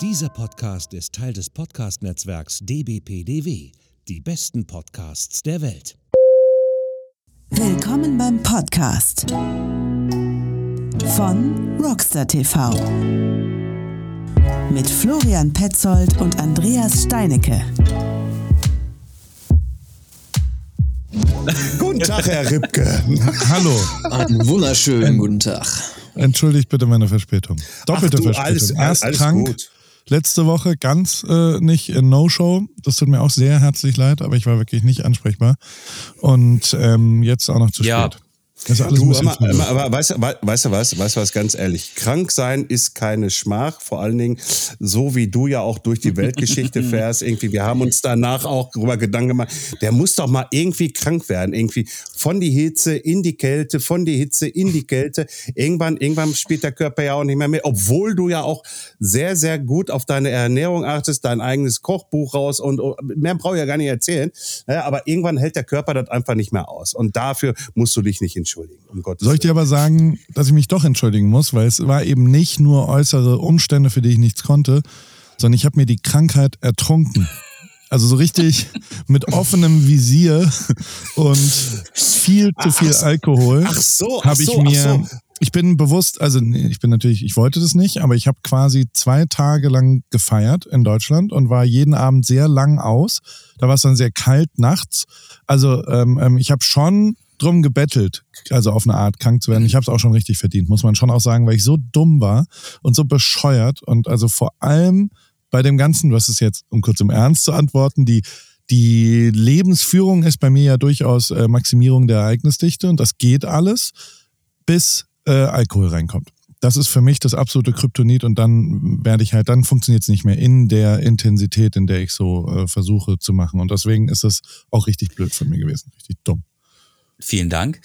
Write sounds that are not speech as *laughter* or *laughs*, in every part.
Dieser Podcast ist Teil des Podcast-Netzwerks dbpdw, die besten Podcasts der Welt. Willkommen beim Podcast von Rockstar TV mit Florian Petzold und Andreas Steinecke. Guten Tag, Herr Ripke. *laughs* Hallo. Einen wunderschönen guten Tag. Entschuldigt bitte meine Verspätung. Doppelte Ach du, Verspätung. alles- Erst alles krank, gut. Letzte Woche ganz äh, nicht in No-Show. Das tut mir auch sehr herzlich leid, aber ich war wirklich nicht ansprechbar. Und ähm, jetzt auch noch zu Ja. spät. Das ist alles Du, aber, aber, aber weißt, weißt du was, weißt du was, ganz ehrlich, krank sein ist keine Schmach, vor allen Dingen, so wie du ja auch durch die Weltgeschichte *laughs* fährst, irgendwie, wir haben uns danach auch darüber Gedanken gemacht, der muss doch mal irgendwie krank werden, irgendwie von die Hitze in die Kälte, von die Hitze in die Kälte, irgendwann, irgendwann spielt der Körper ja auch nicht mehr mit, obwohl du ja auch sehr, sehr gut auf deine Ernährung achtest, dein eigenes Kochbuch raus und und mehr brauche ich ja gar nicht erzählen, ja, aber irgendwann hält der Körper das einfach nicht mehr aus und dafür musst du dich nicht entschuldigen, um Gottes Soll ich dir aber sagen, dass ich mich doch entschuldigen muss, weil es war eben nicht nur äußere Umstände, für die ich nichts konnte, sondern ich habe mir die Krankheit ertrunken. Also so richtig *laughs* mit offenem Visier und viel zu viel Alkohol Ach so, ach habe ich so, ach mir. so. Ich bin bewusst, also nee, ich bin natürlich, ich wollte das nicht, aber ich habe quasi zwei Tage lang gefeiert in Deutschland und war jeden Abend sehr lang aus. Da war es dann sehr kalt nachts. Also ähm, ähm, ich habe schon drum gebettelt, also auf eine Art krank zu werden. Ich habe es auch schon richtig verdient, muss man schon auch sagen, weil ich so dumm war und so bescheuert und also vor allem bei dem Ganzen, hast es jetzt, um kurz im Ernst zu antworten, die die Lebensführung ist bei mir ja durchaus äh, Maximierung der Ereignisdichte und das geht alles, bis äh, Alkohol reinkommt. Das ist für mich das absolute Kryptonit und dann werde ich halt, dann funktioniert es nicht mehr in der Intensität, in der ich so äh, versuche zu machen. Und deswegen ist es auch richtig blöd von mir gewesen, richtig dumm. Vielen Dank.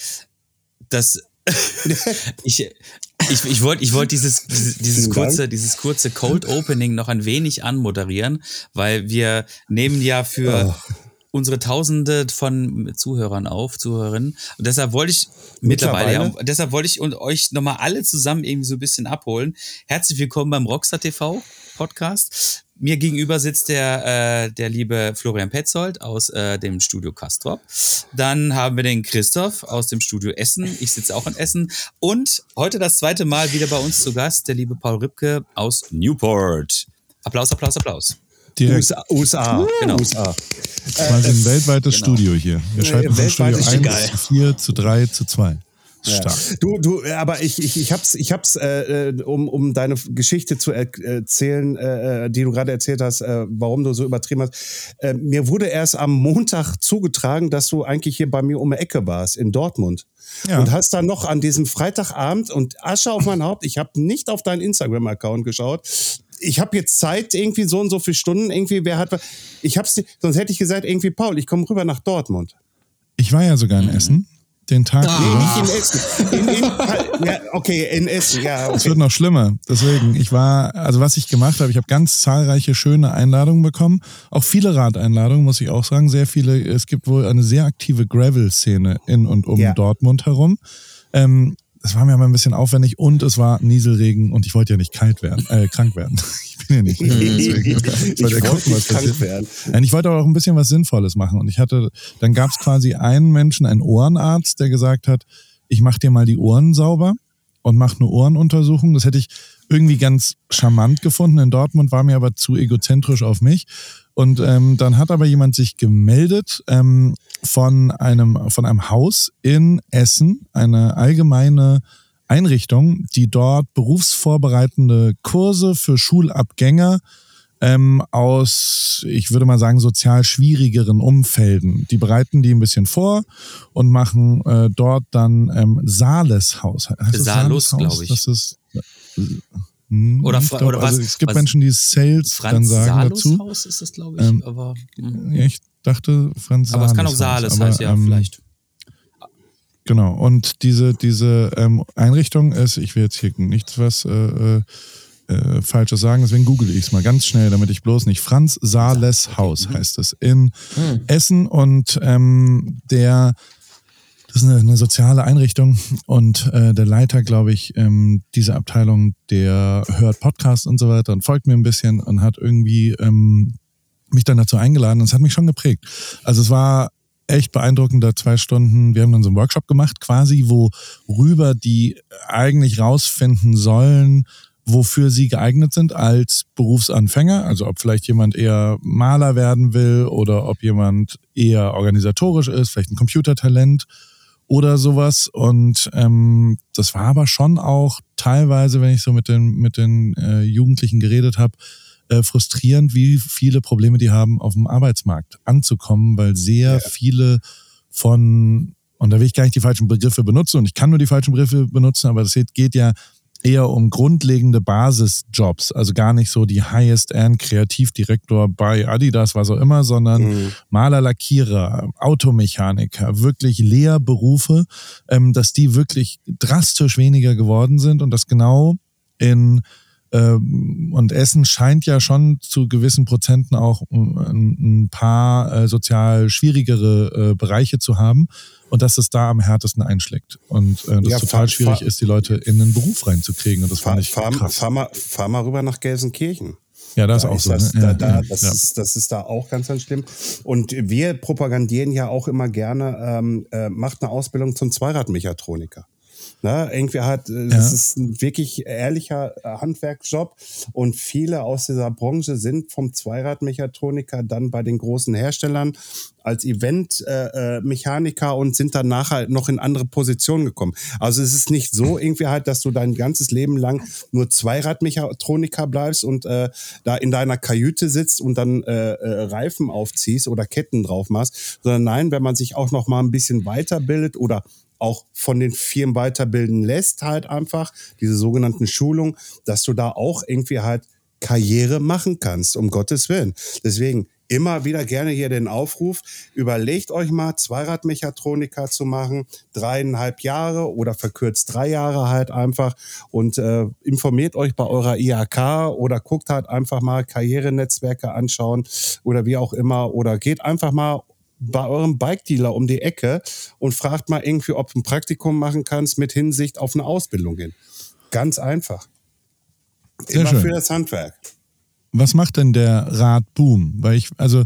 Das *laughs* ich, ich, ich wollte ich wollt dieses, dieses, kurze, dieses kurze Cold Opening noch ein wenig anmoderieren, weil wir nehmen ja für unsere Tausende von Zuhörern auf, Zuhörerinnen. Und deshalb wollte ich mittlerweile, Mittlerweile? ja, deshalb wollte ich und euch nochmal alle zusammen irgendwie so ein bisschen abholen. Herzlich willkommen beim Rockstar TV Podcast. Mir gegenüber sitzt der, äh, der liebe Florian Petzold aus äh, dem Studio Castrop. Dann haben wir den Christoph aus dem Studio Essen. Ich sitze auch in Essen. Und heute das zweite Mal wieder bei uns zu Gast, der liebe Paul Ripke aus Newport. Applaus, Applaus, Applaus. Direkt USA, USA, Genau. USA. quasi ein weltweites genau. Studio hier. Wir schalten von Studio weltweites 1 Geil. zu 4 zu 3 zu 2. Stark. Du, du, aber ich, ich, ich hab's, ich hab's, äh, äh, um, um deine Geschichte zu er erzählen, äh, die du gerade erzählt hast, äh, warum du so übertrieben hast. Äh, mir wurde erst am Montag zugetragen, dass du eigentlich hier bei mir um die Ecke warst in Dortmund. Ja. Und hast dann noch an diesem Freitagabend und Asche auf mein Haupt, ich habe nicht auf deinen Instagram-Account geschaut. Ich habe jetzt Zeit, irgendwie so und so viele Stunden, irgendwie, wer hat, ich hab's, sonst hätte ich gesagt, irgendwie, Paul, ich komme rüber nach Dortmund. Ich war ja sogar in Mhm. Essen, den Tag Nee, über. nicht in Essen. In, in, ja, okay, in Essen, ja. Es Okay. wird noch schlimmer. Deswegen, ich war, also was ich gemacht habe, ich habe ganz zahlreiche schöne Einladungen bekommen. Auch viele Radeinladungen, muss ich auch sagen. Sehr viele. Es gibt wohl eine sehr aktive Gravel-Szene in und um Ja. Dortmund herum. Ähm, das war mir aber ein bisschen aufwendig und es war Nieselregen und ich wollte ja nicht kalt werden, äh, krank werden. Ich bin ja nicht. deswegen. Ich wollte gucken, was nicht krank werden. Nein, ich wollte aber auch ein bisschen was Sinnvolles machen. Und ich hatte, dann gab es quasi einen Menschen, einen Ohrenarzt, der gesagt hat, ich mache dir mal die Ohren sauber und mache eine Ohrenuntersuchung. Das hätte ich irgendwie ganz charmant gefunden. In Dortmund war mir aber zu egozentrisch auf mich. Und ähm, dann hat aber jemand sich gemeldet ähm, von einem von einem Haus in Essen, eine allgemeine Einrichtung, die dort berufsvorbereitende Kurse für Schulabgänger ähm, aus, ich würde mal sagen, sozial schwierigeren Umfelden. Die bereiten die ein bisschen vor und machen äh, dort dann ähm, Saleshaus. Heißt das Salus, Saleshaus? glaub ich. Das ist hm, Oder glaub, oder also was- es gibt was- Menschen, die Sales dann Franz sagen Salus dazu. Haus ist das, glaube ich. Ähm, aber, hm. Ich dachte Franz aber es kann auch Sales heißen, ja, ähm, vielleicht. Genau. Und diese, diese ähm, Einrichtung ist, ich will jetzt hier nichts was äh, äh, äh, Falsches sagen, deswegen google ich es mal ganz schnell, damit ich bloß nicht. Franz Sales Haus heißt es in Essen und ähm, der Das ist eine, eine soziale Einrichtung und äh, der Leiter, glaube ich, ähm, dieser Abteilung, der hört Podcasts und so weiter und folgt mir ein bisschen und hat irgendwie ähm, mich dann dazu eingeladen und es hat mich schon geprägt. Also es war echt beeindruckender zwei Stunden. Wir haben dann so einen Workshop gemacht, quasi, wo rüber die eigentlich rausfinden sollen, wofür sie geeignet sind als Berufsanfänger. Also ob vielleicht jemand eher Maler werden will oder ob jemand eher organisatorisch ist, vielleicht ein Computertalent oder sowas. Und ähm, das war aber schon auch teilweise, wenn ich so mit den, mit den äh, Jugendlichen geredet habe, äh, frustrierend, wie viele Probleme die haben, auf dem Arbeitsmarkt anzukommen, weil sehr ja. viele von, und da will ich gar nicht die falschen Begriffe benutzen und ich kann nur die falschen Begriffe benutzen, aber das geht ja eher um grundlegende Basisjobs, also gar nicht so die Highest-End Kreativdirektor bei Adidas, was auch immer, sondern mhm. Maler, Lackierer, Automechaniker, wirklich Lehrberufe, ähm, dass die wirklich drastisch weniger geworden sind und das genau in und Essen scheint ja schon zu gewissen Prozenten auch ein, paar äh, sozial schwierigere äh, Bereiche zu haben und dass es da am härtesten einschlägt. Und äh, das ja, total fahr, schwierig fahr, ist, die Leute in den Beruf reinzukriegen. Und das fahr, fand ich fahr, krass. Fahr mal, fahr mal rüber nach Gelsenkirchen. Ja, das da ist auch so. Das, ne? da, da, das, ja. ist, das ist da auch ganz, ganz schlimm. Und wir propagandieren ja auch immer gerne, ähm, äh, macht eine Ausbildung zum Zweiradmechatroniker. Ne? Irgendwie hat, äh, das ja. ist ein wirklich ehrlicher äh, Handwerksjob und viele aus dieser Branche sind vom Zweiradmechatroniker dann bei den großen Herstellern als Eventmechaniker äh, und sind dann nachher noch in andere Positionen gekommen. Also es ist nicht so irgendwie halt, dass du dein ganzes Leben lang nur Zweiradmechatroniker bleibst und äh, da in deiner Kajüte sitzt und dann äh, äh, Reifen aufziehst oder Ketten drauf machst, sondern nein, wenn man sich auch noch mal ein bisschen weiterbildet oder auch von den Firmen weiterbilden lässt, halt einfach, diese sogenannten Schulungen, dass du da auch irgendwie halt Karriere machen kannst, um Gottes Willen. Deswegen immer wieder gerne hier den Aufruf, überlegt euch mal, Zweiradmechatroniker zu machen, dreieinhalb Jahre oder verkürzt drei Jahre halt einfach und äh, informiert euch bei eurer IHK oder guckt halt einfach mal Karrierenetzwerke anschauen oder wie auch immer oder geht einfach mal bei eurem Bike-Dealer um die Ecke und fragt mal irgendwie, ob du ein Praktikum machen kannst mit Hinsicht auf eine Ausbildung hin. Ganz einfach. Sehr Immer schön. für das Handwerk. Was macht denn der Radboom? Weil ich, also,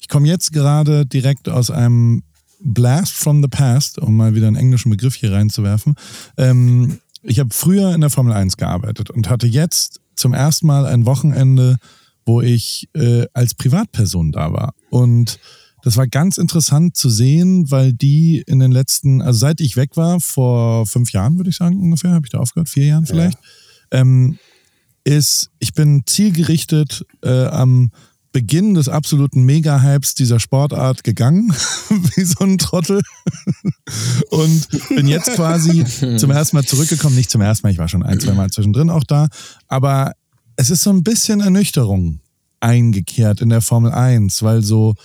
ich komme jetzt gerade direkt aus einem Blast from the Past, um mal wieder einen englischen Begriff hier reinzuwerfen. Ähm, ich habe früher in der Formel 1 gearbeitet und hatte jetzt zum ersten Mal ein Wochenende, wo ich äh, als Privatperson da war. Und das war ganz interessant zu sehen, weil die in den letzten, also seit ich weg war, vor fünf Jahren würde ich sagen ungefähr, habe ich da aufgehört, vier Jahren vielleicht, ja. ähm, ist, ich bin zielgerichtet äh, am Beginn des absoluten Mega-Hypes dieser Sportart gegangen, *laughs* wie so ein Trottel. *laughs* Und bin jetzt quasi zum ersten Mal zurückgekommen. Nicht zum ersten Mal, ich war schon ein, zwei Mal zwischendrin auch da. Aber es ist so ein bisschen Ernüchterung eingekehrt in der Formel 1, weil so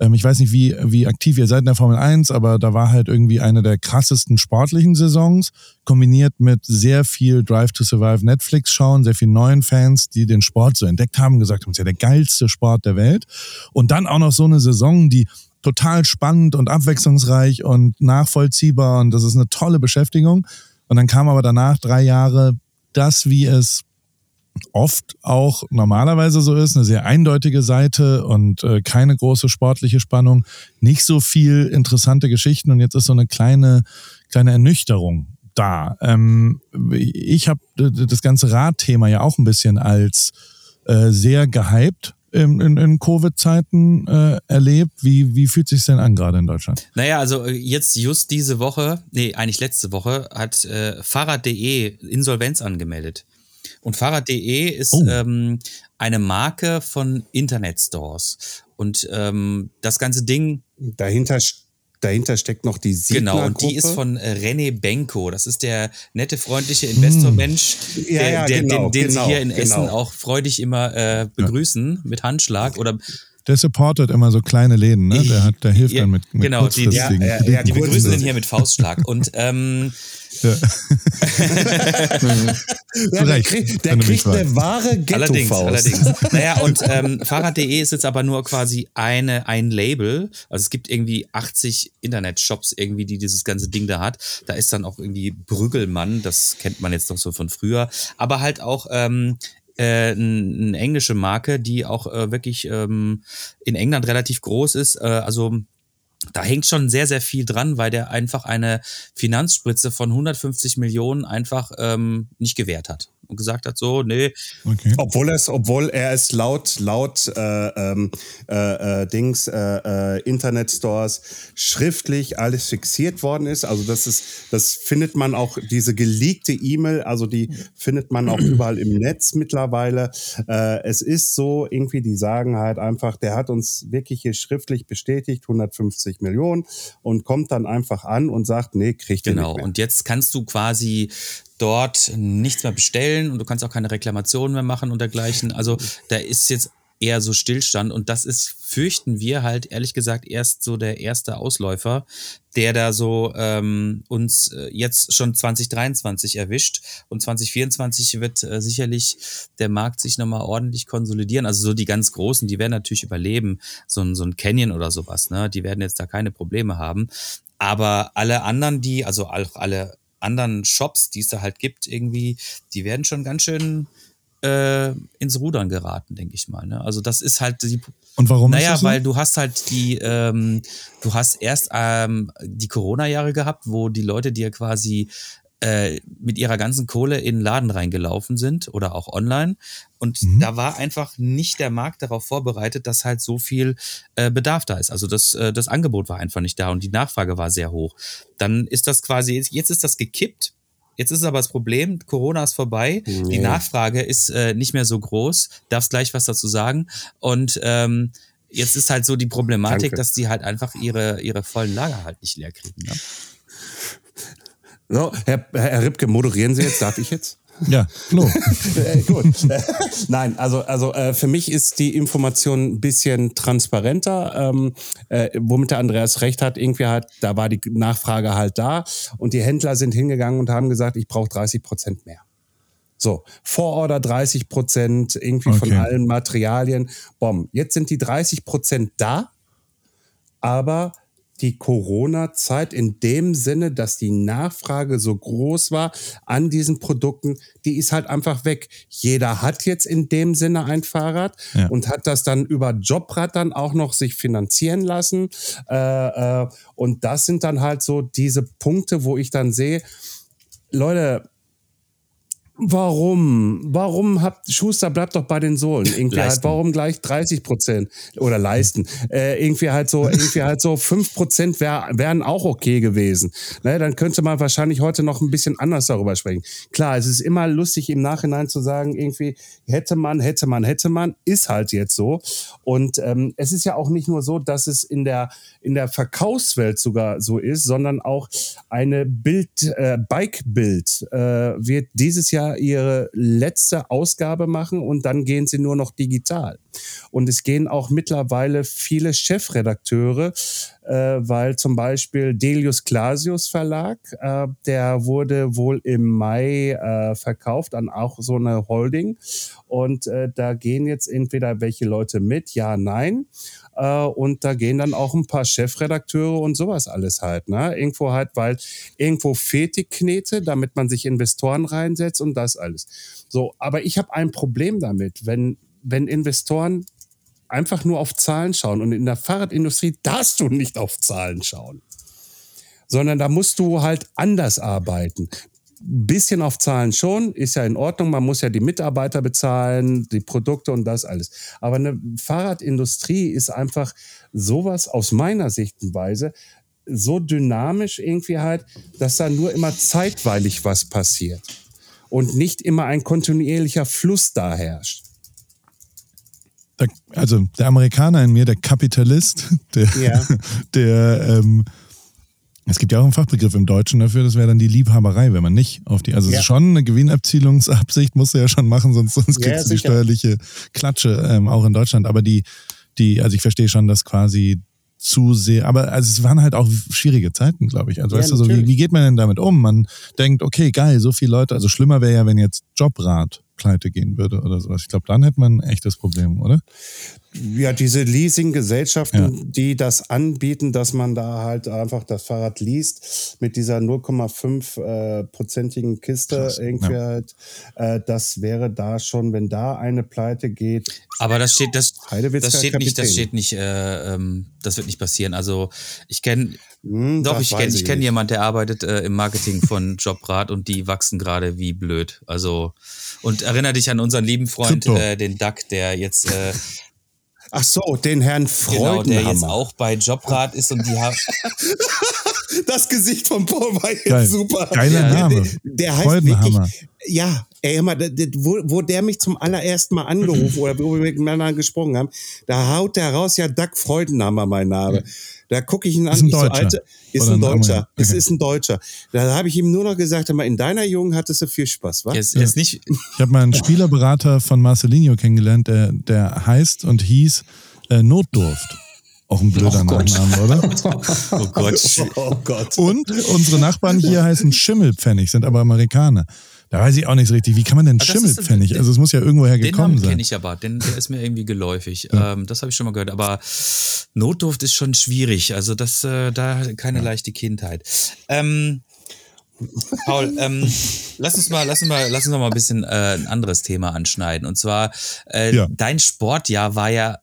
ähm, ich weiß nicht, wie, wie aktiv ihr seid in der Formel 1, aber da war halt irgendwie eine der krassesten sportlichen Saisons, kombiniert mit sehr viel Drive to Survive Netflix schauen, sehr vielen neuen Fans, die den Sport so entdeckt haben, gesagt haben, es ist ja der geilste Sport der Welt. Und dann auch noch so eine Saison, die total spannend und abwechslungsreich und nachvollziehbar und das ist eine tolle Beschäftigung. Und dann kam aber danach drei Jahre das, wie es oft auch normalerweise so ist, eine sehr eindeutige Seite und äh, keine große sportliche Spannung, nicht so viel interessante Geschichten und jetzt ist so eine kleine, kleine Ernüchterung da. Ähm, ich habe das ganze Radthema ja auch ein bisschen als äh, sehr gehypt in, in, in Covid-Zeiten äh, erlebt. Wie, wie fühlt sich denn an gerade in Deutschland? Naja, also äh, jetzt just diese Woche, nee, eigentlich letzte Woche, hat äh, Fahrrad.de Insolvenz angemeldet. Und Fahrrad.de ist oh. ähm, eine Marke von Internetstores. Und ähm, das ganze Ding. Dahinter Dahinter steckt noch die Signa Genau, und die ist von äh, René Benko. Das ist der nette, freundliche Investormensch, hm. ja, ja, der, genau, den, den genau, Sie hier in genau. Essen auch freudig immer äh, begrüßen ja. mit Handschlag oder der supportet immer so kleine Läden, ne? Der, hat, der hilft Ja, dann mit, mit genau, die- ja, ja, ja, Die begrüßen den hier mit Faustschlag. Und ähm, Ja. *laughs* Ja, der kriegt, der kriegt eine wahre allerdings, Ghetto-Faust. allerdings. Naja, und ähm, Fahrrad.de ist jetzt aber nur quasi eine, ein Label. Also es gibt irgendwie 80 Internetshops irgendwie, die dieses ganze Ding da hat. Da ist dann auch irgendwie Brüggelmann, das kennt man jetzt noch so von früher. Aber halt auch ähm, äh, eine englische Marke, die auch äh, wirklich ähm, in England relativ groß ist. Äh, also da hängt schon sehr, sehr viel dran, weil der einfach eine Finanzspritze von 150 Millionen einfach ähm, nicht gewährt hat und gesagt hat, so, nee, Okay. Obwohl es, obwohl er es laut, laut äh, ähm, äh, äh, Dings, äh, äh, Internetstores schriftlich alles fixiert worden ist. Also das ist, das findet man auch, diese geleakte E-Mail, also die findet man auch überall im Netz mittlerweile. Äh, es ist so, irgendwie, die sagen halt einfach, der hat uns wirklich hier schriftlich bestätigt, 150 Millionen und kommt dann einfach an und sagt, nee, kriegt ihr Genau, nicht mehr. und jetzt kannst du quasi dort nichts mehr bestellen und du kannst auch keine Reklamationen mehr machen und dergleichen. Also da ist jetzt eher so Stillstand und das ist, fürchten wir halt ehrlich gesagt erst so der erste Ausläufer, der da so ähm, uns äh, jetzt schon 2023 erwischt und 2024 wird äh, sicherlich der Markt sich nochmal ordentlich konsolidieren. Also so die ganz Großen, die werden natürlich überleben, so ein, so ein Canyon oder sowas, ne? die werden jetzt da keine Probleme haben. Aber alle anderen, die, also auch alle anderen Shops, die es da halt gibt, irgendwie, die werden schon ganz schön äh, ins Rudern geraten, denke ich mal. Ne? Also das ist halt die. Und warum ist Naja, so? weil du hast halt die, ähm, du hast erst ähm, die Corona-Jahre gehabt, wo die Leute dir quasi äh, mit ihrer ganzen Kohle in den Laden reingelaufen sind oder auch online. Und Mhm. da war einfach nicht der Markt darauf vorbereitet, dass halt so viel äh, Bedarf da ist. Also das, äh, das Angebot war einfach nicht da und die Nachfrage war sehr hoch. Dann ist das quasi, jetzt ist das gekippt. Jetzt ist aber das Problem, Corona ist vorbei, die Nee. Nachfrage ist äh, nicht mehr so groß. Darfst gleich was dazu sagen. Und ähm, jetzt ist halt so die Problematik, Danke. dass die halt einfach ihre, ihre vollen Lager halt nicht leer kriegen. Ne? So, Herr, Herr Ripke, moderieren Sie jetzt? Darf ich jetzt? *laughs* Ja, Flo. *laughs* Äh, gut. *laughs* Nein, also, also äh, für mich ist die Information ein bisschen transparenter, ähm, äh, womit der Andreas recht hat. Irgendwie hat, da war die Nachfrage halt da und die Händler sind hingegangen und haben gesagt, ich brauche 30 Prozent mehr. So, Vororder 30 Prozent, irgendwie von Okay. allen Materialien. Bom, jetzt sind die 30 Prozent da, aber die Corona-Zeit in dem Sinne, dass die Nachfrage so groß war an diesen Produkten, die ist halt einfach weg. Jeder hat jetzt in dem Sinne ein Fahrrad Ja. und hat das dann über Jobrad dann auch noch sich finanzieren lassen. Äh, äh, und das sind dann halt so diese Punkte, wo ich dann sehe, Leute, Warum? Warum habt Schuster bleibt doch bei den Sohlen? *laughs* Irgendwie halt, warum gleich 30 Prozent oder leisten? *laughs* Äh, irgendwie halt so, irgendwie halt so 5 Prozent wär, wären auch okay gewesen. Ne, dann könnte man wahrscheinlich heute noch ein bisschen anders darüber sprechen. Klar, es ist immer lustig im Nachhinein zu sagen, irgendwie hätte man, hätte man, hätte man, ist halt jetzt so. Und ähm, es ist ja auch nicht nur so, dass es in der in der Verkaufswelt sogar so ist, sondern auch eine Bild, äh, Bike-Bild äh, wird dieses Jahr ihre letzte Ausgabe machen und dann gehen sie nur noch digital. Und es gehen auch mittlerweile viele Chefredakteure, äh, weil zum Beispiel Delius Clasius Verlag, äh, der wurde wohl im Mai äh, verkauft an auch so eine Holding. Und äh, da gehen jetzt entweder welche Leute mit, ja, nein. Äh, und da gehen dann auch ein paar Chefredakteure und sowas alles halt. Ne? Irgendwo halt, weil irgendwo fehlt die Knete, damit man sich Investoren reinsetzt und das alles. So, aber ich habe ein Problem damit, wenn, wenn Investoren einfach nur auf Zahlen schauen. Und in der Fahrradindustrie darfst du nicht auf Zahlen schauen, sondern da musst du halt anders arbeiten. Ein bisschen auf Zahlen schon, ist ja in Ordnung. Man muss ja die Mitarbeiter bezahlen, die Produkte und das alles. Aber eine Fahrradindustrie ist einfach sowas aus meiner Sichtweise so dynamisch irgendwie halt, dass da nur immer zeitweilig was passiert und nicht immer ein kontinuierlicher Fluss da herrscht. Also der Amerikaner in mir, der Kapitalist, *laughs* der, Ja. der ähm, es gibt ja auch einen Fachbegriff im Deutschen dafür, das wäre dann die Liebhaberei, wenn man nicht auf die, also es Ja. ist schon eine Gewinnabzielungsabsicht, muss er ja schon machen, sonst, sonst Ja, kriegst du die steuerliche Klatsche, ähm, auch in Deutschland. Aber die, die, also ich verstehe schon, dass quasi zu sehr, aber also es waren halt auch schwierige Zeiten, glaube ich. Also Ja, weißt du, so, wie, wie geht man denn damit um? Man denkt, okay, geil, so viele Leute, also schlimmer wäre ja, wenn jetzt Jobrat pleite gehen würde oder sowas. Ich glaube, dann hätte man ein echtes Problem, oder? Ja, diese Leasing-Gesellschaften, Ja. die das anbieten, dass man da halt einfach das Fahrrad liest mit dieser 0,5 äh, prozentigen Kiste Krass, irgendwie ja. halt, äh, das wäre da schon, wenn da eine Pleite geht. Aber das steht, das, das steht nicht, das steht nicht, äh, ähm, das wird nicht passieren. Also ich kenne, Hm, doch, ich kenne, ich kenne jemand, der arbeitet äh, im Marketing von *laughs* Jobrat und die wachsen gerade wie blöd. Also und erinnere dich an unseren lieben Freund, äh, den Duck, der jetzt äh, Ach so, den Herrn genau, der jetzt Freudenhammer. auch bei Jobrat ist und die haben *laughs* Das Gesicht von Paul war jetzt Geil. super. Geiler Der- Name. Der, der heißt Freudenhammer. wirklich, ja, ey, mal, der- der- wo, wo der mich zum allerersten Mal angerufen *laughs* oder wo wir miteinander gesprochen haben, da haut der raus, ja, Doug Freudenhammer, mein Name. Da gucke ich ihn an, Ist ein ich so, Deutscher. Alter, ist ein ein Deutscher. Amerikaner. Es Okay. ist ein Deutscher. Da habe ich ihm nur noch gesagt, in deiner Jugend hattest du viel Spaß, wa? ist, er ist nicht, Ich habe mal einen Spielerberater von Marcelinho kennengelernt, der, der heißt und hieß äh, Notdurft. Auch ein blöder Oh Gott. Name, oder? *laughs* oh Gott, Oh Gott. Und unsere Nachbarn hier heißen Schimmelpfennig, sind aber Amerikaner. Da weiß ich auch nicht so richtig, wie kann man denn Ah, Schimmelpfennig? Also es muss ja irgendwoher Den gekommen Namen sein. kenne ich aber, den, der ist mir irgendwie geläufig. Ähm, das habe ich schon mal gehört. Aber Notdurft ist schon schwierig. Also das, äh, da keine leichte Kindheit. Ähm, Paul, ähm, lass uns mal, lass uns mal, lass uns mal ein bisschen äh, ein anderes Thema anschneiden. Und zwar äh, Ja. dein Sportjahr war ja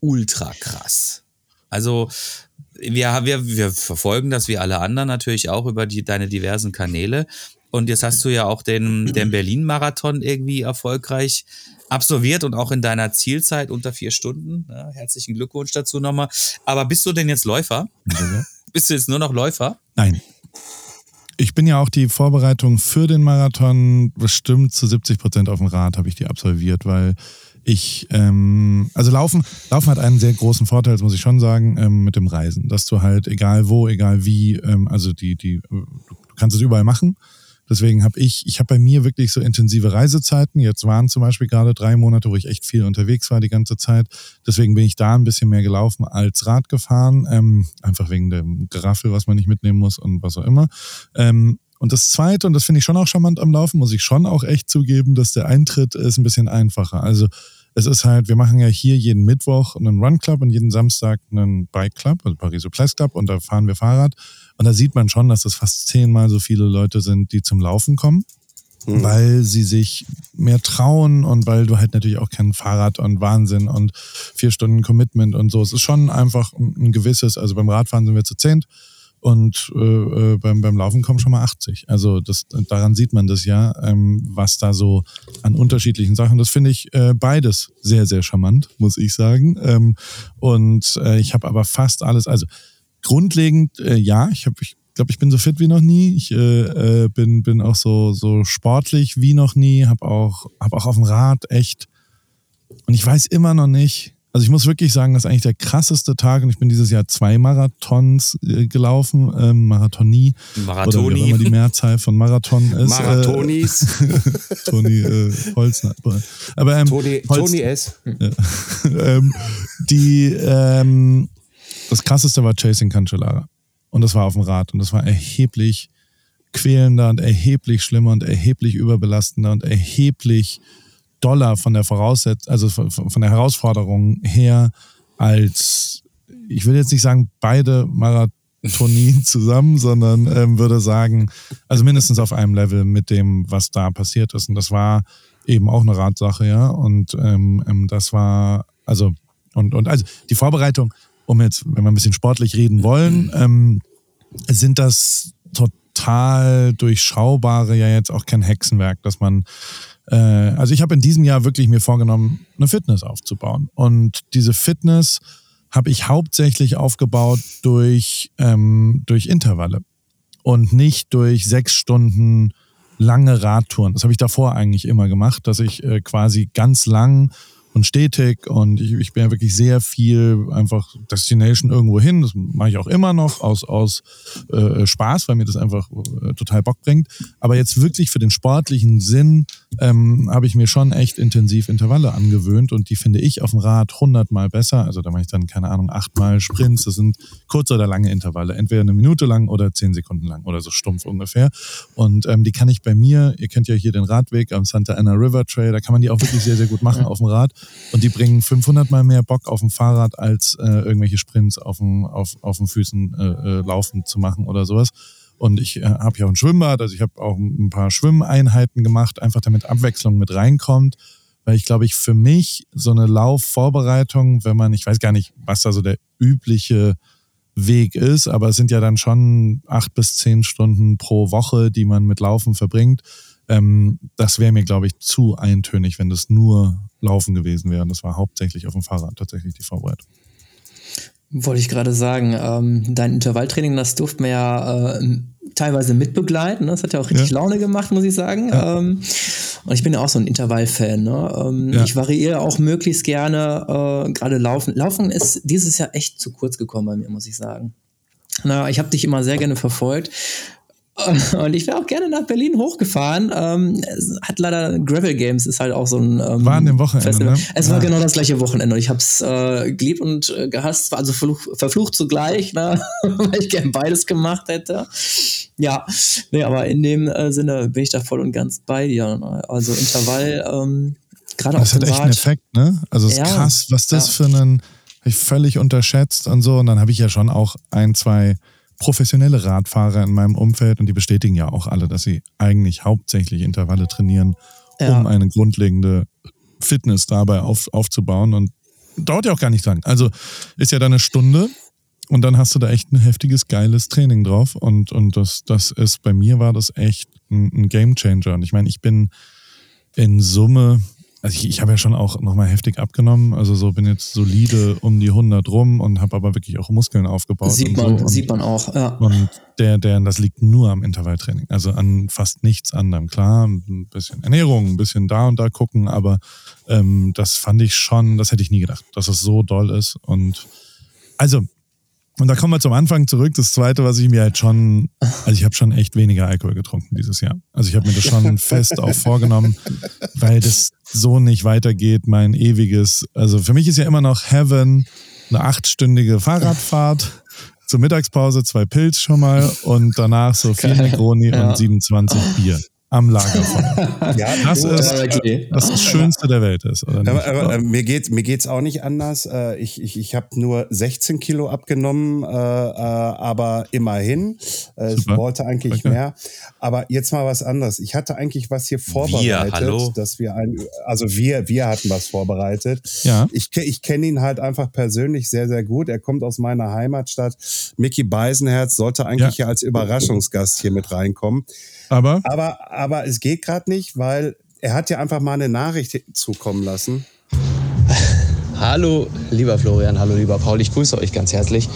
ultra krass. Also wir, wir, wir verfolgen das wie alle anderen natürlich auch über die, deine diversen Kanäle. Und jetzt hast du ja auch den, den *clears throat* Berlin-Marathon irgendwie erfolgreich absolviert und auch in deiner Zielzeit unter vier Stunden. Ja, herzlichen Glückwunsch dazu nochmal. Aber bist du denn jetzt Läufer? *laughs* Bist du jetzt nur noch Läufer? Nein. Ich bin ja auch die Vorbereitung für den Marathon bestimmt zu 70 Prozent auf dem Rad habe ich die absolviert, weil ich, ähm, also Laufen, Laufen hat einen sehr großen Vorteil, das muss ich schon sagen, ähm, mit dem Reisen, dass du halt egal wo, egal wie, ähm, also die, die, du kannst es überall machen. Deswegen habe ich, ich habe bei mir wirklich so intensive Reisezeiten. Jetzt waren zum Beispiel gerade drei Monate, wo ich echt viel unterwegs war die ganze Zeit. Deswegen bin ich da ein bisschen mehr gelaufen als Rad gefahren. Ähm, einfach wegen dem Geraffel, was man nicht mitnehmen muss und was auch immer. Ähm, und das Zweite, und das finde ich schon auch charmant am Laufen, muss ich schon auch echt zugeben, dass der Eintritt ist ein bisschen einfacher. Also es ist halt, wir machen ja hier jeden Mittwoch einen Run Club und jeden Samstag einen Bike Club, also Paris Place Club, und da fahren wir Fahrrad. Und da sieht man schon, dass das fast zehnmal so viele Leute sind, die zum Laufen kommen, weil sie sich mehr trauen und weil du halt natürlich auch kein Fahrrad und Wahnsinn und vier Stunden Commitment und so. Es ist schon einfach ein ein gewisses, also beim Radfahren sind wir zu zehnt und äh, äh, beim, beim Laufen kommen schon mal 80. Also das, daran sieht man das ja, ähm, was da so an unterschiedlichen Sachen. Das finde ich äh, beides sehr, sehr charmant, muss ich sagen. Ähm, und äh, ich habe aber fast alles, also grundlegend, äh, ja, ich habe, ich glaube, ich bin so fit wie noch nie. Ich äh, äh, bin, bin auch so, so sportlich wie noch nie, habe auch, hab auch auf dem Rad echt. Und ich weiß immer noch nicht, also ich muss wirklich sagen, das ist eigentlich der krasseste Tag und ich bin dieses Jahr zwei Marathons äh, gelaufen, ähm, Marathonie. Oder wie immer die Mehrzahl von Marathon *laughs* ist. Marathonis. Äh, *laughs* Toni äh, Holzner. Aber ähm, Toni, Holz- Toni S. *laughs* ähm, die, ähm, das krasseste war Chasing Cancellara. Und das war auf dem Rad. Und das war erheblich quälender und erheblich schlimmer und erheblich überbelastender und erheblich doller von der Voraussetzung, also von, der Herausforderung her, als, ich will jetzt nicht sagen, beide Marathonien *laughs* zusammen, sondern ähm, würde sagen, also mindestens auf einem Level mit dem, was da passiert ist. Und das war eben auch eine Radsache, ja. Und ähm, ähm, das war, also, und, und also die Vorbereitung, um jetzt, wenn wir ein bisschen sportlich reden wollen, ähm, sind das total durchschaubare, ja jetzt auch kein Hexenwerk, dass man, äh, also ich habe in diesem Jahr wirklich mir vorgenommen, eine Fitness aufzubauen. Und diese Fitness habe ich hauptsächlich aufgebaut durch, ähm, durch Intervalle und nicht durch sechs Stunden lange Radtouren. Das habe ich davor eigentlich immer gemacht, dass ich äh, quasi ganz lang und stetig und ich, ich bin ja wirklich sehr viel einfach Destination irgendwo hin. Das mache ich auch immer noch aus, aus äh, Spaß, weil mir das einfach äh, total Bock bringt. Aber jetzt wirklich für den sportlichen Sinn ähm, habe ich mir schon echt intensiv Intervalle angewöhnt und die finde ich auf dem Rad hundertmal besser. Also da mache ich dann, keine Ahnung, achtmal Sprints. Das sind kurze oder lange Intervalle. Entweder eine Minute lang oder zehn Sekunden lang oder so stumpf ungefähr. Und ähm, die kann ich bei mir, ihr kennt ja hier den Radweg am Santa Ana River Trail, da kann man die auch wirklich sehr, sehr gut machen auf dem Rad. Und die bringen 500 mal mehr Bock auf dem Fahrrad, als äh, irgendwelche Sprints auf, dem, auf, auf den Füßen äh, äh, laufen zu machen oder sowas. Und ich äh, habe ja auch ein Schwimmbad, also ich habe auch ein paar Schwimmeinheiten gemacht, einfach damit Abwechslung mit reinkommt. Weil ich glaube, ich für mich so eine Laufvorbereitung, wenn man, ich weiß gar nicht, was da so der übliche Weg ist, aber es sind ja dann schon acht bis zehn Stunden pro Woche, die man mit Laufen verbringt. Ähm, das wäre mir, glaube ich, zu eintönig, wenn das nur Laufen gewesen wäre. Und das war hauptsächlich auf dem Fahrrad tatsächlich die Vorbereitung. Wollte ich gerade sagen, ähm, dein Intervalltraining, das durfte man ja äh, teilweise mitbegleiten. Ne? Das hat ja auch richtig ja. Laune gemacht, muss ich sagen. Ja. Ähm, und ich bin ja auch so ein Intervallfan. Ne? Ähm, ja. Ich variiere auch möglichst gerne, äh, gerade Laufen. Laufen ist dieses Jahr echt zu kurz gekommen bei mir, muss ich sagen. Na, ich habe dich immer sehr gerne verfolgt. *laughs* Und ich wäre auch gerne nach Berlin hochgefahren. Ähm, hat leider Gravel Games ist halt auch so ein ähm, war an dem Wochenende. Ne? Es ja. war genau das gleiche Wochenende. Und ich habe es äh, geliebt und äh, gehasst, also verfluch, verflucht zugleich, ne? *laughs* weil ich gern beides gemacht hätte. Ja, nee, aber in dem äh, Sinne bin ich da voll und ganz bei dir. Ne? Also Intervall. Ähm, gerade Das hat echt Rad. einen Effekt, ne? Also es ist ja, krass, was das ja. für einen ich völlig unterschätzt und so. Und dann habe ich ja schon auch ein, zwei professionelle Radfahrer in meinem Umfeld und die bestätigen ja auch alle, dass sie eigentlich hauptsächlich Intervalle trainieren, ja. um eine grundlegende Fitness dabei auf, aufzubauen. Und dauert ja auch gar nicht lang. Also ist ja dann eine Stunde und dann hast du da echt ein heftiges, geiles Training drauf. Und, und das, das ist, bei mir war das echt ein, ein Game Changer. Und ich meine, ich bin in Summe also ich, ich habe ja schon auch nochmal heftig abgenommen. Also so bin jetzt solide um die 100 rum und habe aber wirklich auch Muskeln aufgebaut. Sieht man, so. sieht man auch, ja. Und der, der, das liegt nur am Intervalltraining. Also an fast nichts anderem. Klar, ein bisschen Ernährung, ein bisschen da und da gucken, aber ähm, das fand ich schon, das hätte ich nie gedacht, dass es so doll ist. Und also und da kommen wir zum Anfang zurück. Das zweite, was ich mir halt schon, also ich habe schon echt weniger Alkohol getrunken dieses Jahr. Also ich habe mir das schon *laughs* fest auch vorgenommen, weil das so nicht weitergeht. Mein ewiges, also für mich ist ja immer noch Heaven eine achtstündige Fahrradfahrt. *laughs* Zur Mittagspause zwei Pilz schon mal und danach so vier Negroni ja. und 27 Bier am Lagerfeuer. *laughs* ja, das, ist, okay. das, das Schönste der Welt ist. Oder aber, aber, äh, mir geht mir geht's auch nicht anders. Äh, ich ich, ich habe nur 16 Kilo abgenommen, äh, äh, aber immerhin. Äh, ich wollte eigentlich okay. mehr. Aber jetzt mal was anderes. Ich hatte eigentlich was hier vorbereitet, wir, dass wir ein, also wir wir hatten was vorbereitet. Ja. Ich ich kenne ihn halt einfach persönlich sehr sehr gut. Er kommt aus meiner Heimatstadt. Mickey Beisenherz sollte eigentlich ja. ja als Überraschungsgast hier mit reinkommen. Aber? Aber, aber es geht gerade nicht, weil er hat ja einfach mal eine Nachricht zukommen lassen. *laughs* Hallo, lieber Florian, hallo, lieber Paul, ich grüße euch ganz herzlich.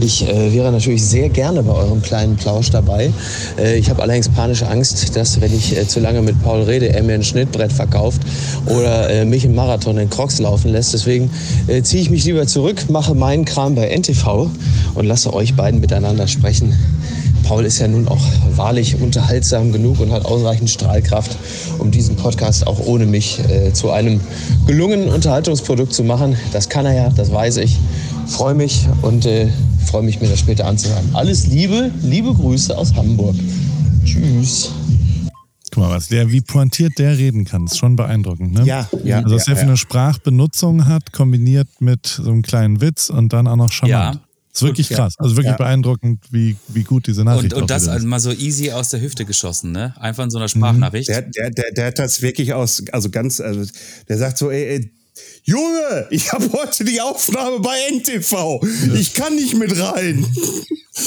Ich äh, wäre natürlich sehr gerne bei eurem kleinen Plausch dabei. Äh, ich habe allerdings panische Angst, dass, wenn ich äh, zu lange mit Paul rede, er mir ein Schnittbrett verkauft oder äh, mich im Marathon in Crocs laufen lässt. Deswegen äh, ziehe ich mich lieber zurück, mache meinen Kram bei NTV und lasse euch beiden miteinander sprechen. Paul ist ja nun auch wahrlich unterhaltsam genug und hat ausreichend Strahlkraft, um diesen Podcast auch ohne mich äh, zu einem gelungenen Unterhaltungsprodukt zu machen. Das kann er ja, das weiß ich. Freue mich und äh, freue mich, mir das später anzuhören. Alles Liebe, liebe Grüße aus Hamburg. Tschüss. Guck mal, was der, wie pointiert der reden kann, ist schon beeindruckend, ne? Ja, ja. Also, was ja, er für eine Sprachbenutzung hat, kombiniert mit so einem kleinen Witz und dann auch noch charmant. Ja. Das ist wirklich krass. Also wirklich ja. beeindruckend, wie, wie gut diese Nachricht Und, und das ist. mal so easy aus der Hüfte geschossen, ne? Einfach in so einer Sprachnachricht. Der, der, der, der hat das wirklich aus, also ganz, also der sagt so, ey, ey Junge, ich habe heute die Aufnahme bei NTV. Ich kann nicht mit rein. *laughs*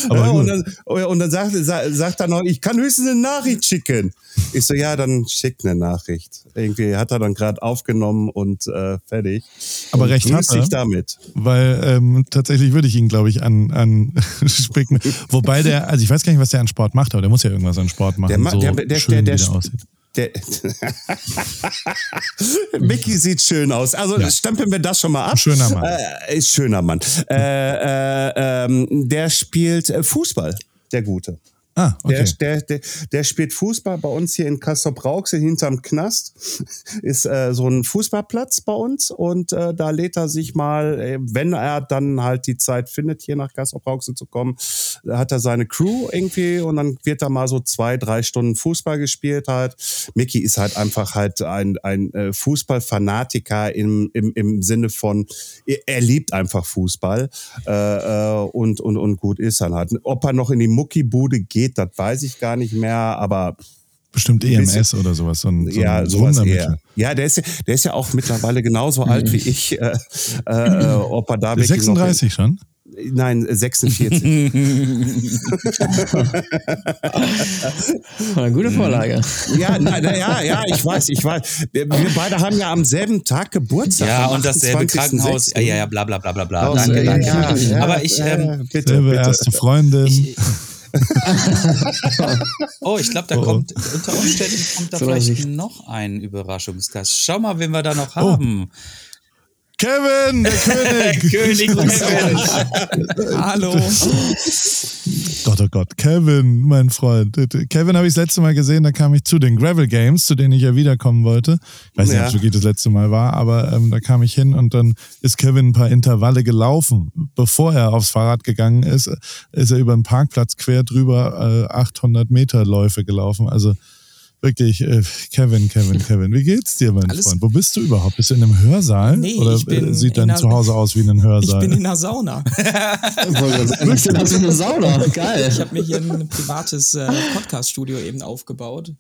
Ja, und, dann, und dann sagt, sagt er noch, ich kann höchstens eine Nachricht schicken. Ich so, ja, dann schick eine Nachricht. Irgendwie hat er dann gerade aufgenommen und äh, fertig. Aber und recht hat er. damit. Weil ähm, tatsächlich würde ich ihn, glaube ich, an, an *laughs* Wobei der, also ich weiß gar nicht, was der an Sport macht, aber der muss ja irgendwas an Sport machen. Der, so der, der, der, der, Der *laughs* Mickey sieht schön aus. Also Ja. stempeln wir das schon mal ab. Schöner Mann. Äh, ist schöner Mann. Äh, äh, ähm, der spielt äh, Fußball, der Gute. Ah, okay. Der, der, der, spielt Fußball bei uns hier in Kassel-Brauxel hinterm Knast. *laughs* Ist äh, so ein Fußballplatz bei uns und äh, da lädt er sich mal, äh, wenn er dann halt die Zeit findet, hier nach Kassel-Brauxel zu kommen, hat er seine Crew irgendwie und dann wird da mal so zwei, drei Stunden Fußball gespielt halt. Mickey ist halt einfach halt ein, ein äh, Fußballfanatiker im, im, im Sinne von, er, er liebt einfach Fußball äh, äh, und, und, und gut ist dann halt. Ob er noch in die Muckibude geht, das weiß ich gar nicht mehr, aber Bestimmt ein bisschen- EMS oder sowas. So ein, so ja, ein sowas Wundermittel. eher. Ja, der ist, ja- der ist ja auch mittlerweile genauso alt wie ich. Äh, äh, ob er da Bis wirklich noch- 36 schon? Nein, 46. *laughs* Eine gute Vorlage. ja, na, na, ja, ja, ich weiß, ich weiß. Wir, wir beide haben ja am selben Tag Geburtstag. Ja, und dasselbe 28.06.. Krankenhaus. Ja, ja, ja, bla bla bla bla Danke, ja, danke. ja, ja, Aber ich, ja, ähm, bitte, Selbe bitte. erste Freundin. ich *laughs* Oh, ich glaube, da Oh, kommt unter Umständen kommt da Vorsicht. vielleicht noch ein Überraschungsgast. Schau mal, wen wir da noch Oh. haben. Kevin, der König. *laughs* König Kevin. Hallo. Gott, oh Gott, Kevin, mein Freund. Kevin habe ich das letzte Mal gesehen, da kam ich zu den Gravel Games, zu denen ich ja wiederkommen wollte. Ich weiß nicht, Ja. ob es wirklich das letzte Mal war, aber ähm, da kam ich hin und dann ist Kevin ein paar Intervalle gelaufen. Bevor er aufs Fahrrad gegangen ist, ist er über den Parkplatz quer drüber äh, 800 Meter Läufe gelaufen. Also wirklich, äh, Kevin, Kevin, *laughs* Kevin, wie geht's dir, mein Alles- Freund? Wo bist du überhaupt? Bist du in einem Hörsaal? Nee, Oder ich bin äh, sieht in dein einer- Zuhause aus wie ein Ich Hörsaal? bin in der Sauna. *laughs* Was ist eine Sauna? Geil. Ich habe mir hier ein privates äh, Podcast-Studio eben aufgebaut.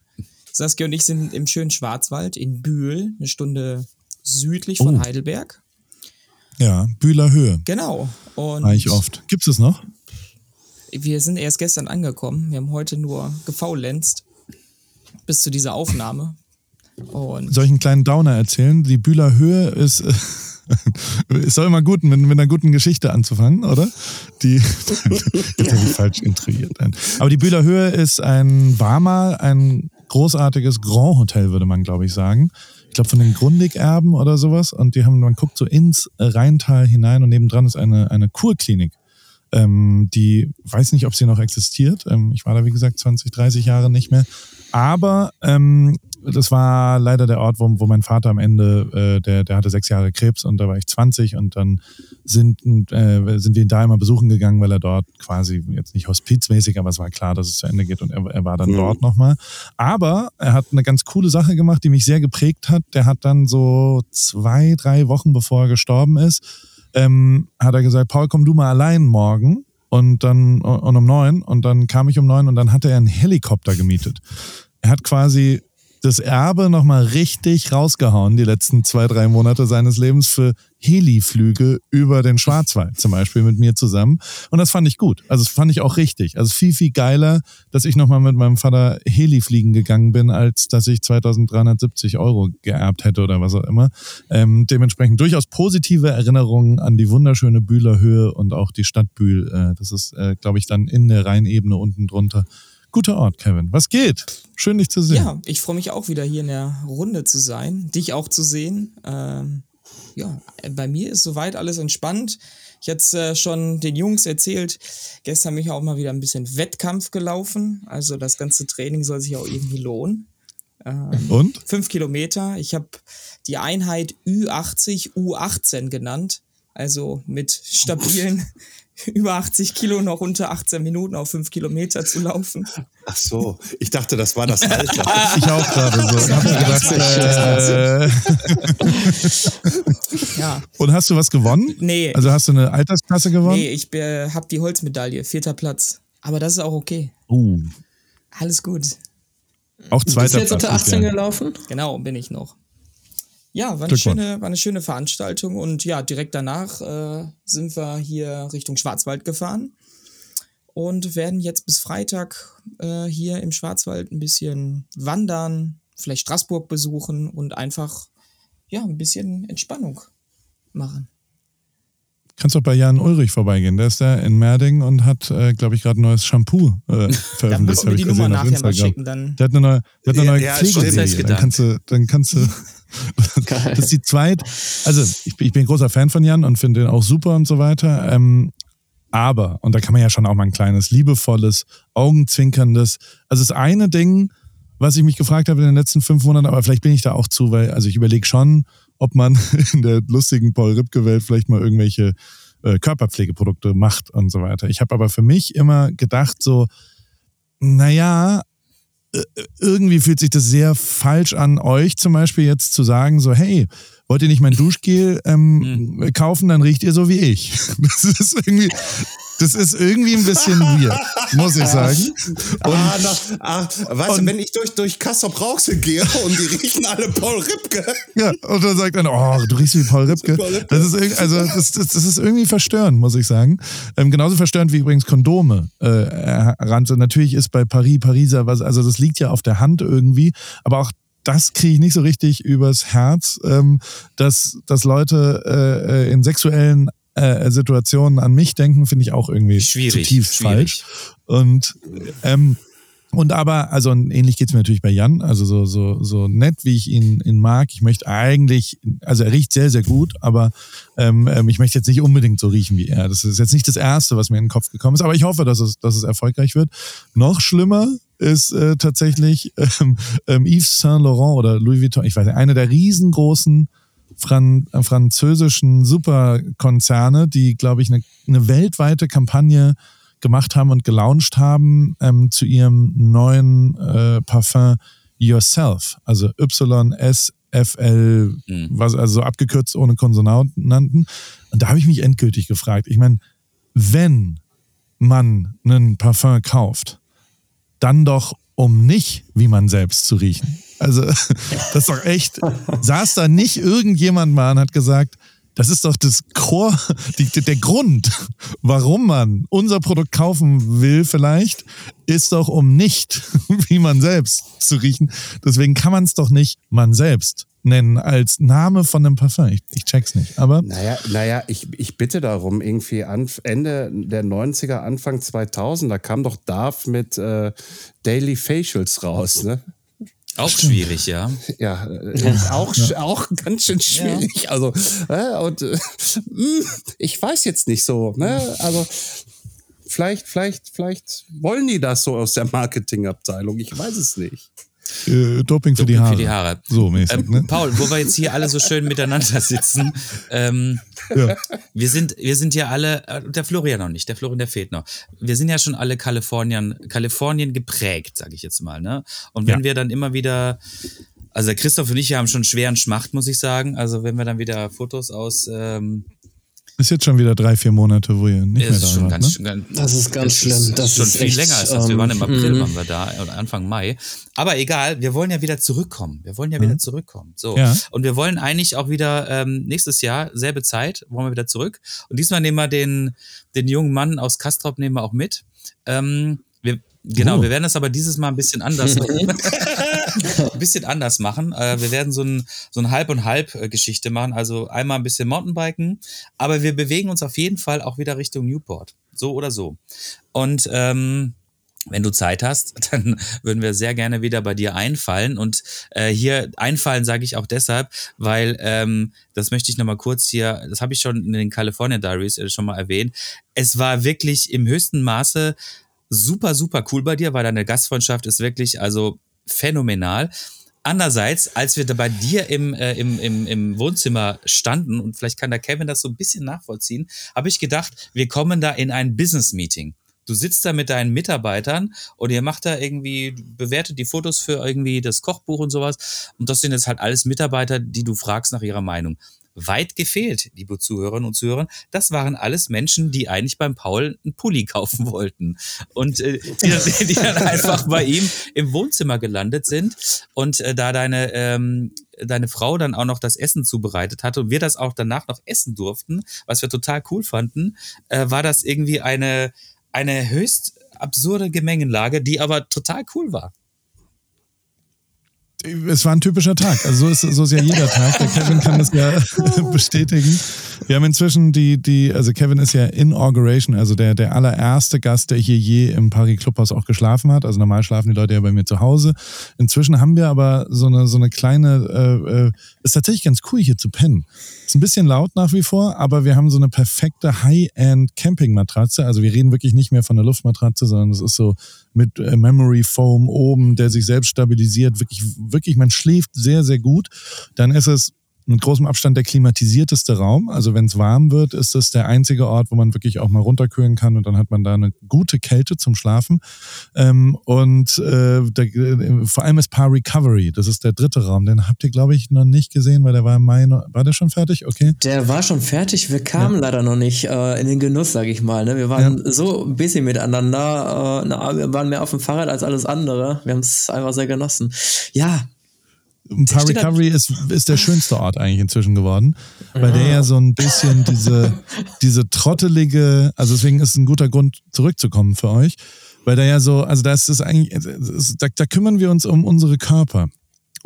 Saskia und ich sind im schönen Schwarzwald in Bühl, eine Stunde südlich von Oh. Heidelberg. ja, Bühler Höhe. Genau. Und War ich oft. Gibt's es noch? wir sind erst gestern angekommen. Wir haben heute nur gefaulenzt bis zu dieser Aufnahme. Und Soll ich einen kleinen Downer erzählen? Die Bühler Höhe ist. äh, *laughs* Ist doch immer gut, mit, mit einer guten Geschichte anzufangen, oder? Die, *laughs* jetzt habe ich falsch intrigiert. Aber die Bühler Höhe ist ein, war mal ein großartiges Grand Hotel, würde man, glaube ich, sagen. Ich glaube, von den Grundig-Erben oder sowas. Und die haben, man guckt so ins Rheintal hinein und nebendran ist eine, eine Kurklinik. Ähm, die weiß nicht, ob sie noch existiert. Ähm, ich war da, wie gesagt, 20, 30 Jahre nicht mehr. Aber ähm, das war leider der Ort, wo, wo mein Vater am Ende, äh, der, der hatte sechs Jahre Krebs und da war ich 20 und dann sind, äh, sind wir ihn da immer besuchen gegangen, weil er dort quasi, jetzt nicht hospizmäßig, aber es war klar, dass es zu Ende geht und er, er war dann Mhm. dort nochmal. Aber er hat eine ganz coole Sache gemacht, die mich sehr geprägt hat. Der hat dann so zwei, drei Wochen bevor er gestorben ist, ähm, hat er gesagt, Paul, komm du mal allein morgen. Und dann und um neun und dann kam ich um neun und dann hatte er einen Helikopter gemietet. Er hat quasi das Erbe nochmal richtig rausgehauen, die letzten zwei, drei Monate seines Lebens für Heliflüge über den Schwarzwald zum Beispiel mit mir zusammen. Und das fand ich gut. Also das fand ich auch richtig. Also viel, viel geiler, dass ich nochmal mit meinem Vater Heli fliegen gegangen bin, als dass ich 2370 Euro geerbt hätte oder was auch immer. Ähm, dementsprechend durchaus positive Erinnerungen an die wunderschöne Bühler Höhe und auch die Stadt Bühl. Äh, das ist, äh, glaube ich, dann in der Rheinebene unten drunter. Guter Ort, Kevin. Was geht? Schön, dich zu sehen. ja, ich freue mich auch wieder hier in der Runde zu sein, dich auch zu sehen. Ähm, ja, bei mir ist soweit alles entspannt. Ich hatte äh, schon den Jungs erzählt, gestern bin ich auch mal wieder ein bisschen Wettkampf gelaufen. Also das ganze Training soll sich auch irgendwie lohnen. Ähm, Und? fünf Kilometer. Ich habe die Einheit Ü80 U18 genannt. Also mit stabilen *laughs* über 80 Kilo noch unter 18 Minuten auf fünf Kilometer zu laufen. Ach so, ich dachte, das war das Alter. *laughs* Ich auch gerade so. Hab gedacht, äh, *laughs* Ja, und hast du was gewonnen? nee, Also hast du eine Altersklasse gewonnen? nee, ich äh, habe die Holzmedaille, vierter Platz. Aber das ist auch okay. Uh, Alles gut. auch Bist zweiter du jetzt unter Platz. 18 ja. gelaufen? Genau, bin ich noch. Ja, war eine, schöne, war eine schöne Veranstaltung und ja, direkt danach äh, sind wir hier Richtung Schwarzwald gefahren und werden jetzt bis Freitag äh, hier im Schwarzwald ein bisschen wandern, vielleicht Straßburg besuchen und einfach ja ein bisschen Entspannung machen. kannst doch bei Jan Ulrich vorbeigehen. Der ist da in Merding und hat, äh, glaube ich, gerade ein neues Shampoo äh, *laughs* veröffentlicht. Dann mir ich die Nummer nachher mal schicken. Dann Der hat eine neue, der hat eine neue ja, stimmt. Dann kannst du, dann kannst du, *laughs* das ist die zweit, also ich, bin- ich bin großer Fan von Jan und finde den auch super und so weiter. Ähm, aber, und da kann man ja schon auch mal ein kleines, liebevolles, augenzwinkerndes, also das eine Ding, was ich mich gefragt habe in den letzten fünf Monaten, aber vielleicht bin ich da auch zu, weil, also ich überlege schon, ob man *laughs* in der lustigen Paul Ripke-Welt vielleicht mal irgendwelche äh, Körperpflegeprodukte macht und so weiter. Ich habe aber für mich immer gedacht, so, naja, irgendwie fühlt sich das sehr falsch an, euch zum Beispiel jetzt zu sagen, so, hey, wollt ihr nicht mein Duschgel ähm, kaufen, dann riecht ihr so wie ich. *laughs* Das ist irgendwie, das ist irgendwie ein bisschen weird, muss ich sagen. ah, na, ah, weißt du, wenn ich durch, durch Kassel Rauxel gehe und die riechen alle Paul Ripke. Ja, und dann sagt dann, oh, du riechst wie Paul *laughs* Ripke. Das ist irgendwie, also das, das, das ist irgendwie verstörend, muss ich sagen. Ähm, genauso verstörend wie übrigens Kondome äh, Ranze. Natürlich ist bei Paris, Pariser was, also das liegt ja auf der Hand irgendwie, aber auch das kriege ich nicht so richtig übers Herz, ähm, dass, dass Leute äh, äh, in sexuellen äh, Situationen an mich denken, finde ich auch irgendwie Schwierig, zutiefst schwierig. falsch. Und ähm, und aber, also ähnlich geht's mir natürlich bei Jan, also so, so, so nett, wie ich ihn, ihn mag. Ich möchte eigentlich, also er riecht sehr, sehr gut, aber ähm, ähm, ich möchte jetzt nicht unbedingt so riechen wie er. Das ist jetzt nicht das Erste, was mir in den Kopf gekommen ist, aber ich hoffe, dass es, dass es erfolgreich wird. Noch schlimmer ist äh, tatsächlich *laughs* ähm, ähm, Yves Saint Laurent oder Louis Vuitton, ich weiß nicht, eine der riesengroßen Fran äh, französischen Superkonzerne, die, glaube ich, eine, eine weltweite Kampagne gemacht haben und gelauncht haben ähm, zu ihrem neuen äh, Parfum Yourself, also YSFL, Mhm. was also so abgekürzt ohne Konsonanten. Und da habe ich mich endgültig gefragt. Ich meine, wenn man einen Parfum kauft, dann doch um nicht wie man selbst zu riechen. Also *laughs* das ist doch echt. Saß da nicht irgendjemand mal und hat gesagt, das ist doch das Core, die, der Grund, warum man unser Produkt kaufen will vielleicht, ist doch um nicht *laughs* wie man selbst zu riechen. Deswegen kann man es doch nicht man selbst nennen als Name von einem Parfum. Ich, ich check's nicht. Aber Naja, naja ich, ich bitte darum, irgendwie an, Ende der 90er, Anfang 2000, da kam doch Darf mit äh, Daily Facials raus, ne? Auch schwierig, ja. Ja, äh, auch, sch- auch ganz schön schwierig. Also, äh, und äh, mh, ich weiß jetzt nicht so, ne? Also, vielleicht, vielleicht, vielleicht wollen die das so aus der Marketingabteilung. Ich weiß es nicht. Äh, Doping für die Doping Haare. für die Haare. So mäßig, Ähm, ne? Paul, wo wir jetzt hier alle so schön miteinander sitzen, ähm, Ja. wir sind, wir sind ja alle, äh, der Florian noch nicht, der Florian, der fehlt noch. Wir sind ja schon alle Kalifornien, Kalifornien geprägt, sage ich jetzt mal, ne? Und wenn Ja. wir dann immer wieder, also der Christoph und ich haben schon schweren Schmacht, muss ich sagen. Also wenn wir dann wieder Fotos aus, ähm, Ist jetzt schon wieder drei, vier Monate, wo ihr nicht mehr ist da schon wart, ganz, ne? ganz, Das ist ganz es schlimm. Das schon ist viel echt, länger. Ist das. Wir waren im ähm, April, mhm. waren wir da, oder Anfang Mai. Aber egal, wir wollen ja wieder zurückkommen. Wir wollen ja wieder zurückkommen. So. Ja. Und wir wollen eigentlich auch wieder ähm, nächstes Jahr, selbe Zeit, wollen wir wieder zurück. Und diesmal nehmen wir den, den jungen Mann aus Kastrop nehmen wir auch mit. Ähm, genau, Oh. wir werden das aber dieses Mal ein bisschen anders *laughs* ein bisschen anders machen. Äh, wir werden so ein, so ein Halb- und Halb-Geschichte machen. Also einmal ein bisschen Mountainbiken, aber wir bewegen uns auf jeden Fall auch wieder Richtung Newport. So oder so. Und ähm, wenn du Zeit hast, *laughs* dann würden wir sehr gerne wieder bei dir einfallen. Und äh, hier einfallen sage ich auch deshalb, weil ähm, das möchte ich nochmal kurz hier, das habe ich schon in den California Diaries äh, schon mal erwähnt. Es war wirklich im höchsten Maße super, super cool bei dir, weil deine Gastfreundschaft ist wirklich also phänomenal. Andererseits, als wir da bei dir im, äh, im, im, im Wohnzimmer standen, und vielleicht kann der Kevin das so ein bisschen nachvollziehen, habe ich gedacht, wir kommen da in ein Business-Meeting. Du sitzt da mit deinen Mitarbeitern und ihr macht da irgendwie, bewertet die Fotos für irgendwie das Kochbuch und sowas. Und das sind jetzt halt alles Mitarbeiter, die du fragst nach ihrer Meinung. Weit gefehlt, liebe Zuhörerinnen und Zuhörer. Das waren alles Menschen, die eigentlich beim Paul einen Pulli *laughs* kaufen wollten. Und äh, die, dann- die dann einfach bei ihm im Wohnzimmer gelandet sind. Und äh, da deine, ähm, deine Frau dann auch noch das Essen zubereitet hatte und wir das auch danach noch essen durften, was wir total cool fanden, äh, war das irgendwie eine, eine höchst absurde Gemengenlage, die aber total cool war. Es war ein typischer Tag. Also so ist, so ist ja jeder Tag. Der Kevin kann das ja *laughs* bestätigen. wir haben inzwischen die, die, also Kevin ist ja Inauguration, also der, der allererste Gast, der hier je im Paris Clubhaus auch geschlafen hat. Also normal schlafen die Leute ja bei mir zu Hause. Inzwischen haben wir aber so eine, so eine kleine, äh, äh, ist tatsächlich ganz cool hier zu pennen. Ist ein bisschen laut nach wie vor, aber wir haben so eine perfekte High-End Camping-Matratze. Also wir reden wirklich nicht mehr von einer Luftmatratze, sondern es ist so mit äh, Memory Foam oben, der sich selbst stabilisiert. Wirklich, wirklich, man schläft sehr, sehr gut. Dann ist es mit großem Abstand der klimatisierteste Raum. Also wenn es warm wird, ist das der einzige Ort, wo man wirklich auch mal runterkühlen kann und dann hat man da eine gute Kälte zum Schlafen. Ähm, und äh, der, äh, vor allem ist Paar Recovery, das ist der dritte Raum. Den habt ihr, glaube ich, noch nicht gesehen, weil der war im Mai, noch, war der schon fertig? Okay. Der war schon fertig, wir kamen ja. leider noch nicht äh, in den Genuss, sage ich mal. Ne? Wir waren ja. so busy miteinander, äh, na, wir waren mehr auf dem Fahrrad als alles andere. Wir haben es einfach sehr genossen. Ja, Par Recovery ist, ist der schönste Ort eigentlich inzwischen geworden, weil der ja so ein bisschen diese, *laughs* diese trottelige, also deswegen ist es ein guter Grund zurückzukommen für euch, weil der ja so, also da ist es eigentlich, da, da kümmern wir uns um unsere Körper.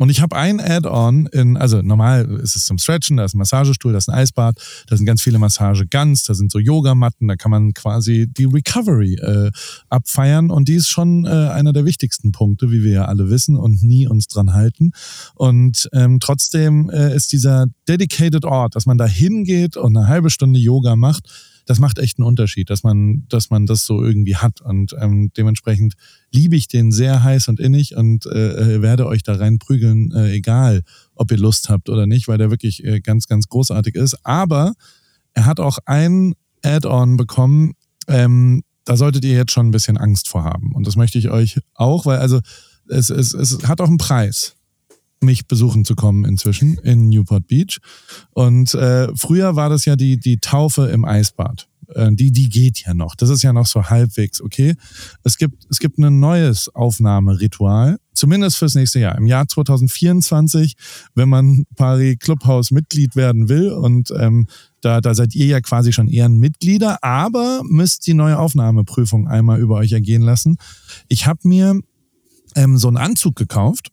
Und ich habe ein Add-on in, also normal ist es zum Stretchen, da ist ein Massagestuhl, da ist ein Eisbad, da sind ganz viele Massageguns, da sind so Yogamatten, da kann man quasi die Recovery äh, abfeiern und die ist schon äh, einer der wichtigsten Punkte, wie wir ja alle wissen und nie uns dran halten. Und ähm, trotzdem äh, ist dieser dedicated Ort, dass man da hingeht und eine halbe Stunde Yoga macht, das macht echt einen Unterschied, dass man, dass man das so irgendwie hat. Und ähm, dementsprechend liebe ich den sehr heiß und innig und äh, äh, werde euch da reinprügeln, äh, egal ob ihr Lust habt oder nicht, weil der wirklich äh, ganz, ganz großartig ist. Aber er hat auch ein Add-on bekommen, ähm, da solltet ihr jetzt schon ein bisschen Angst vor haben. Und das möchte ich euch auch, weil also es, es, es hat auch einen Preis mich besuchen zu kommen inzwischen in Newport Beach. Und äh, früher war das ja die, die Taufe im Eisbad. Äh, die, die geht ja noch. Das ist ja noch so halbwegs okay. Es gibt, es gibt ein neues Aufnahmeritual, zumindest fürs nächste Jahr. Im Jahr 2024, wenn man Pari Clubhouse Mitglied werden will und ähm, da, da seid ihr ja quasi schon Ehrenmitglieder, aber müsst die neue Aufnahmeprüfung einmal über euch ergehen lassen. Ich habe mir ähm, so einen Anzug gekauft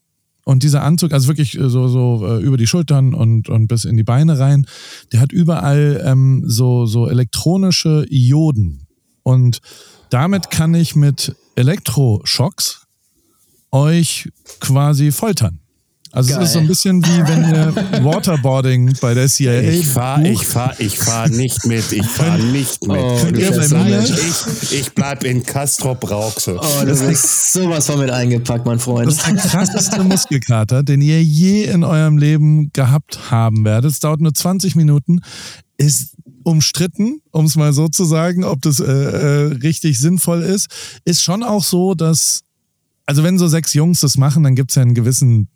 und dieser Anzug, also wirklich äh, so, so äh, über die Schultern und, und bis in die Beine rein, der hat überall ähm, so, so elektronische Ioden. Und damit kann ich mit Elektroschocks euch quasi foltern. Also Geil. es ist so ein bisschen wie wenn ihr Waterboarding bei der CIA Ich fahre ich fahr, ich fahr nicht mit. Ich fahre nicht mit. Oh, könnt ihr bei mir? Ich, ich bleib in Castrop Rauxel. Oh, das ist sowas von mit eingepackt, mein Freund. Das ist der krasseste Muskelkater, den ihr je in eurem Leben gehabt haben werdet. Es dauert nur 20 Minuten. Ist umstritten, um es mal so zu sagen, ob das äh, äh, richtig sinnvoll ist. Ist schon auch so, dass, also wenn so sechs Jungs das machen, dann gibt es ja einen gewissen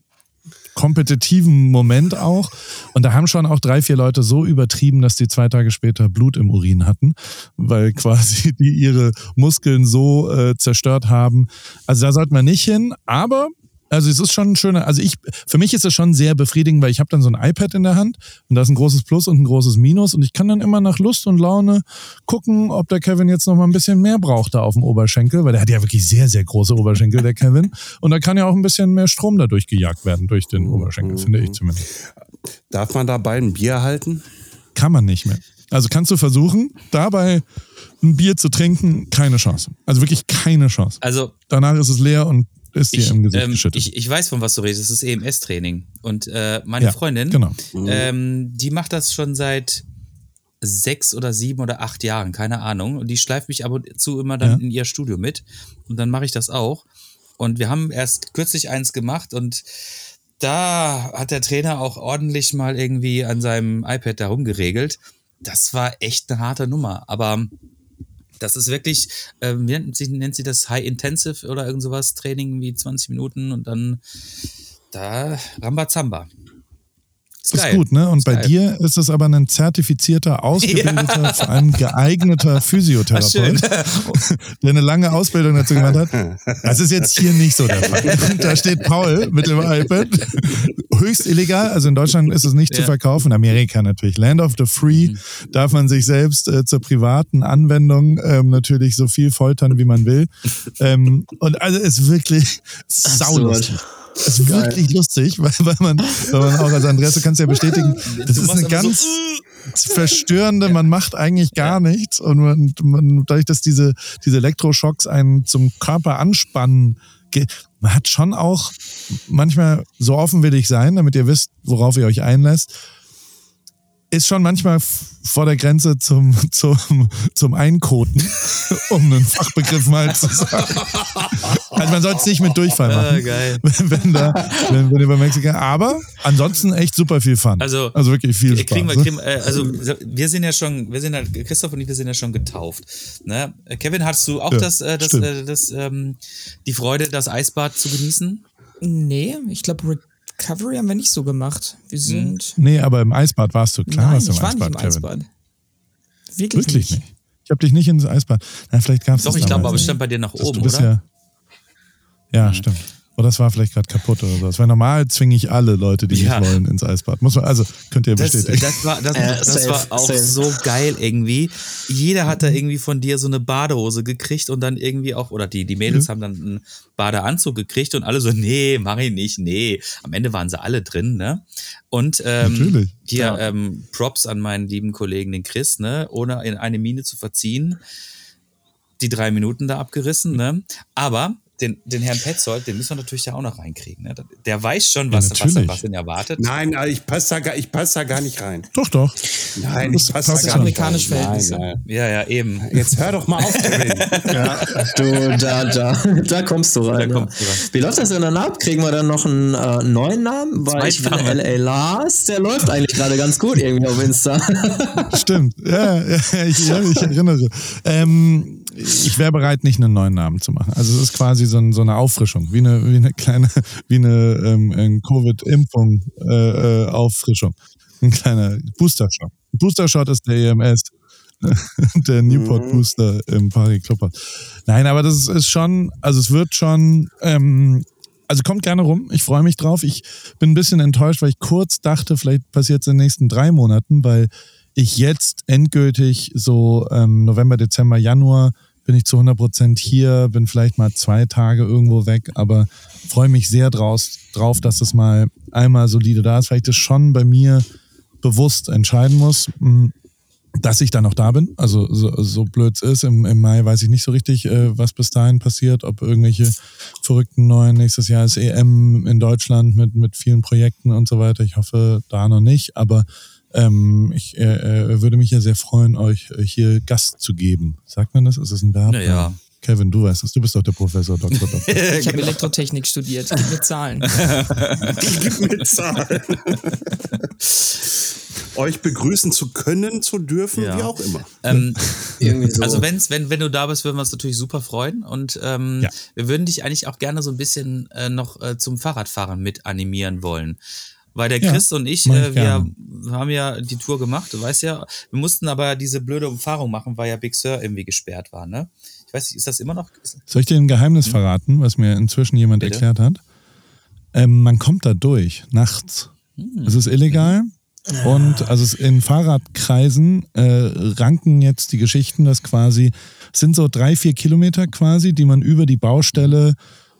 kompetitiven Moment auch. Und da haben schon auch drei, vier Leute so übertrieben, dass die zwei Tage später Blut im Urin hatten, weil *laughs* quasi die ihre Muskeln so äh, zerstört haben. Also da sollte man nicht hin, aber also es ist schon ein schöner, also ich, für mich ist es schon sehr befriedigend, weil ich habe dann so ein iPad in der Hand und da ist ein großes Plus und ein großes Minus und ich kann dann immer nach Lust und Laune gucken, ob der Kevin jetzt noch mal ein bisschen mehr braucht da auf dem Oberschenkel, weil der hat ja wirklich sehr, sehr große Oberschenkel, der Kevin. Und da kann ja auch ein bisschen mehr Strom dadurch gejagt werden, durch den Oberschenkel, finde ich zumindest. Darf man dabei ein Bier halten? Kann man nicht mehr. Also kannst du versuchen, dabei ein Bier zu trinken, keine Chance. Also wirklich keine Chance. Also danach ist es leer und ist dir im Gesicht ähm, geschüttet. Ich, ich weiß, von was du redest. Das ist EMS-Training. Und äh, meine Ja, Freundin, genau. ähm, die macht das schon seit sechs oder sieben oder acht Jahren, keine Ahnung. Und die schleift mich ab und zu immer dann Ja. in ihr Studio mit. Und dann mache ich das auch. Und wir haben erst kürzlich eins gemacht und da hat der Trainer auch ordentlich mal irgendwie an seinem iPad da rumgeregelt. Das war echt eine harte Nummer. Aber das ist wirklich, äh, wie nennt sie, nennt sie das High Intensive oder irgend sowas, Training wie 20 Minuten und dann da Rambazamba. Ist gut, ne? Und bei geil. dir ist es aber ein zertifizierter, *laughs* ausgebildeter, vor allem geeigneter *laughs* Physiotherapeut, *laughs* der eine lange Ausbildung dazu gemacht hat. Das ist jetzt hier nicht so der Fall. Da steht Paul mit dem iPad. Höchst illegal, also in Deutschland ist es nicht zu Ja. verkaufen, in Amerika natürlich. Land of the Free darf man sich selbst äh, zur privaten Anwendung ähm, natürlich so viel foltern, wie man will. Ähm, und also ist wirklich saulustig. Es ist wirklich lustig, *laughs* weil, weil, man, weil man auch als Andreas, du kannst ja bestätigen, das ist machst eine aber so, ganz, Verstörende, man macht eigentlich gar nichts. Und man, man, dadurch, dass diese, diese Elektroschocks einen zum Körper anspannen, man hat schon auch manchmal so offen will ich sein, damit ihr wisst, worauf ihr euch einlässt ist schon manchmal vor der Grenze zum, *laughs* zum, zum Einkoten, *laughs* um einen Fachbegriff mal zu sagen. Also man sollte es nicht mit Durchfall machen. Ah, geil. *laughs* Wenn, da, wenn, wenn über Mexiko. Aber ansonsten echt super viel Fun. Also, also wirklich viel Spaß. Kriegen wir, kriegen, äh, also wir sind ja schon, wir sind ja, Christoph und ich, wir sind ja schon getauft. Ne? Kevin, hast du auch ja, das, äh, das, äh, das ähm, die Freude, das Eisbad zu genießen? Nee, ich glaube, Recovery haben wir nicht so gemacht. Wir hm. sind. Nee, aber im Eisbad warst du. Klar Nein, warst du im ich war Eisbad, nicht im Eisbad. Wirklich, Wirklich nicht. nicht. Ich habe dich nicht ins Eisbad. Na, vielleicht gab es Doch, ich glaube, aber es stand bei dir nach oben, oder? Ja, ja mhm. stimmt. Oder das war vielleicht gerade kaputt oder so. Das war normal, zwinge ich alle Leute, die ja. nicht wollen, ins Eisbad. Muss man, also könnt ihr bestätigen. Das, das war, das, äh, das safe, war auch safe. so geil irgendwie. Jeder hat da irgendwie von dir so eine Badehose gekriegt und dann irgendwie auch, oder die, die Mädels mhm. haben dann einen Badeanzug gekriegt und alle so, nee, mach ich nicht, nee. Am Ende waren sie alle drin, ne? Und ähm, Natürlich. hier ja. ähm, Props an meinen lieben Kollegen, den Chris, ne? Ohne in eine Mine zu verziehen die drei Minuten da abgerissen, ne? Aber den, den Herrn Petzold, den müssen wir natürlich da auch noch reinkriegen. Ne? Der weiß schon, was, ja, was, was ihn erwartet. Nein, ich passe da, pass da gar nicht rein. Doch, doch. Nein, ich passe da gar nicht rein. Verhältnisse. Nein, nein. Ja, ja, eben. Jetzt hör doch mal auf, *laughs* ja, du, da, da, da kommst du rein. Da kommst du rein. Wie läuft das denn dann ab? Kriegen wir dann noch einen äh, neuen Namen? Weil ich finde, L.A. Lars, der läuft eigentlich gerade ganz gut irgendwie auf Insta. Stimmt, ja, ja ich, ja, ich erinnere. Ähm, ich wäre bereit, nicht einen neuen Namen zu machen. Also es ist quasi so, ein, so eine Auffrischung, wie eine, wie eine kleine, *laughs* wie eine ähm, Covid-Impfung, äh, äh, Auffrischung. Ein kleiner Booster-Shot. Booster-Shot ist der EMS. *laughs* der Newport mhm. Booster im Paris Clubhaus. Nein, aber das ist, ist, schon, also es wird schon, ähm, also kommt gerne rum. Ich freue mich drauf. Ich bin ein bisschen enttäuscht, weil ich kurz dachte, vielleicht passiert es in den nächsten drei Monaten, weil ich jetzt endgültig so ähm, November, Dezember, Januar bin ich zu 100 Prozent hier, bin vielleicht mal zwei Tage irgendwo weg, aber freue mich sehr draus, drauf, dass das mal einmal solide da ist, weil ich das schon bei mir bewusst entscheiden muss, hm, dass ich da noch da bin. Also so, so blöd es ist, im, im Mai weiß ich nicht so richtig, äh, was bis dahin passiert, ob irgendwelche verrückten neuen, nächstes Jahr ist EM in Deutschland mit, mit vielen Projekten und so weiter. Ich hoffe da noch nicht, aber ähm, ich äh, äh, würde mich ja sehr freuen, euch äh, hier Gast zu geben. Sagt man das? Ist das ein Verb? Ja. Kevin, du weißt das. Du bist doch der Professor, Doktor, *laughs* Doktor. ich habe genau. Elektrotechnik studiert. Gib mir Zahlen. *laughs* Gib mir Zahlen. *laughs* euch begrüßen zu können, zu dürfen, ja. wie auch immer. Ähm, so. Also wenn's, wenn, wenn du da bist, würden wir uns natürlich super freuen. Und ähm, ja. wir würden dich eigentlich auch gerne so ein bisschen äh, noch äh, zum Fahrradfahren mit animieren wollen. Weil der Chris ja, und ich, äh, wir haben ja die Tour gemacht, du weißt ja, wir mussten aber diese blöde Umfahrung machen, weil ja Big Sur irgendwie gesperrt war, ne? Ich weiß nicht, ist das immer noch? Soll ich dir ein Geheimnis hm? verraten, was mir inzwischen jemand Bitte? erklärt hat? Ähm, man kommt da durch, nachts. Hm. Es ist illegal. Und also in Fahrradkreisen äh, ranken jetzt die Geschichten, dass quasi, es sind so drei, vier Kilometer quasi, die man über die Baustelle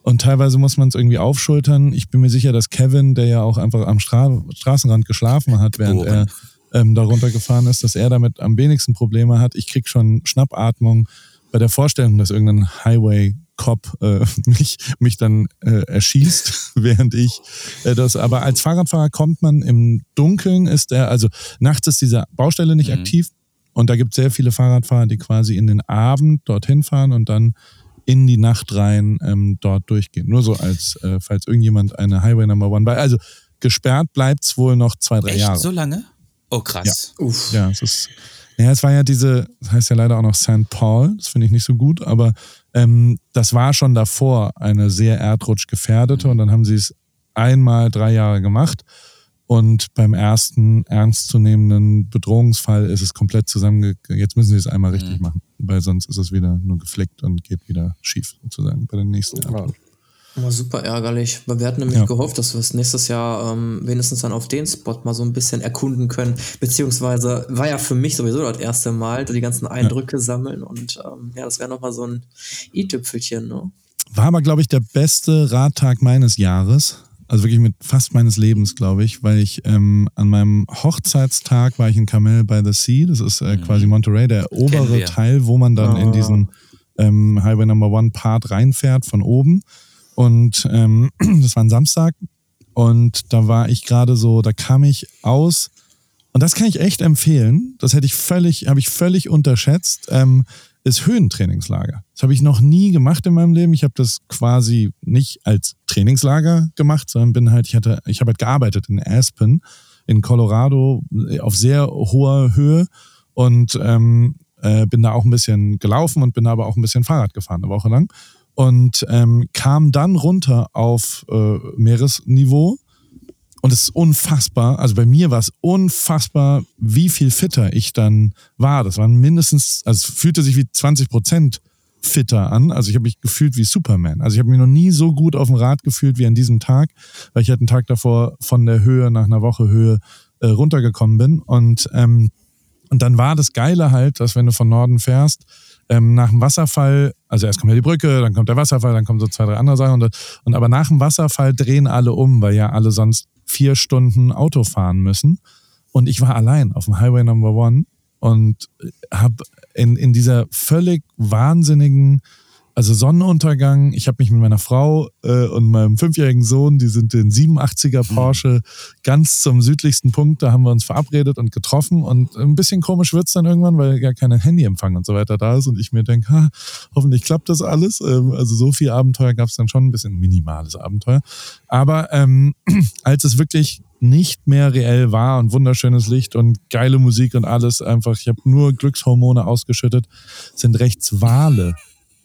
und teilweise muss man es irgendwie aufschultern. Ich bin mir sicher, dass Kevin, der ja auch einfach am Stra Straßenrand geschlafen hat, während er ähm, darunter gefahren ist, dass er damit am wenigsten Probleme hat. Ich krieg schon Schnappatmung bei der Vorstellung, dass irgendein Highway-Cop äh, *laughs* mich, mich dann äh, erschießt, *laughs* während ich äh, das. Aber als Fahrradfahrer kommt man im Dunkeln, ist er, also nachts ist diese Baustelle nicht mhm. aktiv. Und da gibt es sehr viele Fahrradfahrer, die quasi in den Abend dorthin fahren und dann in die Nacht rein ähm, dort durchgehen. Nur so als, äh, falls irgendjemand eine Highway Number One bei. Also gesperrt bleibt es wohl noch zwei, drei Echt? Jahre. So lange? Oh, krass. Ja, Uff. ja es ist. Ja, es war ja diese, das heißt ja leider auch noch St. Paul, das finde ich nicht so gut, aber ähm, das war schon davor eine sehr erdrutschgefährdete mhm. und dann haben sie es einmal drei Jahre gemacht und beim ersten ernstzunehmenden Bedrohungsfall ist es komplett zusammen. Jetzt müssen sie es einmal richtig mhm. machen, weil sonst ist es wieder nur geflickt und geht wieder schief sozusagen bei den nächsten Jahren. Ja, super ärgerlich, weil wir hatten nämlich ja. gehofft, dass wir es nächstes Jahr ähm, wenigstens dann auf den Spot mal so ein bisschen erkunden können. Beziehungsweise war ja für mich sowieso das erste Mal, die ganzen Eindrücke ja. sammeln und ähm, ja, das wäre nochmal so ein i-Tüpfelchen. Ne? War aber, glaube ich, der beste Radtag meines Jahres also wirklich mit fast meines Lebens, glaube ich, weil ich ähm, an meinem Hochzeitstag war ich in Carmel by the Sea, das ist äh, quasi Monterey, der obere. Teil, wo man dann in diesen ähm, Highway Number One Part reinfährt von oben. Und ähm, *clears throat* das war ein Samstag und da war ich gerade so, da kam ich aus und das kann ich echt empfehlen. Das hätte ich völlig, habe ich völlig unterschätzt. Ähm, ist Höhentrainingslager. Das habe ich noch nie gemacht in meinem Leben. Ich habe das quasi nicht als Trainingslager gemacht, sondern bin halt, ich hatte, ich habe halt gearbeitet in Aspen in Colorado auf sehr hoher Höhe und ähm, äh, bin da auch ein bisschen gelaufen und bin aber auch ein bisschen Fahrrad gefahren eine Woche lang und ähm, kam dann runter auf äh, Meeresniveau und es ist unfassbar, also bei mir war es unfassbar, wie viel fitter ich dann war. Das waren mindestens, also es fühlte sich wie 20 Prozent fitter an. Also ich habe mich gefühlt wie Superman. Also ich habe mich noch nie so gut auf dem Rad gefühlt wie an diesem Tag, weil ich halt einen Tag davor von der Höhe nach einer Woche Höhe äh, runtergekommen bin. Und, ähm, und dann war das Geile halt, dass wenn du von Norden fährst, ähm, nach dem Wasserfall, also erst kommt ja die Brücke, dann kommt der Wasserfall, dann kommen so zwei, drei andere Sachen. Und, und aber nach dem Wasserfall drehen alle um, weil ja alle sonst vier Stunden Auto fahren müssen. Und ich war allein auf dem Highway Number One und habe in, in dieser völlig wahnsinnigen, also Sonnenuntergang, ich habe mich mit meiner Frau äh, und meinem fünfjährigen Sohn, die sind in 87er Porsche ganz zum südlichsten Punkt, da haben wir uns verabredet und getroffen und ein bisschen komisch wird's dann irgendwann, weil gar kein Handyempfang und so weiter da ist und ich mir denke, ha, hoffentlich klappt das alles. Ähm, also so viel Abenteuer gab's dann schon, ein bisschen minimales Abenteuer. Aber ähm, *clears throat* als es wirklich nicht mehr reell war und wunderschönes Licht und geile Musik und alles einfach, ich habe nur Glückshormone ausgeschüttet, sind rechts Wale.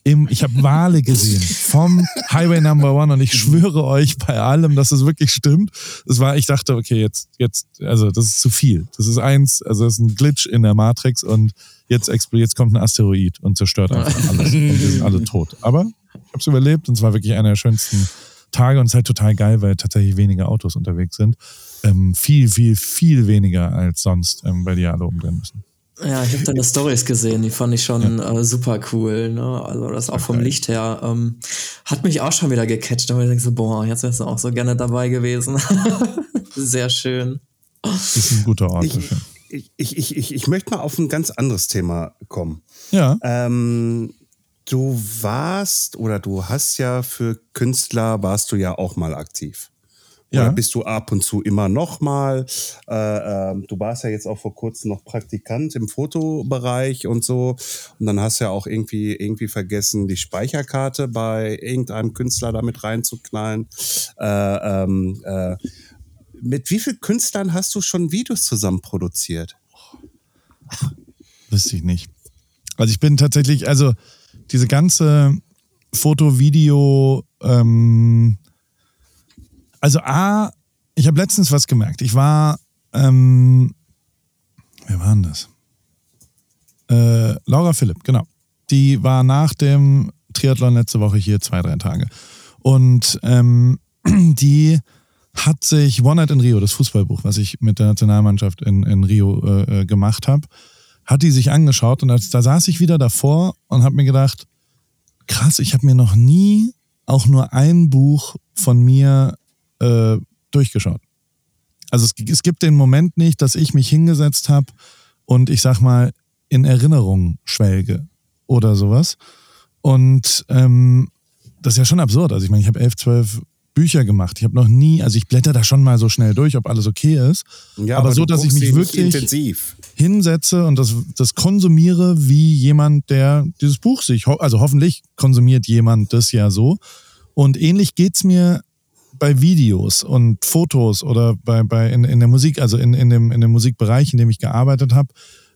Im, ich habe Wale gesehen vom Highway Number One und ich schwöre euch bei allem, dass es wirklich stimmt. Es war, ich dachte, okay, jetzt, jetzt, also das ist zu viel. Das ist eins, also das ist ein Glitch in der Matrix und jetzt explodiert, jetzt kommt ein Asteroid und zerstört einfach *laughs* alles. Und wir sind alle tot. Aber ich habe es überlebt und es war wirklich einer der schönsten Tage und es ist halt total geil, weil tatsächlich weniger Autos unterwegs sind. Ähm, viel, viel, viel weniger als sonst, ähm, weil die ja alle umdrehen müssen. Ja, ich habe deine Stories gesehen, die fand ich schon äh, super cool. Ne? Also das auch vom Licht her ähm, hat mich auch schon wieder gecatcht. Da ich denke so, boah, jetzt wärst du auch so gerne dabei gewesen. *laughs* Sehr schön. Ist ein guter Ort. Ich, ich, ich, ich, ich möchte mal auf ein ganz anderes Thema kommen. Ja. Ähm, du warst oder du hast ja für Künstler warst du ja auch mal aktiv. Oder Ja. bist du ab und zu immer noch mal? Äh, ähm, du warst ja jetzt auch vor kurzem noch Praktikant im Fotobereich und so. Und dann hast du ja auch irgendwie, irgendwie vergessen, die Speicherkarte bei irgendeinem Künstler damit reinzuknallen. Äh, ähm, äh, mit wie vielen Künstlern hast du schon Videos zusammen produziert? Wüsste ich nicht. Also ich bin tatsächlich, also diese ganze Foto, Video, ähm, also A, ich habe letztens was gemerkt. Ich war, ähm, wer war denn das? Äh, Laura Philipp, genau. Die war nach dem Triathlon letzte Woche hier zwei, drei Tage. Und ähm, *clears throat* die hat sich One Night in Rio, das Fußballbuch, was ich mit der Nationalmannschaft in, in Rio äh, äh, gemacht habe, hat die sich angeschaut und als, da saß ich wieder davor und habe mir gedacht, krass, ich habe mir noch nie auch nur ein Buch von mir äh, durchgeschaut. Also es, es gibt den Moment nicht, dass ich mich hingesetzt habe und ich sag mal in Erinnerung schwelge oder sowas. Und ähm, das ist ja schon absurd. Also ich meine, ich habe elf, zwölf Bücher gemacht. Ich habe noch nie, also ich blätter da schon mal so schnell durch, ob alles okay ist. Ja, aber, so, du dass ich mich wirklich intensiv. hinsetze und das, das konsumiere wie jemand, der dieses Buch sich, ho- also hoffentlich konsumiert jemand das ja so. Und ähnlich geht's mir bei Videos und Fotos oder bei, bei in, in der Musik, also in, in, dem, in dem Musikbereich, in dem ich gearbeitet habe.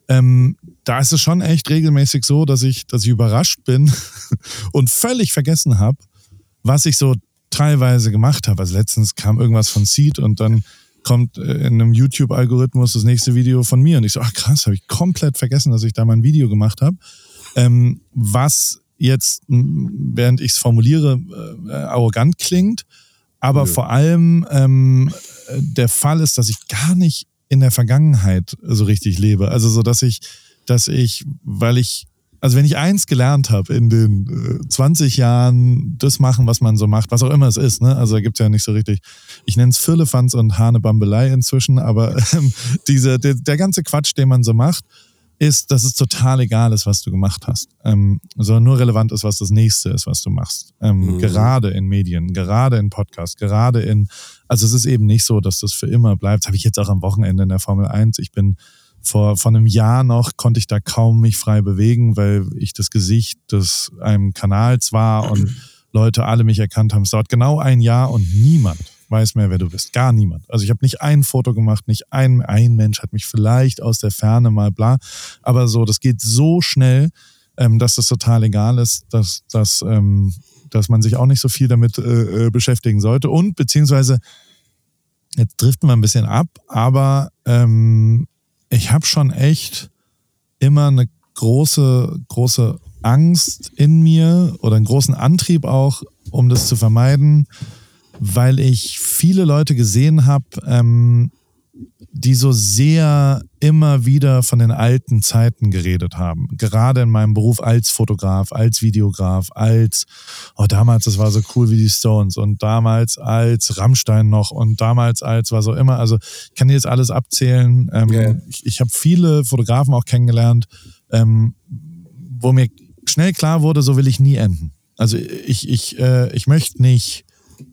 Ähm, da ist es schon echt regelmäßig so, dass ich, dass ich überrascht bin *laughs* und völlig vergessen habe, was ich so teilweise gemacht habe. Also letztens kam irgendwas von Seed und dann kommt äh, in einem YouTube-Algorithmus das nächste Video von mir und ich so, ach krass, habe ich komplett vergessen, dass ich da mal ein Video gemacht habe. Ähm, was jetzt, während ich es formuliere, äh, arrogant klingt, aber vor allem ähm, äh, der Fall ist, dass ich gar nicht in der Vergangenheit so richtig lebe. Also so, dass ich, dass ich, weil ich also wenn ich eins gelernt habe in den äh, 20 Jahren, das machen, was man so macht, was auch immer es ist, ne? Also da gibt's ja nicht so richtig, ich nenne es Firlefanz und Hanebambelei inzwischen, aber *laughs* ähm, diese, der, der ganze Quatsch, den man so macht, ist, dass es total egal ist, was du gemacht hast, ähm, sondern nur relevant ist, was das nächste ist, was du machst. Ähm, mhm. Gerade in Medien, gerade in Podcasts, gerade in, also es ist eben nicht so, dass das für immer bleibt. Das habe ich jetzt auch am Wochenende in der Formel 1. Ich bin vor, vor einem Jahr noch konnte ich da kaum mich frei bewegen, weil ich das Gesicht des einem Kanals war und *clears throat* Leute alle mich erkannt haben. Es dauert genau ein Jahr und niemand weiß mehr, wer du bist. Gar niemand. Also ich habe nicht ein Foto gemacht, nicht ein, ein Mensch hat mich vielleicht aus der Ferne mal bla. Aber so, das geht so schnell, ähm, dass das total egal ist, dass, dass, ähm, dass man sich auch nicht so viel damit äh, äh beschäftigen sollte. Und beziehungsweise, jetzt driften wir ein bisschen ab, aber ähm, ich habe schon echt immer eine große, große Angst in mir oder einen großen Antrieb auch, um das zu vermeiden, weil ich viele Leute gesehen habe, ähm, die so sehr immer wieder von den alten Zeiten geredet haben. Gerade in meinem Beruf als Fotograf, als Videograf, als, oh, damals, das war so cool wie die Stones und damals als Rammstein noch und damals als was auch immer. Also ich kann jetzt alles abzählen. Ähm, yeah. Ich, ich habe viele Fotografen auch kennengelernt, ähm, wo mir schnell klar wurde, so will ich nie enden. Also ich, ich, äh, ich möchte nicht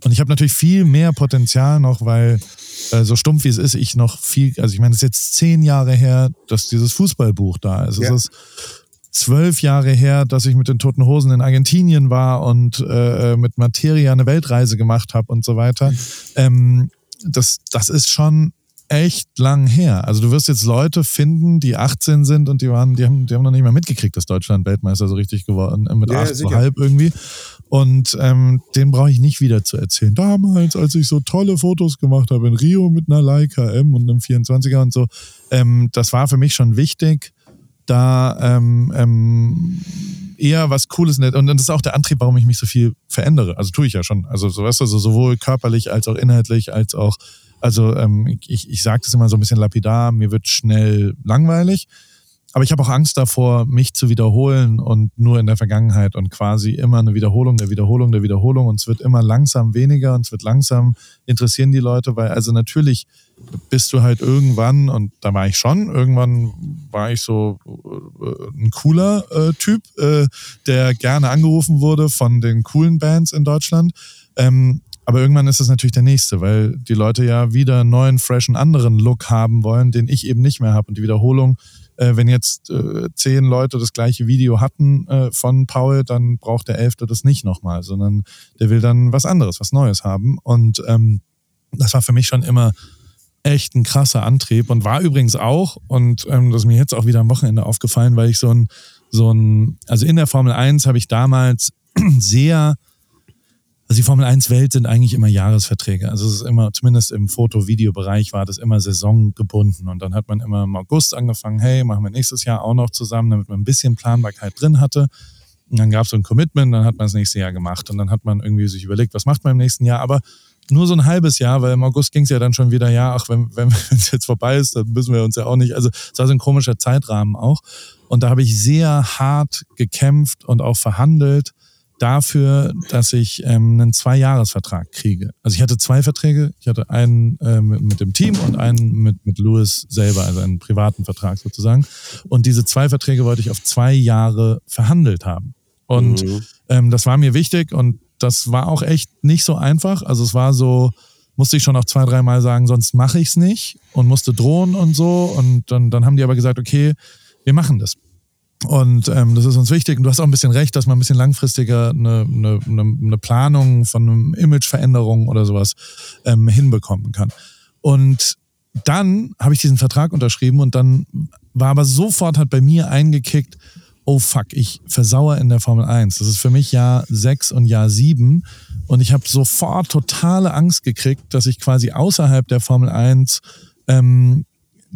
und ich habe natürlich viel mehr Potenzial noch, weil äh, so stumpf wie es ist, ich noch viel, also ich meine, es ist jetzt zehn Jahre her, dass dieses Fußballbuch da ist. Ja. Es ist zwölf Jahre her, dass ich mit den Toten Hosen in Argentinien war und äh, mit Materia eine Weltreise gemacht habe und so weiter. Ähm, das, das ist schon echt lang her. Also du wirst jetzt Leute finden, die 18 sind und die waren, die haben, die haben noch nicht mal mitgekriegt, dass Deutschland Weltmeister so richtig geworden, äh, mit ja, acht so halb irgendwie. Und ähm, den brauche ich nicht wieder zu erzählen. Damals, als ich so tolle Fotos gemacht habe in Rio mit einer Leica M und einem 24er und so, ähm, das war für mich schon wichtig, da ähm, ähm, eher was Cooles. Und das ist auch der Antrieb, warum ich mich so viel verändere. Also tue ich ja schon. Also so weißt du, also sowohl körperlich als auch inhaltlich, als auch, also ähm, ich, ich sage das immer so ein bisschen lapidar, mir wird schnell langweilig. Aber ich habe auch Angst davor, mich zu wiederholen und nur in der Vergangenheit und quasi immer eine Wiederholung der Wiederholung der Wiederholung und es wird immer langsam weniger und es wird langsam interessieren die Leute, weil also natürlich bist du halt irgendwann und da war ich schon, irgendwann war ich so äh, ein cooler äh, Typ, äh, der gerne angerufen wurde von den coolen Bands in Deutschland. Ähm, aber irgendwann ist es natürlich der nächste, weil die Leute ja wieder einen neuen, freshen, anderen Look haben wollen, den ich eben nicht mehr habe. Und die Wiederholung äh, wenn jetzt äh, zehn Leute das gleiche Video hatten äh, von Paul, dann braucht der Elfte das nicht nochmal, sondern der will dann was anderes, was Neues haben. Und ähm, das war für mich schon immer echt ein krasser Antrieb und war übrigens auch, und ähm, das ist mir jetzt auch wieder am Wochenende aufgefallen, weil ich so ein, so ein, also in der Formel 1 habe ich damals *clears throat* sehr also die Formel 1 Welt sind eigentlich immer Jahresverträge. Also es ist immer, zumindest im Foto-Video-Bereich war das immer saisongebunden. Und dann hat man immer im August angefangen, hey, machen wir nächstes Jahr auch noch zusammen, damit man ein bisschen Planbarkeit drin hatte. Und dann gab es so ein Commitment, dann hat man das nächste Jahr gemacht. Und dann hat man irgendwie sich überlegt, was macht man im nächsten Jahr. Aber nur so ein halbes Jahr, weil im August ging es ja dann schon wieder, ja, ach, wenn *laughs* wenn es jetzt vorbei ist, dann müssen wir uns ja auch nicht. Also es war so ein komischer Zeitrahmen auch. Und da habe ich sehr hart gekämpft und auch verhandelt dafür, dass ich ähm, einen Zwei-Jahres-Vertrag kriege. Also ich hatte zwei Verträge. Ich hatte einen äh, mit, mit, dem Team und einen mit, mit Louis selber, also einen privaten Vertrag sozusagen. Und diese zwei Verträge wollte ich auf zwei Jahre verhandelt haben. Und mhm. ähm, das war mir wichtig und das war auch echt nicht so einfach. Also es war so, musste ich schon auch zwei, dreimal sagen, sonst mache ich es nicht und musste drohen und so. Und dann, dann haben die aber gesagt, okay, wir machen das. Und ähm, das ist uns wichtig. Und du hast auch ein bisschen recht, dass man ein bisschen langfristiger eine, eine, eine Planung von einem Imageveränderung oder sowas ähm, hinbekommen kann. Und dann habe ich diesen Vertrag unterschrieben und dann war aber sofort hat bei mir eingekickt, oh fuck, ich versauere in der Formel 1. Das ist für mich Jahr 6 und Jahr 7. Und ich habe sofort totale Angst gekriegt, dass ich quasi außerhalb der Formel 1 ähm,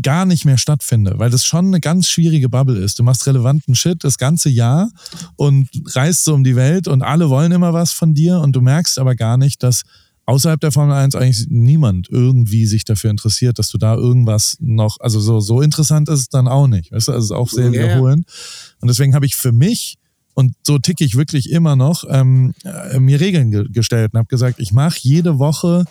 gar nicht mehr stattfinde, weil das schon eine ganz schwierige Bubble ist. Du machst relevanten Shit das ganze Jahr und reist so um die Welt und alle wollen immer was von dir und du merkst aber gar nicht, dass außerhalb der Formel 1 eigentlich niemand irgendwie sich dafür interessiert, dass du da irgendwas noch, also so, so interessant ist es dann auch nicht. Weißt du, also es ist auch sehr wiederholend. Und deswegen habe ich für mich, und so ticke ich wirklich immer noch, ähm, äh, mir Regeln ge gestellt und habe gesagt, ich mache jede Woche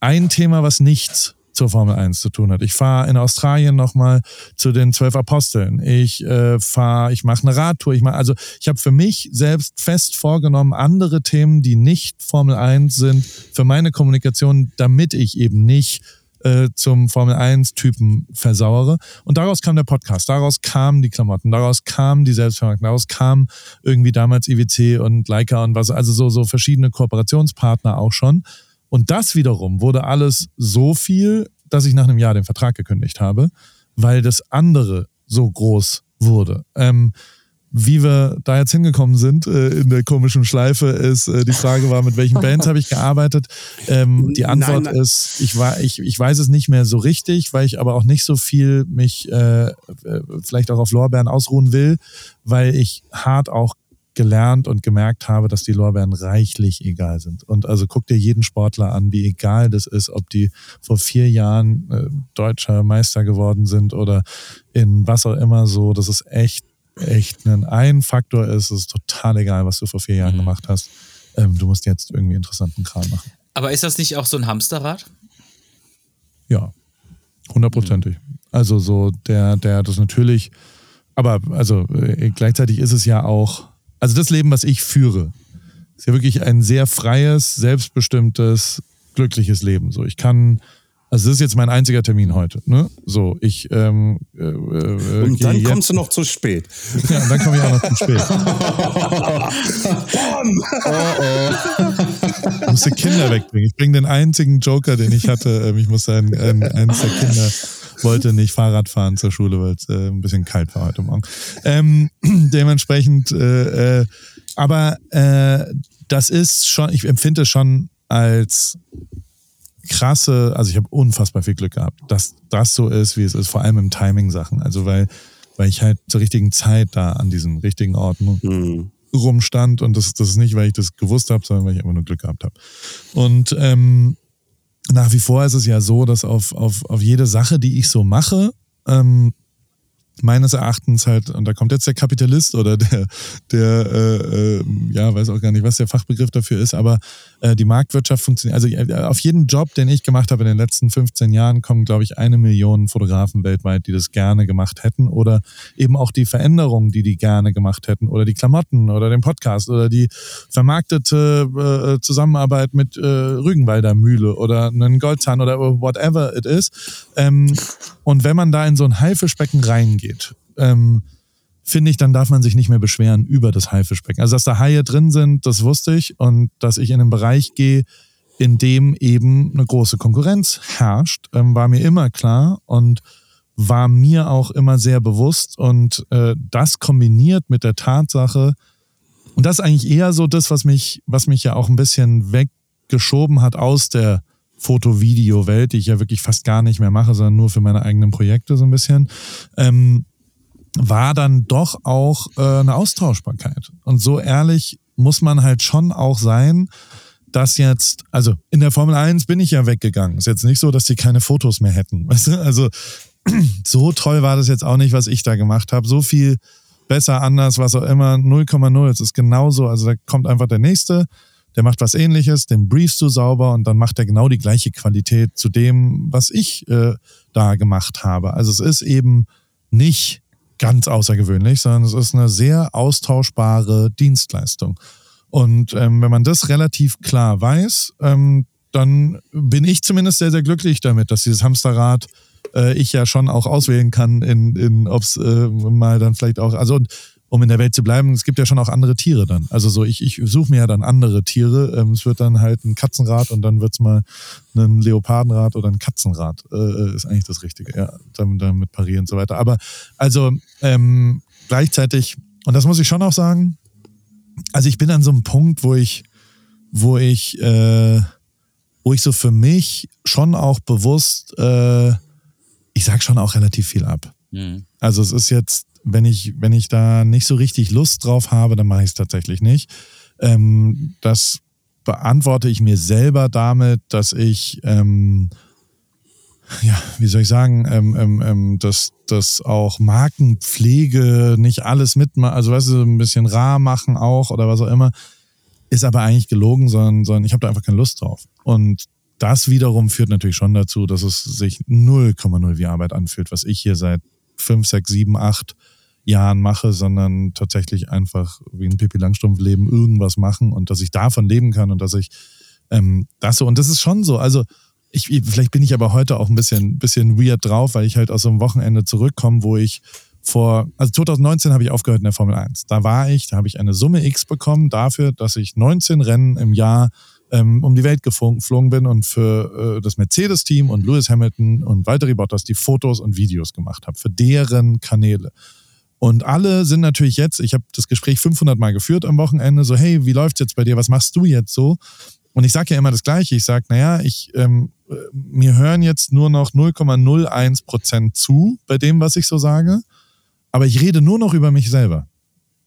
ein Thema, was nichts zur Formel 1 zu tun hat. Ich fahre in Australien nochmal zu den zwölf Aposteln. Ich äh, fahre, ich mache eine Radtour. Ich mach, also ich habe für mich selbst fest vorgenommen, andere Themen, die nicht Formel 1 sind, für meine Kommunikation, damit ich eben nicht äh, zum Formel 1-Typen versauere. Und daraus kam der Podcast, daraus kamen die Klamotten, daraus kam die Selbstvermarktung, daraus kam irgendwie damals IWC und Leica und was, also so, so verschiedene Kooperationspartner auch schon. Und das wiederum wurde alles so viel, dass ich nach einem Jahr den Vertrag gekündigt habe, weil das andere so groß wurde. Ähm, wie wir da jetzt hingekommen sind äh, in der komischen Schleife, ist äh, die Frage war, mit welchen Bands habe ich gearbeitet? Ähm, die Nein, Antwort nein. ist, ich, war, ich, ich weiß es nicht mehr so richtig, weil ich aber auch nicht so viel mich äh, äh, vielleicht auch auf Lorbeeren ausruhen will, weil ich hart auch gelernt und gemerkt habe, dass die Lorbeeren reichlich egal sind. Und also guck dir jeden Sportler an, wie egal das ist, ob die vor vier Jahren äh, deutscher Meister geworden sind oder in was auch immer so. Das ist echt, echt ein, ein Faktor ist, es ist total egal, was du vor vier Jahren gemacht hast. Ähm, du musst jetzt irgendwie interessanten Kram machen. Aber ist das nicht auch so ein Hamsterrad? Ja, hundertprozentig. Also so der, der das natürlich, aber also äh, gleichzeitig ist es ja auch, also das Leben, was ich führe, ist ja wirklich ein sehr freies, selbstbestimmtes, glückliches Leben. So, ich kann, also das ist jetzt mein einziger Termin heute. Ne? So, ich ähm, äh, äh, Und dann jetzt- kommst du noch zu spät. ja, und dann komme ich auch noch zu spät. Ich musste Kinder wegbringen. Ich bringe den einzigen Joker, den ich hatte. Ähm, Ich musste ein, ein, eines der Kinder wollte nicht Fahrrad fahren zur Schule, weil es äh, ein bisschen kalt war heute Morgen. Ähm, *clears throat* dementsprechend, äh, äh, aber äh, das ist schon, ich empfinde es schon als krasse, also ich habe unfassbar viel Glück gehabt, dass das so ist, wie es ist, vor allem im Timing-Sachen. Also weil, weil ich halt zur richtigen Zeit da an diesen richtigen Orten Hm. rumstand und das, das ist nicht, weil ich das gewusst habe, sondern weil ich einfach nur Glück gehabt habe. Und ähm, nach wie vor ist es ja so, dass auf, auf, auf jede Sache, die ich so mache, ähm, meines Erachtens halt, und da kommt jetzt der Kapitalist oder der, der äh, äh, ja, weiß auch gar nicht, was der Fachbegriff dafür ist, aber äh, die Marktwirtschaft funktioniert. Also äh, auf jeden Job, den ich gemacht habe in den letzten 15 Jahren, kommen, glaube ich, eine Million Fotografen weltweit, die das gerne gemacht hätten oder eben auch die Veränderungen, die die gerne gemacht hätten oder die Klamotten oder den Podcast oder die vermarktete äh, Zusammenarbeit mit äh, Rügenwalder Mühle oder einen Goldzahn oder whatever it is. Ähm, und wenn man da in so ein Haifischbecken reingeht, ähm, finde ich, dann darf man sich nicht mehr beschweren über das Haifischbecken. Also, dass da Haie drin sind, das wusste ich. Und dass ich in einen Bereich gehe, in dem eben eine große Konkurrenz herrscht, ähm, war mir immer klar und war mir auch immer sehr bewusst. Und äh, das kombiniert mit der Tatsache, und das ist eigentlich eher so das, was mich, was mich ja auch ein bisschen weggeschoben hat aus der Foto-Video-Welt, die ich ja wirklich fast gar nicht mehr mache, sondern nur für meine eigenen Projekte so ein bisschen, ähm, war dann doch auch äh, eine Austauschbarkeit. Und so ehrlich muss man halt schon auch sein, dass jetzt, also in der Formel 1 bin ich ja weggegangen. Ist jetzt nicht so, dass die keine Fotos mehr hätten. Weißt du? Also *clears throat* so toll war das jetzt auch nicht, was ich da gemacht habe. So viel besser, anders, was auch immer, 0,0. Es ist genauso. Also da kommt einfach der Nächste, der macht was ähnliches, den briefst du sauber und dann macht er genau die gleiche Qualität zu dem, was ich äh, da gemacht habe. Also es ist eben nicht ganz außergewöhnlich, sondern es ist eine sehr austauschbare Dienstleistung. Und ähm, wenn man das relativ klar weiß, ähm, dann bin ich zumindest sehr, sehr glücklich damit, dass dieses Hamsterrad äh, ich ja schon auch auswählen kann, in, in ob es äh, mal dann vielleicht auch, also und um in der Welt zu bleiben, es gibt ja schon auch andere Tiere dann. Also so, ich, ich suche mir ja dann andere Tiere. Ähm, es wird dann halt ein Katzenrad und dann wird's mal ein Leopardenrad oder ein Katzenrad. Äh, ist eigentlich das Richtige, ja. Damit, damit parieren und so weiter. Aber also ähm, gleichzeitig, und das muss ich schon auch sagen, also ich bin an so einem Punkt, wo ich, wo ich, äh, wo ich so für mich schon auch bewusst, äh, ich sag schon auch relativ viel ab. Mhm. Also es ist jetzt, wenn ich, wenn ich da nicht so richtig Lust drauf habe, dann mache ich es tatsächlich nicht. Ähm, das beantworte ich mir selber damit, dass ich, ähm, ja, wie soll ich sagen, ähm, ähm, ähm, dass, dass auch Markenpflege nicht alles mitmacht, also weißt du, ein bisschen rar machen auch oder was auch immer, ist aber eigentlich gelogen, sondern, sondern ich habe da einfach keine Lust drauf. Und das wiederum führt natürlich schon dazu, dass es sich 0,0 wie Arbeit anfühlt, was ich hier seit 5, 6, 7, 8 Jahren mache, sondern tatsächlich einfach wie ein Pippi Langstrumpf-Leben irgendwas machen und dass ich davon leben kann und dass ich ähm, das so, und das ist schon so, also ich, vielleicht bin ich aber heute auch ein bisschen, bisschen weird drauf, weil ich halt aus so einem Wochenende zurückkomme, wo ich vor, also 2019 habe ich aufgehört in der Formel 1. Da war ich, da habe ich eine Summe X bekommen dafür, dass ich 19 Rennen im Jahr ähm, um die Welt geflogen bin und für äh, das Mercedes-Team und Lewis Hamilton und Valtteri Bottas die Fotos und Videos gemacht habe, für deren Kanäle. Und alle sind natürlich jetzt, ich habe das Gespräch 500 Mal geführt am Wochenende, so, hey, wie läuft's jetzt bei dir? Was machst du jetzt so? Und ich sage ja immer das Gleiche. Ich sage, naja, ich, ähm, mir hören jetzt nur noch 0,01 Prozent zu bei dem, was ich so sage. Aber ich rede nur noch über mich selber.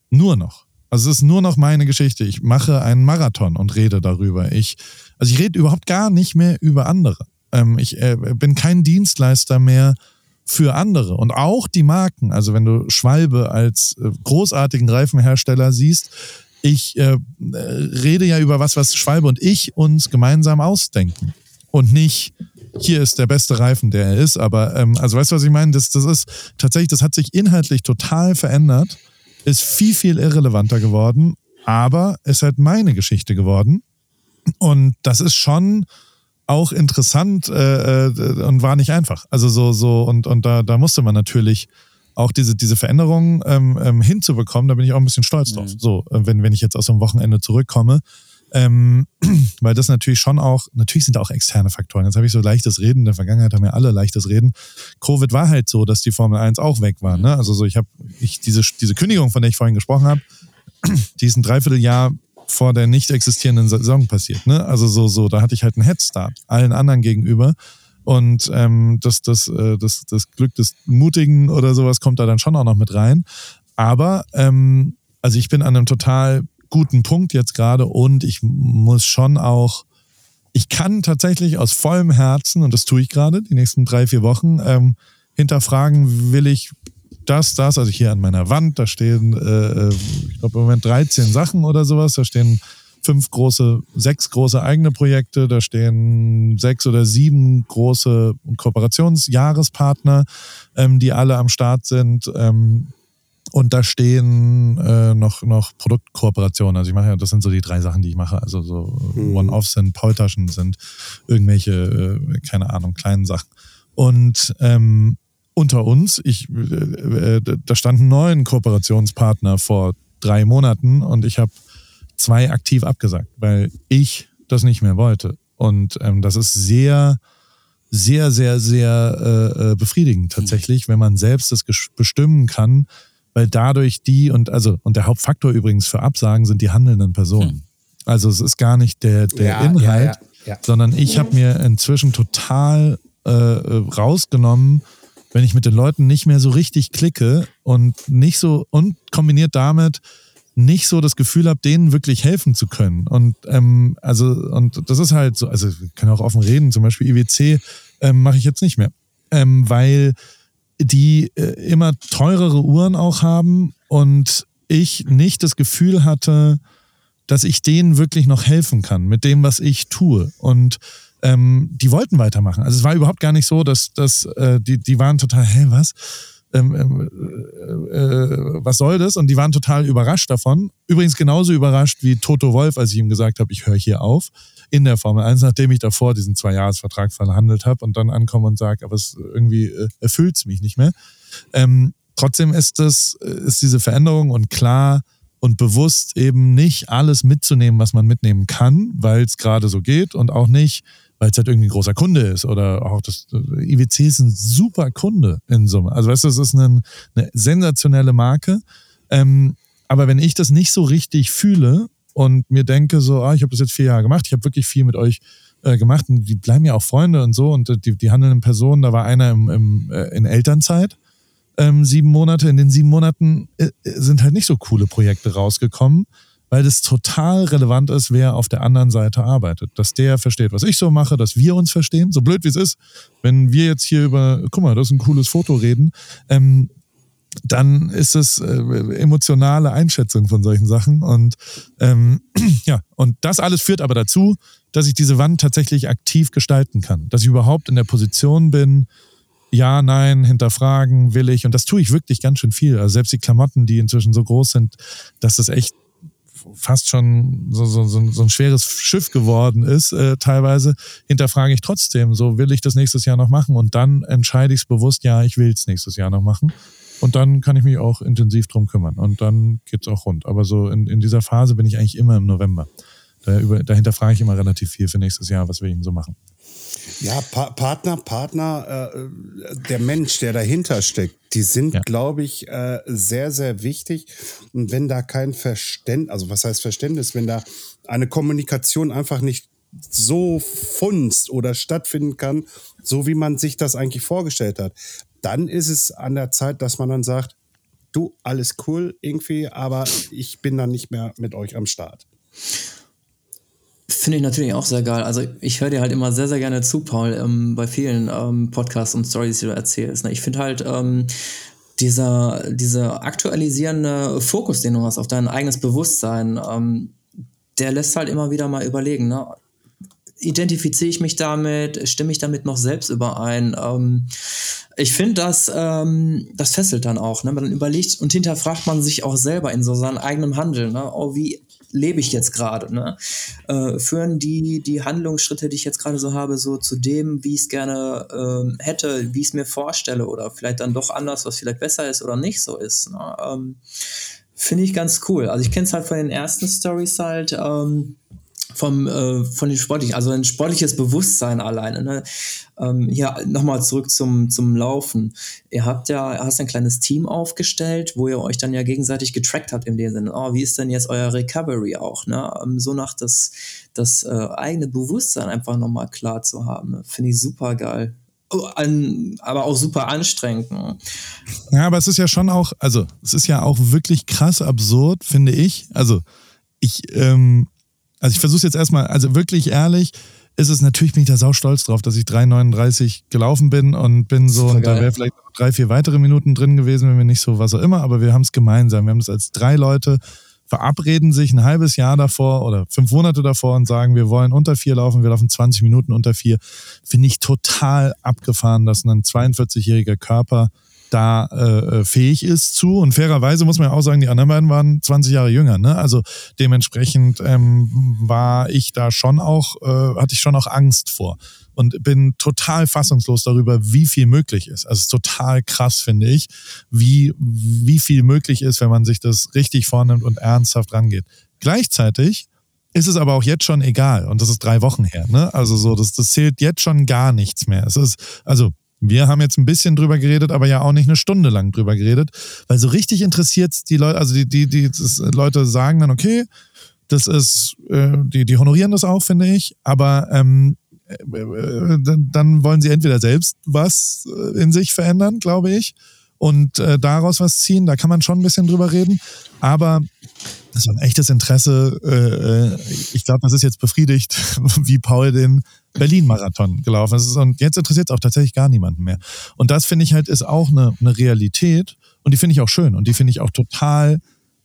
Nur noch. Also es ist nur noch meine Geschichte. Ich mache einen Marathon und rede darüber. Ich, also ich rede überhaupt gar nicht mehr über andere. Ähm, ich äh, bin kein Dienstleister mehr für andere und auch die Marken. Also wenn du Schwalbe als äh, großartigen Reifenhersteller siehst, ich äh, rede ja über was, was Schwalbe und ich uns gemeinsam ausdenken und nicht hier ist der beste Reifen, der er ist. Aber ähm, also weißt du, was ich meine? Das, das ist tatsächlich, das hat sich inhaltlich total verändert, ist viel, viel irrelevanter geworden, aber ist halt meine Geschichte geworden. Und das ist schon auch interessant äh, äh, und war nicht einfach. Also so, so, und, und da, da musste man natürlich auch diese, diese Veränderungen ähm, ähm, hinzubekommen, da bin ich auch ein bisschen stolz drauf. Mhm. So, äh, wenn, wenn ich jetzt aus so einem Wochenende zurückkomme. Ähm, *clears throat* weil das natürlich schon auch, natürlich sind da auch externe Faktoren. Jetzt habe ich so leichtes Reden, in der Vergangenheit haben wir alle leichtes Reden. Covid war halt so, dass die Formel 1 auch weg war. Ne? Also so, ich habe, ich, diese, diese Kündigung, von der ich vorhin gesprochen habe, *clears throat* die ist ein Dreivierteljahr vor der nicht existierenden Saison passiert. Ne? Also so, so, da hatte ich halt einen Headstart allen anderen gegenüber. Und ähm, das, das, äh, das, das Glück des Mutigen oder sowas kommt da dann schon auch noch mit rein. Aber ähm, also ich bin an einem total guten Punkt jetzt gerade und ich muss schon auch, ich kann tatsächlich aus vollem Herzen, und das tue ich gerade, die nächsten drei, vier Wochen, ähm, hinterfragen, will ich das, das, also hier an meiner Wand, da stehen, äh, ich glaube im Moment 13 Sachen oder sowas, da stehen fünf große, sechs große eigene Projekte, da stehen sechs oder sieben große Kooperationsjahrespartner, ähm, die alle am Start sind. Ähm, und da stehen äh, noch, noch Produktkooperationen. Also ich mache ja, das sind so die drei Sachen, die ich mache. Also so mhm. One-Off sind, Paultaschen sind irgendwelche, äh, keine Ahnung, kleinen Sachen. Und ähm, unter uns, ich, äh, äh, da standen neun Kooperationspartner vor drei Monaten und ich habe zwei aktiv abgesagt, weil ich das nicht mehr wollte. Und ähm, das ist sehr, sehr, sehr, sehr äh, äh befriedigend tatsächlich, wenn man selbst das bestimmen kann, weil dadurch die und also und der Hauptfaktor übrigens für Absagen sind die handelnden Personen. Hm. Also es ist gar nicht der, der ja, Inhalt, ja, ja, sondern ich habe mir inzwischen total äh, rausgenommen, wenn ich mit den Leuten nicht mehr so richtig klicke und nicht so und kombiniert damit nicht so das Gefühl habe, denen wirklich helfen zu können. Und ähm, also und das ist halt so, also ich kann auch offen reden, zum Beispiel IWC ähm, mache ich jetzt nicht mehr, ähm, weil die äh, immer teurere Uhren auch haben und ich nicht das Gefühl hatte, dass ich denen wirklich noch helfen kann mit dem, was ich tue. Und ähm, die wollten weitermachen. Also es war überhaupt gar nicht so, dass, dass äh, die, die waren total, hä, was? Ähm, ähm, äh, äh, was soll das? Und die waren total überrascht davon. Übrigens genauso überrascht wie Toto Wolf, als ich ihm gesagt habe, ich höre hier auf in der Formel 1, nachdem ich davor diesen Zwei-Jahres-Vertrag verhandelt habe und dann ankomme und sage, aber es irgendwie äh, erfüllt es mich nicht mehr. Ähm, trotzdem ist das, äh, ist diese Veränderung und klar, und bewusst eben nicht alles mitzunehmen, was man mitnehmen kann, weil es gerade so geht und auch nicht, weil es halt irgendwie ein großer Kunde ist oder auch das äh, IWC ist ein super Kunde in Summe. Also weißt du, es ist eine, eine sensationelle Marke. Ähm, aber wenn ich das nicht so richtig fühle und mir denke so, ah, ich habe das jetzt vier Jahre gemacht, ich habe wirklich viel mit euch äh, gemacht und die bleiben ja auch Freunde und so und äh, die, die handelnden Personen, da war einer im, im, äh, in Elternzeit, ähm, sieben Monate. In den sieben Monaten äh, sind halt nicht so coole Projekte rausgekommen weil es total relevant ist, wer auf der anderen Seite arbeitet. Dass der versteht, was ich so mache, dass wir uns verstehen, so blöd wie es ist. Wenn wir jetzt hier über, guck mal, das ist ein cooles Foto reden, ähm, dann ist es äh, emotionale Einschätzung von solchen Sachen. Und ähm, *clears throat* ja, und das alles führt aber dazu, dass ich diese Wand tatsächlich aktiv gestalten kann. Dass ich überhaupt in der Position bin, ja, nein, hinterfragen, will ich. Und das tue ich wirklich ganz schön viel. Also selbst die Klamotten, die inzwischen so groß sind, dass das echt fast schon so, so, so, ein schweres Schiff geworden ist, äh, teilweise, hinterfrage ich trotzdem, so will ich das nächstes Jahr noch machen und dann entscheide ich es bewusst, ja, ich will es nächstes Jahr noch machen. Und dann kann ich mich auch intensiv drum kümmern. Und dann geht's auch rund. Aber so in, in dieser Phase bin ich eigentlich immer im November. Da über, dahinter frage ich immer relativ viel für nächstes Jahr, was wir ihn so machen. Ja, pa Partner, Partner, äh, der Mensch, der dahinter steckt, die sind, ja. glaube ich, äh, sehr, sehr wichtig. Und wenn da kein Verständnis, also was heißt Verständnis, wenn da eine Kommunikation einfach nicht so funzt oder stattfinden kann, so wie man sich das eigentlich vorgestellt hat, dann ist es an der Zeit, dass man dann sagt, du, alles cool irgendwie, aber ich bin dann nicht mehr mit euch am Start. Finde ich natürlich auch sehr geil. Also ich höre dir halt immer sehr, sehr gerne zu, Paul, ähm, bei vielen ähm, Podcasts und Stories, die du erzählst. Ne? Ich finde halt ähm, dieser, dieser aktualisierende Fokus, den du hast auf dein eigenes Bewusstsein, ähm, der lässt halt immer wieder mal überlegen, ne? identifiziere ich mich damit, stimme ich damit noch selbst überein. Ähm, ich finde, das, ähm, das fesselt dann auch. Ne? Man überlegt und hinterfragt man sich auch selber in so seinem eigenen Handeln. Ne? Oh, wie lebe ich jetzt gerade? Ne? Äh, führen die, die Handlungsschritte, die ich jetzt gerade so habe, so zu dem, wie ich es gerne ähm, hätte, wie ich es mir vorstelle oder vielleicht dann doch anders, was vielleicht besser ist oder nicht so ist. Ne? Ähm, Finde ich ganz cool. Also ich kenne es halt von den ersten Stories halt. Ähm, vom, äh, von den sportlichen, also ein sportliches Bewusstsein alleine. Ne? Ähm, hier nochmal zurück zum, zum Laufen. Ihr habt ja, hast ein kleines Team aufgestellt, wo ihr euch dann ja gegenseitig getrackt habt in dem Sinne. Oh, wie ist denn jetzt euer Recovery auch? Ne? Ähm, so nach das, das äh, eigene Bewusstsein einfach nochmal klar zu haben. Ne? Finde ich super geil. Oh, an, aber auch super anstrengend. Ja, aber es ist ja schon auch, also es ist ja auch wirklich krass absurd, finde ich. Also ich, ähm, also ich versuche es jetzt erstmal, also wirklich ehrlich, ist es natürlich, bin ich da sau stolz drauf, dass ich 3,39 gelaufen bin und bin so, und da wäre vielleicht drei, vier weitere Minuten drin gewesen, wenn wir nicht so, was auch immer, aber wir haben es gemeinsam. Wir haben es als drei Leute verabreden sich ein halbes Jahr davor oder fünf Monate davor und sagen, wir wollen unter vier laufen, wir laufen 20 Minuten unter vier. Finde ich total abgefahren, dass ein 42-jähriger Körper da äh, äh, fähig ist zu. Und fairerweise muss man ja auch sagen, die anderen beiden waren 20 Jahre jünger. Ne? Also dementsprechend ähm, war ich da schon auch, äh, hatte ich schon auch Angst vor. Und bin total fassungslos darüber, wie viel möglich ist. Also es ist total krass, finde ich, wie, wie viel möglich ist, wenn man sich das richtig vornimmt und ernsthaft rangeht. Gleichzeitig ist es aber auch jetzt schon egal. Und das ist drei Wochen her. Ne? Also so, das, das zählt jetzt schon gar nichts mehr. Es ist, also wir haben jetzt ein bisschen drüber geredet, aber ja auch nicht eine Stunde lang drüber geredet, weil so richtig interessiert die Leute, also die, die, die Leute sagen dann, okay, das ist, äh, die, die honorieren das auch, finde ich, aber ähm, äh, äh dann wollen sie entweder selbst was äh, in sich verändern, glaube ich, und äh, daraus was ziehen. Da kann man schon ein bisschen drüber reden, aber das war ein echtes Interesse. Äh, ich glaube, das ist jetzt befriedigt, *laughs* wie Paul den Berlin-Marathon gelaufen ist. Und jetzt interessiert es auch tatsächlich gar niemanden mehr. Und das finde ich halt ist auch eine, eine Realität und die finde ich auch schön und die finde ich auch total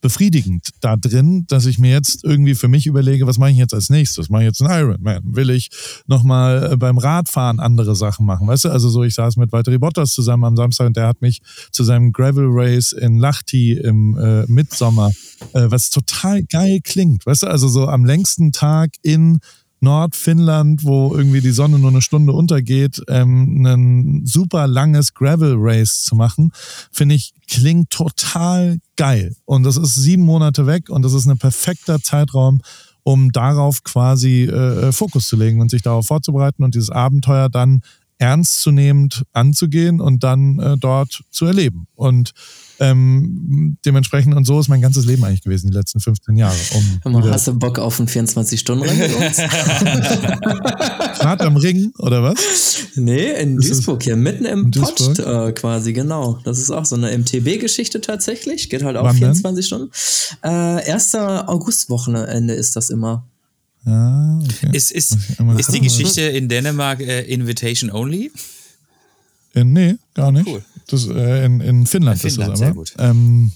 befriedigend da drin, dass ich mir jetzt irgendwie für mich überlege, was mache ich jetzt als nächstes? Mache ich jetzt einen Ironman? Will ich nochmal äh, beim Radfahren andere Sachen machen? Weißt du, also so, ich saß mit Valtteri Bottas zusammen am Samstag und der hat mich zu seinem Gravel Race in Lahti im äh, Mitsommer, äh, was total geil klingt, weißt du, also so am längsten Tag in Nordfinnland, wo irgendwie die Sonne nur eine Stunde untergeht, ähm, ein super langes Gravel Race zu machen, finde ich, klingt total geil. Und das ist sieben Monate weg und das ist ein perfekter Zeitraum, um darauf quasi äh, Fokus zu legen und sich darauf vorzubereiten und dieses Abenteuer dann ernstzunehmend anzugehen und dann äh, dort zu erleben. Und ähm, dementsprechend, und so ist mein ganzes Leben eigentlich gewesen, die letzten 15 Jahre. Um hast du Bock auf einen 24-Stunden-Rennen mit uns? *laughs* Grad am Ring, oder was? nee, in ist- Duisburg hier, mitten im Pott äh, quasi, genau. Das ist auch so eine MTB-Geschichte tatsächlich. Geht halt auch Wann denn? 24 Stunden. Äh, 1. August-Wochenende ist das immer. Ja, okay. Ist, ist, ist die. Geschichte in Dänemark äh, Invitation Only? Äh, nee, gar nicht. Cool. Das, äh, in, in Finnland, In Finnland, ist das sehr aber. gut. Ähm,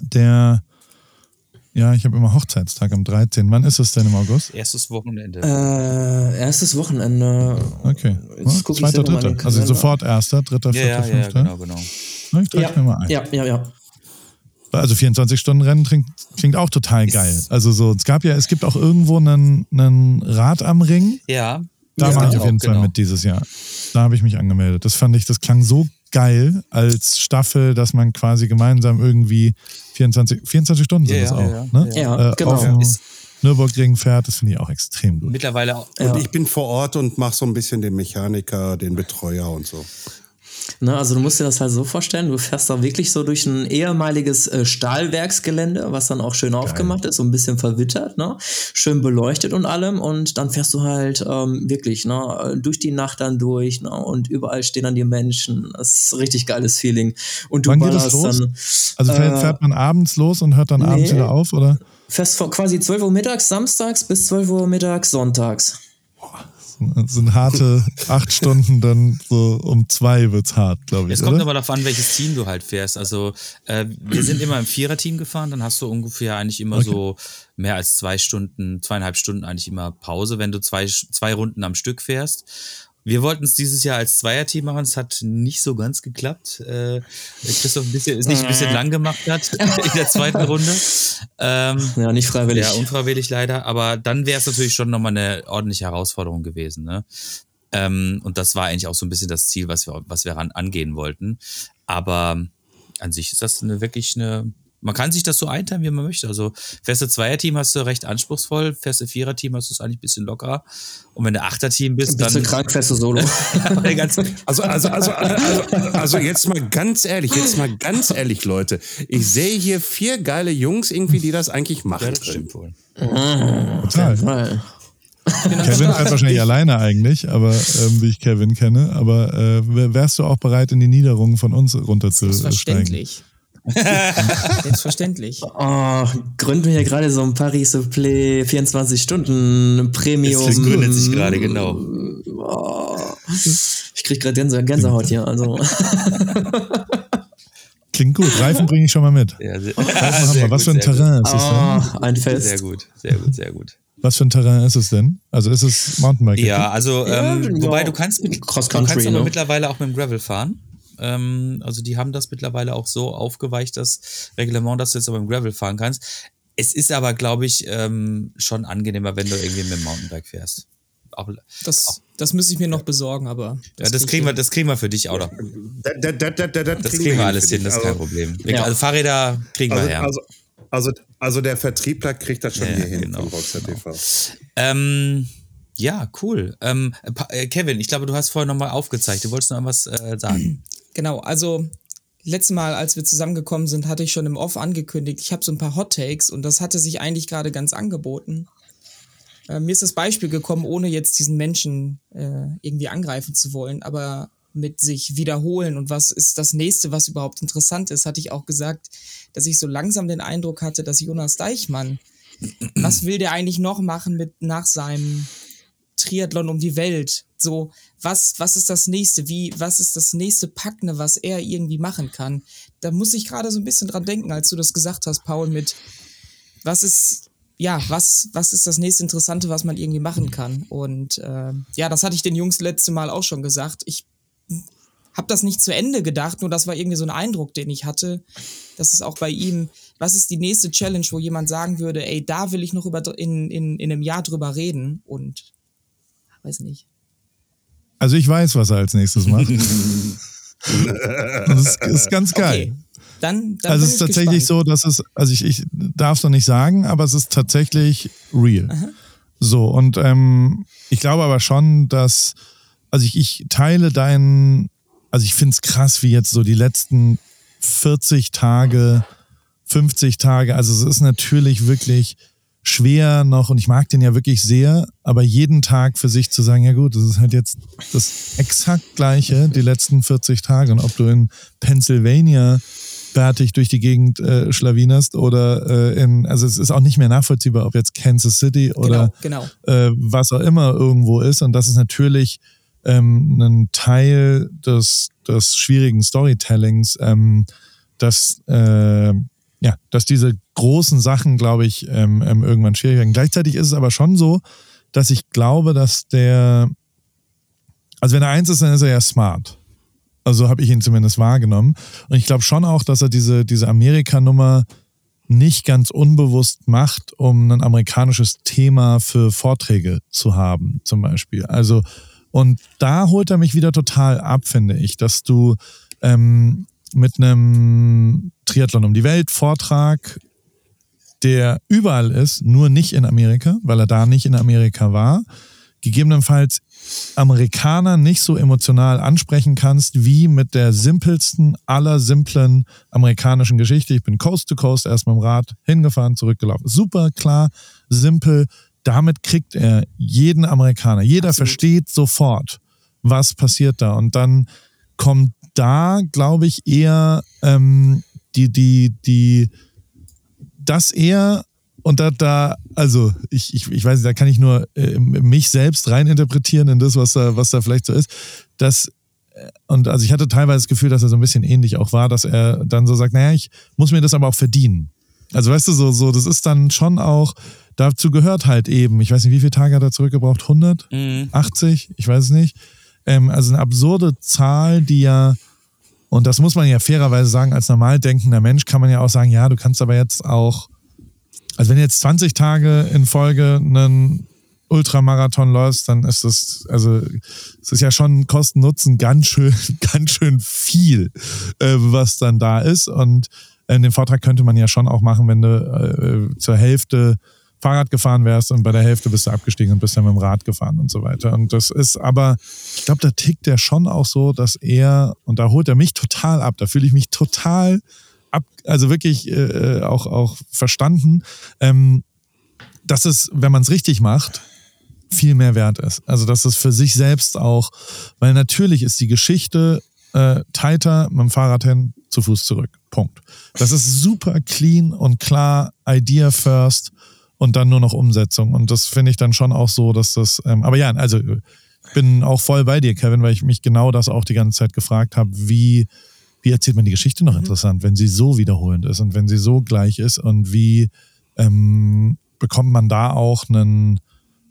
der, ja, ich habe immer Hochzeitstag am 13. Wann ist es denn im August? Erstes Wochenende. Äh, erstes Wochenende. Okay. Jetzt Ja, Zweiter, dritter. Also sofort erster, dritter, ja, vierter, ja, ja, fünfter. genau, genau. Na, ich trage mir mal ein. Ja, ja, ja. Also 24-Stunden-Rennen klingt, klingt auch total geil. Also so, es gab ja, es gibt auch irgendwo einen, einen Rad am Ring. Ja. Da ja, mache ich auf jeden Fall genau. mit dieses Jahr. Da habe ich mich angemeldet. Das fand ich, das klang so geil als Staffel, dass man quasi gemeinsam irgendwie 24, 24 Stunden sind Ja, das ja, auch. ja, ne? ja. Ja, genau. Auf dem Nürburgring fährt, das finde ich auch extrem gut. Mittlerweile auch. Ja. Und ich bin vor Ort und mache so ein bisschen den Mechaniker, den Betreuer und so. Ne, also du musst dir das halt so vorstellen, du fährst da wirklich so durch ein ehemaliges äh, Stahlwerksgelände, was dann auch schön aufgemacht ist, so ein bisschen verwittert, ne? schön beleuchtet und allem und dann fährst du halt ähm, wirklich ne, durch die Nacht dann durch ne? und überall stehen dann die Menschen. Das ist ein richtig geiles Feeling. Und du Wann geht das los? dann Also fährt, äh, fährt man abends los und hört dann abends nee. wieder auf, oder? fährst von quasi 12 Uhr mittags samstags bis 12 Uhr mittags sonntags. Das sind harte acht Stunden, dann so um zwei wird's hart, glaube ich. Es kommt oder? aber darauf an, welches Team du halt fährst. Also äh, wir sind immer im Viererteam gefahren, dann hast du ungefähr eigentlich immer so mehr als zwei Stunden, zweieinhalb Stunden eigentlich immer Pause, wenn du zwei, zwei Runden am Stück fährst. Wir wollten es dieses Jahr als Zweierteam machen, es hat nicht so ganz geklappt. Äh, Christoph ein bisschen, ist nicht ein bisschen lang gemacht hat *laughs* in der zweiten Runde. Ähm, Ja, nicht freiwillig. ja, unfreiwillig leider. Aber dann wäre es natürlich schon nochmal eine ordentliche Herausforderung gewesen. Ne? Ähm, und das war eigentlich auch so ein bisschen das Ziel, was wir, was wir ran, angehen wollten. Aber an sich ist das eine wirklich eine. Man kann sich das so einteilen, wie man möchte. Also fährst du Zweierteam, hast du recht anspruchsruhsvoll, fährst du Viererteam, hast du es eigentlich ein bisschen lockerer. Und wenn du Achterteam bist, Bist du dann. krank, fährst du solo. *laughs* Der ganze- Also, also, also, also, also jetzt mal ganz ehrlich, jetzt mal ganz ehrlich, Leute. Ich sehe hier vier geile Jungs irgendwie, die das eigentlich machen ja, das stimmt wohl. Total. Kevin fährt wahrscheinlich alleine eigentlich, aber ähm, wie ich Kevin kenne. Aber äh, wär- wärst du auch bereit, in die Niederungen von uns runterzusteigen? Selbstverständlich. Selbstverständlich. Oh, gründen wir hier gerade so ein Paris-Soufflé 24 Stunden Premium. Es gründet sich gerade, genau. Oh, ich krieg gerade Gänse Gänsehaut hier. Also. *laughs* Klingt gut. Reifen bringe ich schon mal mit. Ja, sehr, Was, haben sehr wir? Was gut, für ein sehr gut. Terrain ist es denn? Ein Sehr Fest. gut, sehr gut, sehr gut. Was für ein Terrain ist es denn? Also ist es Mountainbike? Ja, also Ja, ähm, ja. wobei du kannst mit, Cross du kannst Country, aber ne? mittlerweile auch mit dem Gravel fahren. Ähm, also die haben das mittlerweile auch so aufgeweicht, das Reglement, dass du jetzt auch mit dem Gravel fahren kannst. Es ist aber, glaube ich, ähm, schon angenehmer, wenn du irgendwie mit dem Mountainbike fährst. Auch, Das, das müsste ich mir noch besorgen, aber. ja, das krieg kriegen wir, hin. das kriegen wir für dich auch noch. Da, da, da, da, da, Das kriegen wir alles hin, das ist kein Problem. Wir- Ja. Also Fahrräder kriegen wir Also, her. also, also, also der Vertriebler kriegt das schon Ja, hier hin genau, TV. Ähm, ja, cool. Ähm, äh, Kevin, ich glaube, du hast vorher nochmal aufgezeigt. Du wolltest noch was äh, sagen. Genau, also letztes Mal, als wir zusammengekommen sind, hatte ich schon im Off angekündigt, ich habe so ein paar Hot Takes und das hatte sich eigentlich gerade ganz angeboten. Äh, mir ist das Beispiel gekommen, ohne jetzt diesen Menschen äh, irgendwie angreifen zu wollen, aber mit sich wiederholen und was ist das nächste, was überhaupt interessant ist, hatte ich auch gesagt, dass ich so langsam den Eindruck hatte, dass Jonas Deichmann, was will der eigentlich noch machen mit nach seinem Triathlon um die Welt. So, was, was ist das nächste? Wie, was ist das nächste Packende, was er irgendwie machen kann? Da muss ich gerade so ein bisschen dran denken, als du das gesagt hast, Paul, mit was ist, ja, was, was ist das nächste Interessante, was man irgendwie machen kann? Und äh, ja, das hatte ich den Jungs letzte Mal auch schon gesagt. Ich habe das nicht zu Ende gedacht, nur das war irgendwie so ein Eindruck, den ich hatte. Das ist auch bei ihm, was ist die nächste Challenge, wo jemand sagen würde, ey, da will ich noch über, in, in, in einem Jahr drüber reden und weiß nicht. Also ich weiß, was er als nächstes macht. *laughs* das ist, ist ganz geil. Okay. Dann, dann Also es ist ich tatsächlich gespannt. so, dass es, also ich, ich darf es noch nicht sagen, aber es ist tatsächlich real. So, und ähm, ich glaube aber schon, dass also ich, ich teile deinen, also ich finde es krass, wie jetzt so die letzten 40 Tage, 50 Tage, also es ist natürlich wirklich schwer noch und ich mag den ja wirklich sehr, aber jeden Tag für sich zu sagen, ja gut, das ist halt jetzt das exakt gleiche die letzten 40 Tage und ob du in Pennsylvania bärtig durch die Gegend äh, schlawinerst oder äh, in, also es ist auch nicht mehr nachvollziehbar, ob jetzt Kansas City oder genau, genau. Äh, was auch immer irgendwo ist und das ist natürlich ähm, ein Teil des, des schwierigen Storytellings, ähm, dass äh, ja, dass diese großen Sachen, glaube ich, ähm, ähm, irgendwann schwierig werden. Gleichzeitig ist es aber schon so, dass ich glaube, dass der, also wenn er eins ist, dann ist er ja smart. Also habe ich ihn zumindest wahrgenommen. Und ich glaube schon auch, dass er diese, diese Amerika-Nummer nicht ganz unbewusst macht, um ein amerikanisches Thema für Vorträge zu haben, zum Beispiel. Also, und da holt er mich wieder total ab, finde ich, dass du ähm, mit einem Triathlon um die Welt Vortrag, der überall ist, nur nicht in Amerika, weil er da nicht in Amerika war, gegebenenfalls Amerikaner nicht so emotional ansprechen kannst, wie mit der simpelsten aller simplen amerikanischen Geschichte. Ich bin Coast to Coast erst mit dem Rad hingefahren, zurückgelaufen. Super klar, simpel. Damit kriegt er jeden Amerikaner. Jeder Absolut. versteht sofort, was passiert da. Und dann kommt da, glaube ich, eher ähm, die, die, die, das eher und da, da, also ich, ich, ich weiß nicht, da kann ich nur äh, mich selbst reininterpretieren in das, was da, was da vielleicht so ist. Das, äh, und also ich hatte teilweise das Gefühl, dass er so ein bisschen ähnlich auch war, dass er dann so sagt, naja, ich muss mir das aber auch verdienen. Also weißt du, so, so, das ist dann schon auch, dazu gehört halt eben, ich weiß nicht, wie viele Tage hat er zurückgebraucht? 100? Mhm. 80? Ich weiß es nicht. Ähm, also eine absurde Zahl, die ja und das muss man ja fairerweise sagen, als normal denkender Mensch kann man ja auch sagen, ja, du kannst aber jetzt auch, also wenn du jetzt 20 Tage in Folge einen Ultramarathon läufst, dann ist das, also es ist ja schon Kosten-Nutzen ganz schön, *laughs* ganz schön viel, äh, was dann da ist. Und äh, den Vortrag könnte man ja schon auch machen, wenn du äh, zur Hälfte Fahrrad gefahren wärst und bei der Hälfte bist du abgestiegen und bist dann mit dem Rad gefahren und so weiter. Und das ist aber, ich glaube, da tickt er schon auch so, dass er, und da holt er mich total ab, da fühle ich mich total ab, also wirklich äh, auch, auch verstanden, ähm, dass es, wenn man es richtig macht, viel mehr wert ist. Also dass es für sich selbst auch, weil natürlich ist die Geschichte äh, tighter mit dem Fahrrad hin, zu Fuß zurück. Punkt. Das ist super clean und klar, Idea first und dann nur noch Umsetzung. Und das finde ich dann schon auch so, dass das, ähm, aber ja, also ich bin auch voll bei dir, Kevin, weil ich mich genau das auch die ganze Zeit gefragt habe, wie, wie erzählt man die Geschichte noch mhm. interessant, wenn sie so wiederholend ist und wenn sie so gleich ist und wie ähm, bekommt man da auch einen,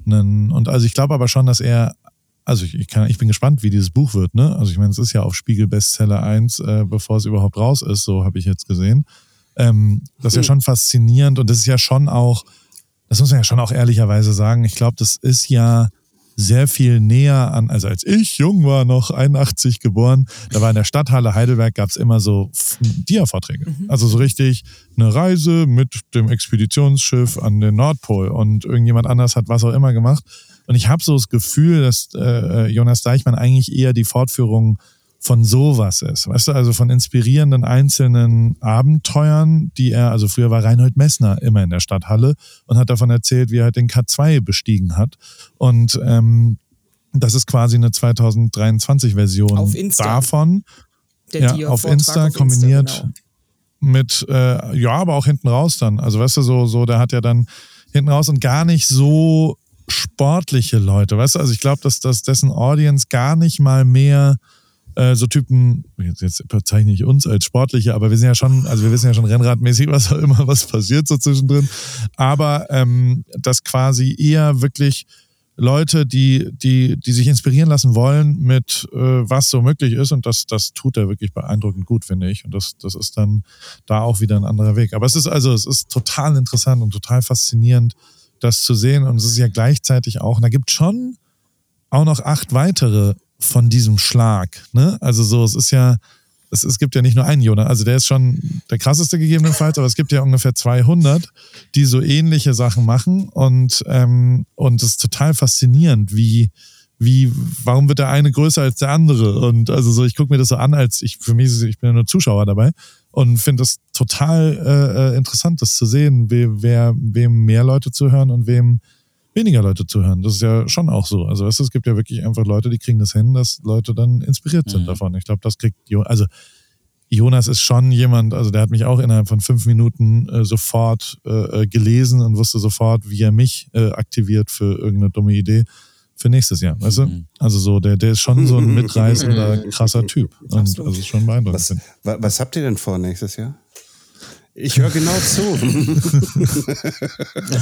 einen und also ich glaube aber schon, dass er also ich, ich, kann, ich bin gespannt, wie dieses Buch wird, ne? Also ich meine, es ist ja auf Spiegel Bestseller 1, äh, bevor es überhaupt raus ist, so habe ich jetzt gesehen. Ähm, das ist ja schon faszinierend und das ist ja schon auch, das muss man ja schon auch ehrlicherweise sagen, ich glaube, das ist ja sehr viel näher an, also als ich jung war, noch 81 geboren, da war in der Stadthalle Heidelberg, gab es immer so Dia-Vorträge. Mhm. Also so richtig eine Reise mit dem Expeditionsschiff an den Nordpol und irgendjemand anders hat was auch immer gemacht. Und ich habe so das Gefühl, dass äh, Jonas Deichmann eigentlich eher die Fortführung von sowas ist. Weißt du, also von inspirierenden einzelnen Abenteuern, die er, also früher war Reinhold Messner immer in der Stadthalle und hat davon erzählt, wie er halt den K2 bestiegen hat. Und ähm, das ist quasi eine 2023-Version davon. Der ja, auf Insta auf kombiniert Insta, genau. mit, äh, ja, aber auch hinten raus dann. Also weißt du, so, so, der hat ja dann hinten raus und gar nicht so sportliche Leute, weißt du, also ich glaube, dass, dass dessen Audience gar nicht mal mehr äh, so Typen, jetzt, jetzt bezeichne ich uns als Sportliche, aber wir sind ja schon, also wir wissen ja schon rennradmäßig, was auch immer, was passiert so zwischendrin. Aber ähm, dass quasi eher wirklich Leute, die, die, die sich inspirieren lassen wollen mit äh, was so möglich ist. Und das, das tut er wirklich beeindruckend gut, finde ich. Und das, das ist dann da auch wieder ein anderer Weg. Aber es ist also, es ist total interessant und total faszinierend, das zu sehen. Und es ist ja gleichzeitig auch, und da gibt schon auch noch acht weitere von diesem Schlag. Ne? Also so, es ist ja, es, es gibt ja nicht nur einen Jonas, also der ist schon der krasseste gegebenenfalls, aber es gibt ja ungefähr 200, die so ähnliche Sachen machen und, ähm, und es ist total faszinierend, wie, wie, warum wird der eine größer als der andere? Und also so, ich gucke mir das so an, als ich, für mich ich bin ja nur Zuschauer dabei und finde das total äh, äh, interessant, das zu sehen, we, wer, wem mehr Leute zuhören und wem weniger Leute zuhören. Das ist ja schon auch so. Also weißt du, es gibt ja wirklich einfach Leute, die kriegen das hin, dass Leute dann inspiriert sind Mhm. davon. Ich glaube, das kriegt Jo- also Jonas ist schon jemand, also der hat mich auch innerhalb von fünf Minuten äh, sofort äh, äh, gelesen und wusste sofort, wie er mich äh, aktiviert für irgendeine dumme Idee für nächstes Jahr. Weißt du? Mhm. Also so, der, der ist schon so ein *laughs* mitreißender, krasser Typ. Und Absolut. also ist schon beeindruckend. Was, was habt ihr denn vor nächstes Jahr? Ich höre genau zu. *laughs*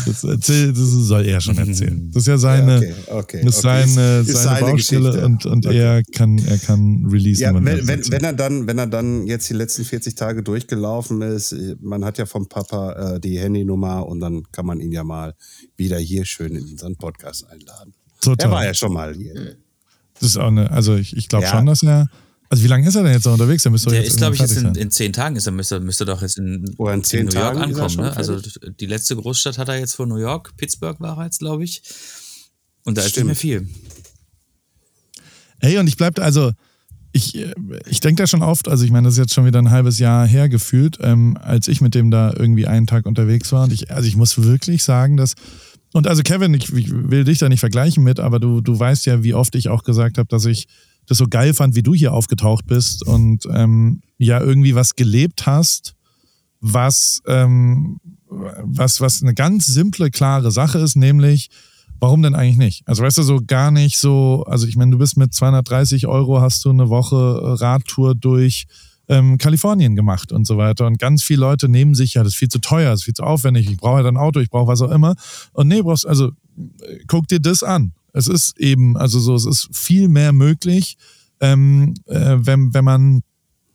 Das, erzähl, das soll er schon erzählen. Das ist ja seine, okay, okay, das ist okay. seine, Ist- seine, seine Baustelle und, und Okay. er kann, er kann releasen. Ja, wenn, wenn, wenn er dann, wenn er dann jetzt die letzten 40 Tage durchgelaufen ist, man hat ja vom Papa äh, die Handynummer und dann kann man ihn ja mal wieder hier schön in unseren Podcast einladen. Total. Er war ja schon mal hier. Das ist auch eine, also ich, ich glaube Ja. schon, dass er, also wie lange ist er denn jetzt noch unterwegs? Der müsste Der jetzt ist, glaube ich, jetzt in, in zehn Tagen ist er, müsste, müsste doch jetzt in, Oder in zehn New York Tagen er ankommen. Ne? Also die letzte Großstadt hat er jetzt vor New York, Pittsburgh war er jetzt, glaube ich. Und da ist nicht Stimmt. mehr viel. Hey, und ich bleib, also ich, ich denke da schon oft, also ich meine, das ist jetzt schon wieder ein halbes Jahr her gefühlt, ähm, als ich mit dem da irgendwie einen Tag unterwegs war. Und ich, also ich muss wirklich sagen, dass, und also Kevin, ich, ich will dich da nicht vergleichen mit, aber du, du weißt ja, wie oft ich auch gesagt habe, dass ich das so geil fand, wie du hier aufgetaucht bist und ähm, ja irgendwie was gelebt hast, was, ähm, was, was eine ganz simple, klare Sache ist, nämlich, warum denn eigentlich nicht? Also weißt du, so gar nicht so, also ich meine, du bist mit 230 Euro, hast du eine Woche Radtour durch ähm, Kalifornien gemacht und so weiter. Und ganz viele Leute nehmen sich ja, das ist viel zu teuer, das ist viel zu aufwendig, ich brauche halt ein Auto, ich brauche was auch immer. Und nee, brauchst, also guck dir das an. Es ist eben, also so, es ist viel mehr möglich, ähm, äh, wenn, wenn man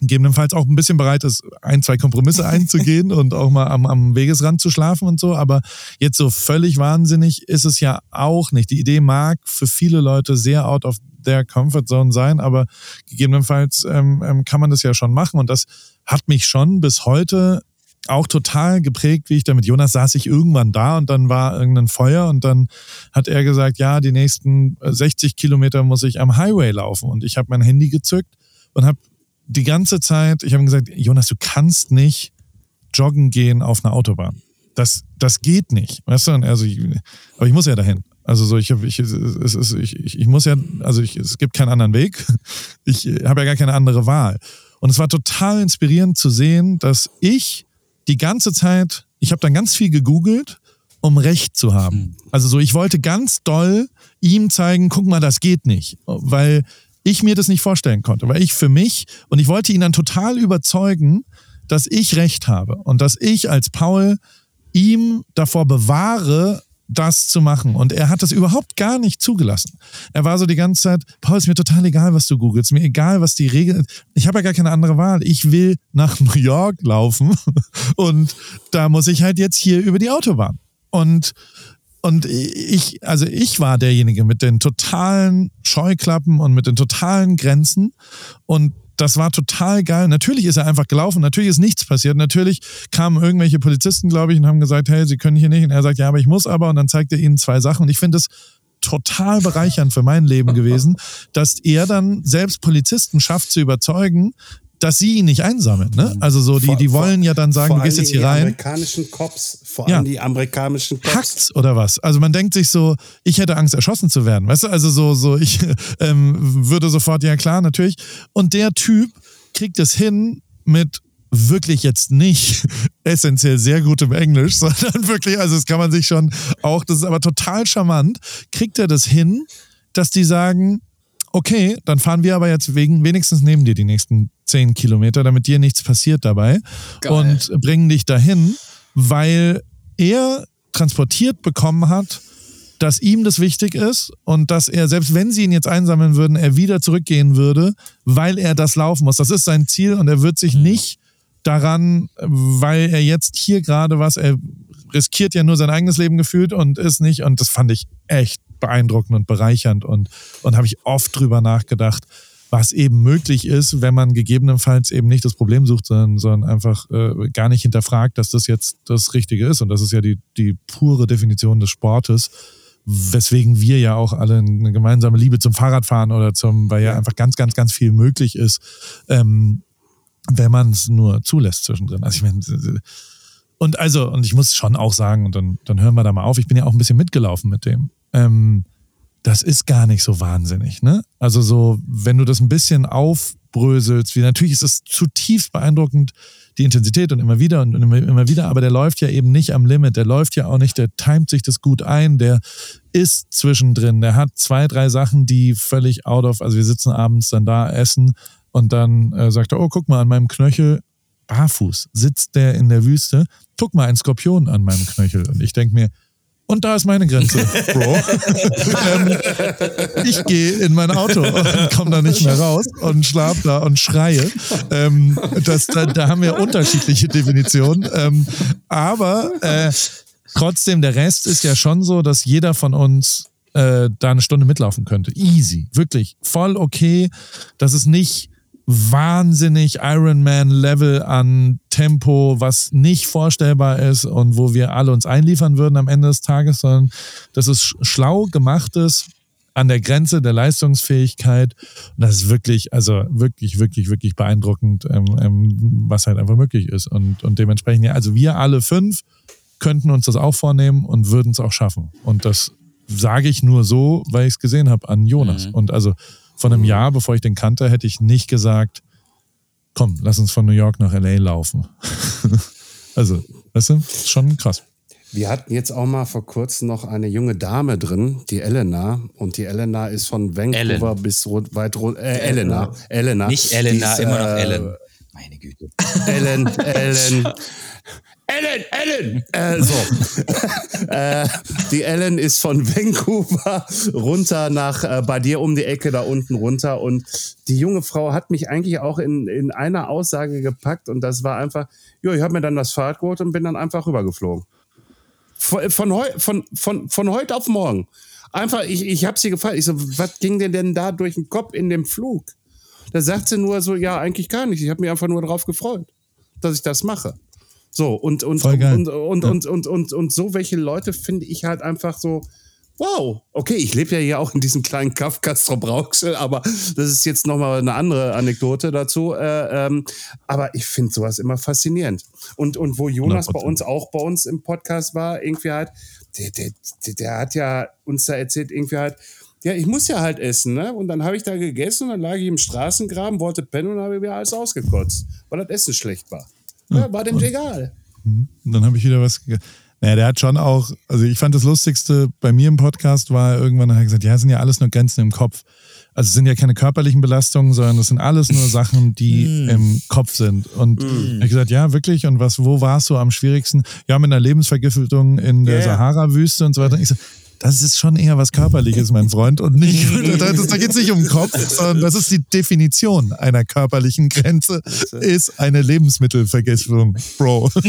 gegebenenfalls auch ein bisschen bereit ist, ein, zwei Kompromisse *laughs* einzugehen und auch mal am, am Wegesrand zu schlafen und so. Aber jetzt so völlig wahnsinnig ist es ja auch nicht. Die Idee mag für viele Leute sehr out of their comfort zone sein, aber gegebenenfalls ähm, ähm, kann man das ja schon machen. Und das hat mich schon bis heute auch total geprägt, wie ich da mit Jonas saß ich irgendwann da und dann war irgendein Feuer und dann hat er gesagt, ja, die nächsten äh, 60 Kilometer muss ich am Highway laufen und ich habe mein Handy gezückt und habe die ganze Zeit, ich habe gesagt, Jonas, du kannst nicht joggen gehen auf einer Autobahn. Das, das geht nicht. Weißt du? Also ich, aber ich muss ja dahin. Also so, ich, hab, ich, es ist, ich, ich, muss ja, also ich, es gibt keinen anderen Weg. Ich habe ja gar keine andere Wahl. Und es war total inspirierend zu sehen, dass ich die ganze Zeit, ich habe dann ganz viel gegoogelt, um Recht zu haben. Also so, ich wollte ganz doll ihm zeigen, guck mal, das geht nicht. Weil ich mir das nicht vorstellen konnte. Weil ich für mich, und ich wollte ihn dann total überzeugen, dass ich Recht habe und dass ich als Paul ihm davor bewahre, das zu machen. Und er hat das überhaupt gar nicht zugelassen. Er war so die ganze Zeit, Paul, ist mir total egal, was du googelst, mir egal, was die Regeln, ich habe ja gar keine andere Wahl. Ich will nach *laughs* New York laufen *laughs* und da muss ich halt jetzt hier über die Autobahn. Und und ich, also ich war derjenige mit den totalen Scheuklappen und mit den totalen Grenzen. Und das war total geil. Natürlich ist er einfach gelaufen, natürlich ist nichts passiert. Natürlich kamen irgendwelche Polizisten, glaube ich, und haben gesagt, hey, Sie können hier nicht. Und er sagt, ja, aber ich muss aber. Und dann zeigt er ihnen zwei Sachen. Und ich finde es total bereichernd für mein Leben gewesen, dass er dann selbst Polizisten schafft zu überzeugen, dass sie ihn nicht einsammeln. Ne? Also so, die, die wollen ja dann sagen, vor du gehst jetzt hier rein. Die amerikanischen Cops, vor Ja. allem die amerikanischen Cops. Hackt's oder was? Also man denkt sich so, ich hätte Angst, erschossen zu werden. Weißt du, also so, so, ich *laughs* ähm, würde sofort, ja klar, natürlich. Und der Typ kriegt es hin mit wirklich jetzt nicht *laughs* essentiell sehr gutem Englisch, *laughs* sondern wirklich, also das kann man sich schon auch, das ist aber total charmant, kriegt er das hin, dass die sagen, okay, dann fahren wir aber jetzt wegen, wenigstens neben dir die nächsten zehn Kilometer, damit dir nichts passiert dabei Geil. und bringen dich dahin, weil er transportiert bekommen hat, dass ihm das wichtig ist und dass er, selbst wenn sie ihn jetzt einsammeln würden, er wieder zurückgehen würde, weil er das laufen muss. Das ist sein Ziel und er wird sich nicht daran, weil er jetzt hier gerade was, er riskiert ja nur sein eigenes Leben gefühlt und ist nicht, und das fand ich echt beeindruckend und bereichernd und, und habe ich oft drüber nachgedacht, was eben möglich ist, wenn man gegebenenfalls eben nicht das Problem sucht, sondern, sondern einfach äh, gar nicht hinterfragt, dass das jetzt das Richtige ist. Und das ist ja die, die pure Definition des Sportes, weswegen wir ja auch alle eine gemeinsame Liebe zum Fahrradfahren oder zum, weil ja, einfach ganz, ganz, ganz viel möglich ist, ähm, wenn man es nur zulässt zwischendrin. Also ich meine, und also, und ich muss schon auch sagen, und dann, dann hören wir da mal auf, ich bin ja auch ein bisschen mitgelaufen mit dem. Ähm, das ist gar nicht so wahnsinnig, ne? Also so, wenn du das ein bisschen aufbröselst, wie natürlich ist es zutiefst beeindruckend, die Intensität und immer wieder und immer, immer wieder, aber der läuft ja eben nicht am Limit, der läuft ja auch nicht, der timet sich das gut ein, der ist zwischendrin, der hat zwei, drei Sachen, die völlig out of, also wir sitzen abends dann da, essen und dann äh, sagt er, oh, guck mal, an meinem Knöchel, barfuß, sitzt der in der Wüste, guck mal, ein Skorpion an meinem Knöchel und ich denke mir, und da ist meine Grenze, Bro. *laughs* ähm, ich gehe in mein Auto und komme da nicht mehr raus und schlaf da und schreie. Ähm, das, da, da, haben wir unterschiedliche Definitionen. Ähm, aber äh, trotzdem, der Rest ist ja schon so, dass jeder von uns äh, da eine Stunde mitlaufen könnte. Easy, wirklich. Voll okay. Das ist nicht wahnsinnig Ironman-Level an Tempo, was nicht vorstellbar ist und wo wir alle uns einliefern würden am Ende des Tages, sondern das ist schlau gemachtes an der Grenze der Leistungsfähigkeit. Und das ist wirklich, also wirklich, wirklich, wirklich beeindruckend, ähm, ähm, was halt einfach möglich ist. Und, und dementsprechend, ja, also wir alle fünf könnten uns das auch vornehmen und würden es auch schaffen. Und das sage ich nur so, weil ich es gesehen habe an Jonas. Mhm. Und also von einem Jahr, bevor ich den kannte, hätte ich nicht gesagt, komm, lass uns von New York nach LA laufen. *laughs* also, weißt du, schon krass. Wir hatten jetzt auch mal vor kurzem noch eine junge Dame drin, die Elena. Und die Elena ist von Vancouver Ellen. bis weit runter. Äh, Elena. Elena. Nicht Elena, ist, immer noch äh, Ellen. Meine Güte. Ellen, *laughs* Ellen. Ellen, Ellen! Äh, so. *laughs* äh, die Ellen ist von Vancouver runter nach äh, bei dir um die Ecke da unten runter. Und die junge Frau hat mich eigentlich auch in, in einer Aussage gepackt. Und das war einfach, ja, ich habe mir dann das Fahrrad geholt und bin dann einfach rübergeflogen. Von, von, von, von, von heute auf morgen. Einfach, ich, ich habe sie gefragt. Ich so, was ging dir denn da durch den Kopf in dem Flug? Da sagt sie nur so, ja, eigentlich gar nicht. Ich habe mich einfach nur darauf gefreut, dass ich das mache. So, und, und, und, und, und, ja. und, und, und, und, so welche Leute finde ich halt einfach so, wow, okay, ich lebe ja hier auch in diesem kleinen Kaff Castro Brauxel, aber das ist jetzt nochmal eine andere Anekdote dazu. Äh, ähm, aber ich finde sowas immer faszinierend. Und, und wo Jonas bei uns auch bei uns im Podcast war, irgendwie halt, der, der, der, der hat ja uns da erzählt, irgendwie halt, ja, ich muss ja halt essen, ne? Und dann habe ich da gegessen und dann lag ich im Straßengraben, wollte pennen und habe mir alles ausgekotzt, weil das Essen schlecht war. Ja, war dem egal. Und dann habe ich wieder was. Naja, der hat schon auch, also ich fand das Lustigste bei mir im Podcast war, irgendwann hat er gesagt, ja, es sind ja alles nur Grenzen im Kopf. Also es sind ja keine körperlichen Belastungen, sondern das sind alles nur *laughs* Sachen, die mm. im Kopf sind. Und mm. ich gesagt, ja, wirklich. Und was, wo warst du am schwierigsten? Ja, mit einer Lebensvergiftung in der yeah. Sahara-Wüste und so weiter. Und ich so, das ist schon eher was Körperliches, mein Freund. Und nicht, *laughs* *laughs* das, da geht es nicht um den Kopf, sondern das ist die Definition einer körperlichen Grenze, ist eine Lebensmittelvergiftung, Bro. *laughs*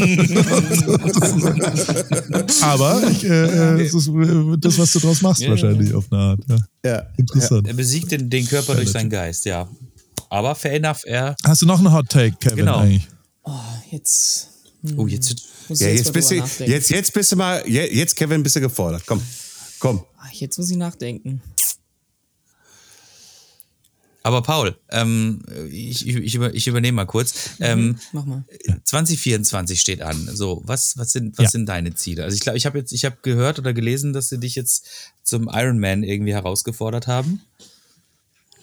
Aber ich, äh, äh, ist äh, das, was du draus machst, ja, wahrscheinlich ja. auf eine Art. Ja. ja. Interessant. Er besiegt den, den Körper durch seinen Geist, ja. Aber fair enough, er. Hast du noch einen Hot Take, Kevin? Genau. Eigentlich? Oh, jetzt. Oh, jetzt. Ja, jetzt, bist du, jetzt, jetzt bist du mal, jetzt, Kevin, bist du gefordert. Komm. Komm. Ah, jetzt muss ich nachdenken. Aber Paul, ähm, ich, ich, über, ich übernehme mal kurz. Mhm, ähm, Mach mal. 2024 steht an. So, was, was sind, was ja. sind deine Ziele? Also ich glaube, ich habe jetzt, ich habe gehört oder gelesen, dass sie dich jetzt zum Ironman irgendwie herausgefordert haben.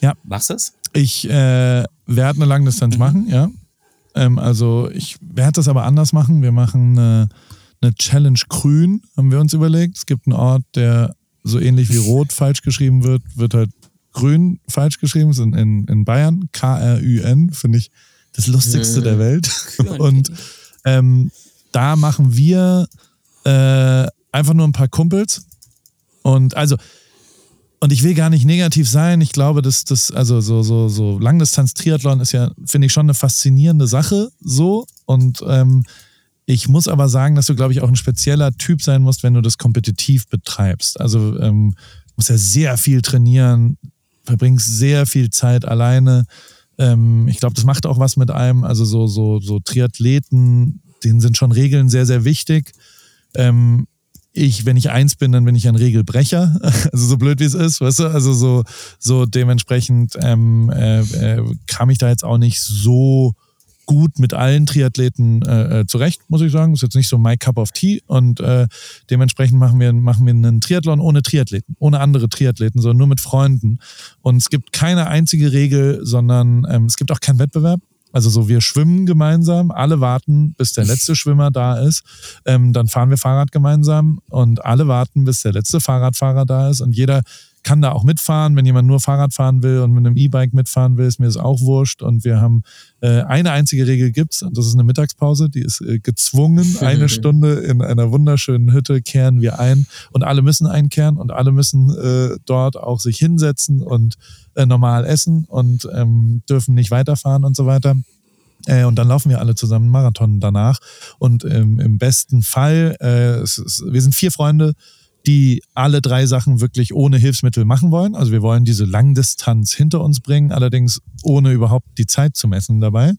Ja. Machst du das? Ich äh, werde eine Langdistanz mhm. machen, ja. Ähm, also ich werde das aber anders machen. Wir machen eine eine Challenge Grün, haben wir uns überlegt. Es gibt einen Ort, der so ähnlich wie Rot *laughs* falsch geschrieben wird, wird halt Grün falsch geschrieben, sind in, in Bayern, K-R-Ü-N, finde ich das Lustigste der Welt. Und ähm, da machen wir äh, einfach nur ein paar Kumpels. Und also, und ich will gar nicht negativ sein. Ich glaube, dass das, also so, so, so Langdistanz-Triathlon ist ja, finde ich, schon eine faszinierende Sache so. Und ähm, ich muss aber sagen, dass du, glaube ich, auch ein spezieller Typ sein musst, wenn du das kompetitiv betreibst. Also ähm, musst ja sehr viel trainieren, verbringst sehr viel Zeit alleine. Ähm, ich glaube, das macht auch was mit einem. Also so, so, so Triathleten, denen sind schon Regeln sehr, sehr wichtig. Ähm, ich, wenn ich eins bin, dann bin ich ein Regelbrecher. *laughs* Also so blöd wie es ist, weißt du? Also so, so dementsprechend ähm, äh, äh, kam ich da jetzt auch nicht so gut mit allen Triathleten äh, äh, zurecht, muss ich sagen. Ist jetzt nicht so my cup of tea und äh, dementsprechend machen wir, machen wir einen Triathlon ohne Triathleten, ohne andere Triathleten, sondern nur mit Freunden. Und es gibt keine einzige Regel, sondern ähm, es gibt auch keinen Wettbewerb. Also so, wir schwimmen gemeinsam, alle warten, bis der letzte Schwimmer da ist. Ähm, dann fahren wir Fahrrad gemeinsam und alle warten, bis der letzte Fahrradfahrer da ist. Und jeder kann da auch mitfahren. Wenn jemand nur Fahrrad fahren will und mit einem E-Bike mitfahren will, ist mir das auch wurscht. Und wir haben äh, eine einzige Regel gibt's und das ist eine Mittagspause. Die ist äh, gezwungen. *laughs* Eine Stunde in einer wunderschönen Hütte kehren wir ein und alle müssen einkehren und alle müssen äh, dort auch sich hinsetzen und äh, normal essen und ähm, dürfen nicht weiterfahren und so weiter. Äh, und dann laufen wir alle zusammen Marathon danach. Und ähm, im besten Fall, äh, es ist, wir sind vier Freunde, die alle drei Sachen wirklich ohne Hilfsmittel machen wollen. Also wir wollen diese Langdistanz hinter uns bringen, allerdings ohne überhaupt die Zeit zu messen dabei.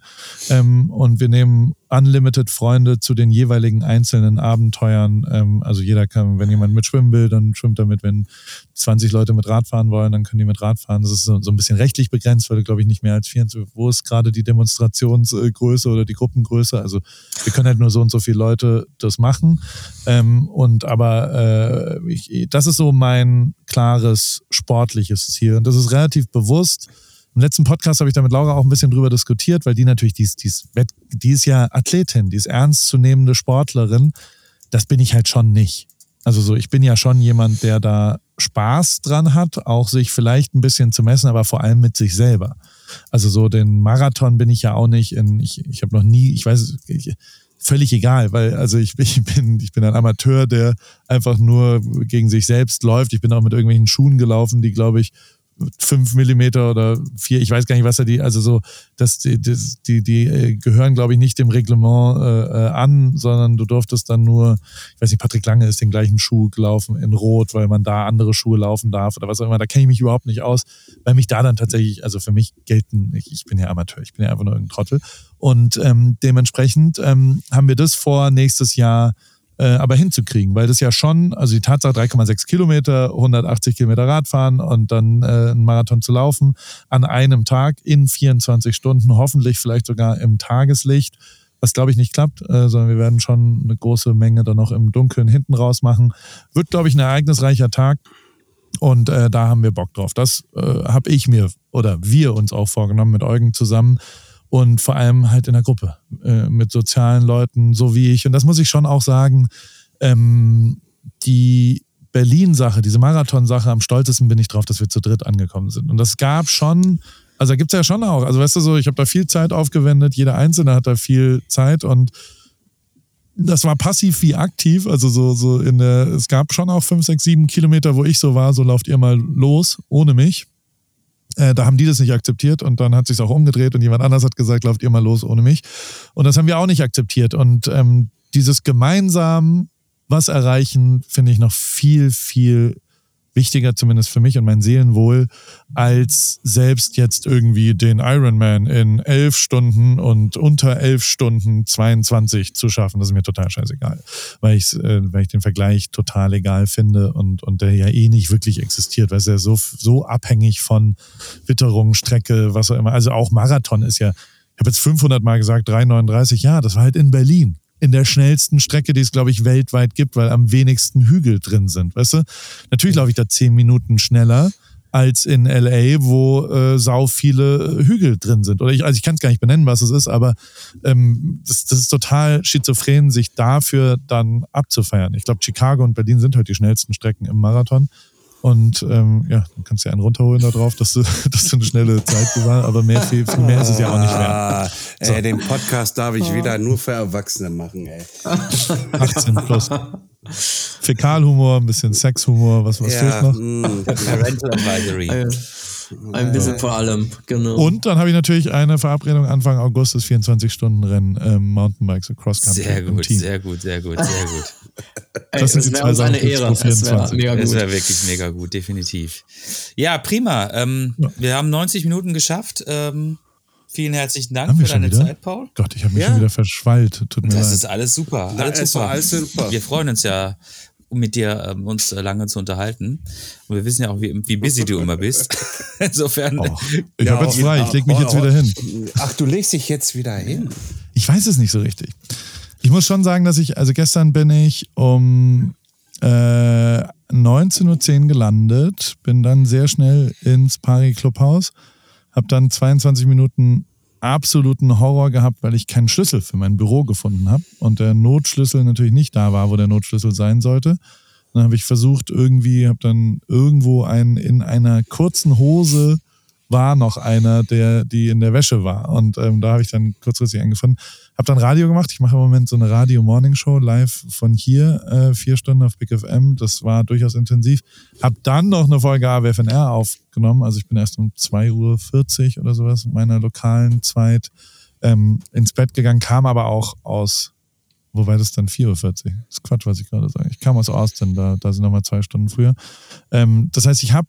Ähm, und wir nehmen unlimited Freunde zu den jeweiligen einzelnen Abenteuern. Ähm, also jeder kann, wenn jemand mit schwimmen will, dann schwimmt er mit. Wenn 20 Leute mit Rad fahren wollen, dann können die mit Rad fahren. Das ist so, so ein bisschen rechtlich begrenzt, weil glaube ich nicht mehr als 24. Wo ist gerade die Demonstrationsgröße oder die Gruppengröße? Also wir können halt nur so und so viele Leute das machen. Ähm, und aber äh, ich, das ist so mein klares sportliches Ziel. Und das ist relativ bewusst im letzten Podcast habe ich da mit Laura auch ein bisschen drüber diskutiert, weil die natürlich, die ist, die ist, die ist ja Athletin, die ist ernstzunehmende Sportlerin. Das bin ich halt schon nicht. Also so, ich bin ja schon jemand, der da Spaß dran hat, auch sich vielleicht ein bisschen zu messen, aber vor allem mit sich selber. Also so den Marathon bin ich ja auch nicht in, ich, ich habe noch nie, ich weiß, ich, völlig egal, weil also ich, *laughs* ich bin ich bin ein Amateur, der einfach nur gegen sich selbst läuft. Ich bin auch mit irgendwelchen Schuhen gelaufen, die glaube ich fünf Millimeter oder vier, ich weiß gar nicht, was da die, also so, dass die, die, die äh, gehören, glaube ich, nicht dem Reglement äh, äh, an, sondern du durftest dann nur, ich weiß nicht, Patrick Lange ist den gleichen Schuh gelaufen in Rot, weil man da andere Schuhe laufen darf oder was auch immer. Da kenne ich mich überhaupt nicht aus, weil mich da dann tatsächlich, also für mich gelten, ich, ich bin ja Amateur, ich bin ja einfach nur ein Trottel. Und ähm, dementsprechend ähm, haben wir das vor, nächstes Jahr aber hinzukriegen, weil das ja schon, also die Tatsache 3,6 Kilometer, 180 Kilometer Radfahren und dann äh, einen Marathon zu laufen an einem Tag in 24 Stunden, hoffentlich vielleicht sogar im Tageslicht, was glaube ich nicht klappt, äh, sondern wir werden schon eine große Menge dann noch im Dunkeln hinten raus machen. Wird, glaube ich, ein ereignisreicher Tag. Und äh, da haben wir Bock drauf. Das äh, habe ich mir oder wir uns auch vorgenommen mit Eugen zusammen und vor allem halt in der Gruppe äh, mit sozialen Leuten, so wie ich. Und das muss ich schon auch sagen, ähm, die Berlin-Sache, diese Marathon-Sache, am stolzesten bin ich drauf, dass wir zu dritt angekommen sind. Und das gab schon, also da gibt es ja schon auch, also weißt du so, ich habe da viel Zeit aufgewendet, jeder Einzelne hat da viel Zeit und das war passiv wie aktiv, also so, so in der, es gab schon auch fünf, sechs, sieben Kilometer, wo ich so war, so lauft ihr mal los, ohne mich. Äh, da haben die das nicht akzeptiert und dann hat sich auch umgedreht und jemand anders hat gesagt, lauft ihr mal los ohne mich. Und das haben wir auch nicht akzeptiert. Und ähm, dieses gemeinsam was erreichen, finde ich noch viel, viel wichtiger, zumindest für mich und mein Seelenwohl, als selbst jetzt irgendwie den Ironman in elf Stunden und unter elf Stunden 22 zu schaffen. Das ist mir total scheißegal, weil ich, äh, weil ich den Vergleich total egal finde und, und der ja eh nicht wirklich existiert, weil es ja so, so abhängig von Witterung, Strecke, was auch immer. Also auch Marathon ist ja, ich habe jetzt 500 Mal gesagt, 3,39, ja, das war halt in Berlin in der schnellsten Strecke, die es, glaube ich, weltweit gibt, weil am wenigsten Hügel drin sind. Weißt du? Natürlich laufe ich da zehn Minuten schneller als in LA, wo äh, sau viele Hügel drin sind. Oder ich, also ich kann es gar nicht benennen, was es ist, aber ähm, das, das ist total schizophren, sich dafür dann abzufeiern. Ich glaube, Chicago und Berlin sind halt die schnellsten Strecken im Marathon. Und ähm, ja, dann kannst du ja einen runterholen da drauf, dass du, *laughs* dass du eine schnelle Zeit bewahrst, aber mehr, viel, viel mehr ist es ja auch nicht mehr. Ah, so. Ey, den Podcast darf ich wieder nur für Erwachsene machen, ey. *laughs* 18 plus. Fäkalhumor, ein bisschen Sexhumor, was, was ja, fehlt noch? Mm, Parental Advisory. *laughs* Ein bisschen vor allem, genau. Und dann habe ich natürlich eine Verabredung Anfang August, das 24-Stunden-Rennen ähm, Mountainbikes und Cross Country. Sehr gut, sehr gut, sehr gut, sehr gut. das Ey, sind die zwei Sachen. Eine Ehre. Das wäre wär wirklich mega gut, definitiv. Ja, prima. Ähm, ja. Wir haben 90 Minuten geschafft. Ähm, vielen herzlichen Dank für deine wieder? Zeit, Paul. Gott, ich habe mich ja. schon wieder verschwallt. Tut mir das leid. ist alles super. Alles, super. alles super. Wir freuen uns ja um mit dir ähm, uns äh, lange zu unterhalten. Und wir wissen ja auch, wie, wie busy du immer bist. *laughs* Insofern. Oh, ich habe jetzt frei, ich leg mich jetzt wieder hin. Ach, du legst dich jetzt wieder hin. Ich weiß es nicht so richtig. Ich muss schon sagen, dass ich, also gestern bin ich um äh, 19.10 Uhr gelandet, bin dann sehr schnell ins Paris Clubhaus, habe dann 22 Minuten absoluten Horror gehabt, weil ich keinen Schlüssel für mein Büro gefunden habe und der Notschlüssel natürlich nicht da war, wo der Notschlüssel sein sollte. Dann habe ich versucht, irgendwie, habe dann irgendwo einen in einer kurzen Hose war noch einer, der die in der Wäsche war. Und ähm, da habe ich dann kurzfristig angefangen. Habe dann Radio gemacht. Ich mache im Moment so eine Radio-Morning-Show live von hier, äh, vier Stunden auf Big FM. Das war durchaus intensiv. Habe dann noch eine Folge AWFNR aufgenommen. Also ich bin erst um 2.40 Uhr oder sowas meiner lokalen Zeit ähm, ins Bett gegangen, kam aber auch aus Wobei das dann 4.40 Uhr. Das ist Quatsch, was ich gerade sage. Ich kam aus Austin, da, da sind nochmal zwei Stunden früher. Ähm, das heißt, ich habe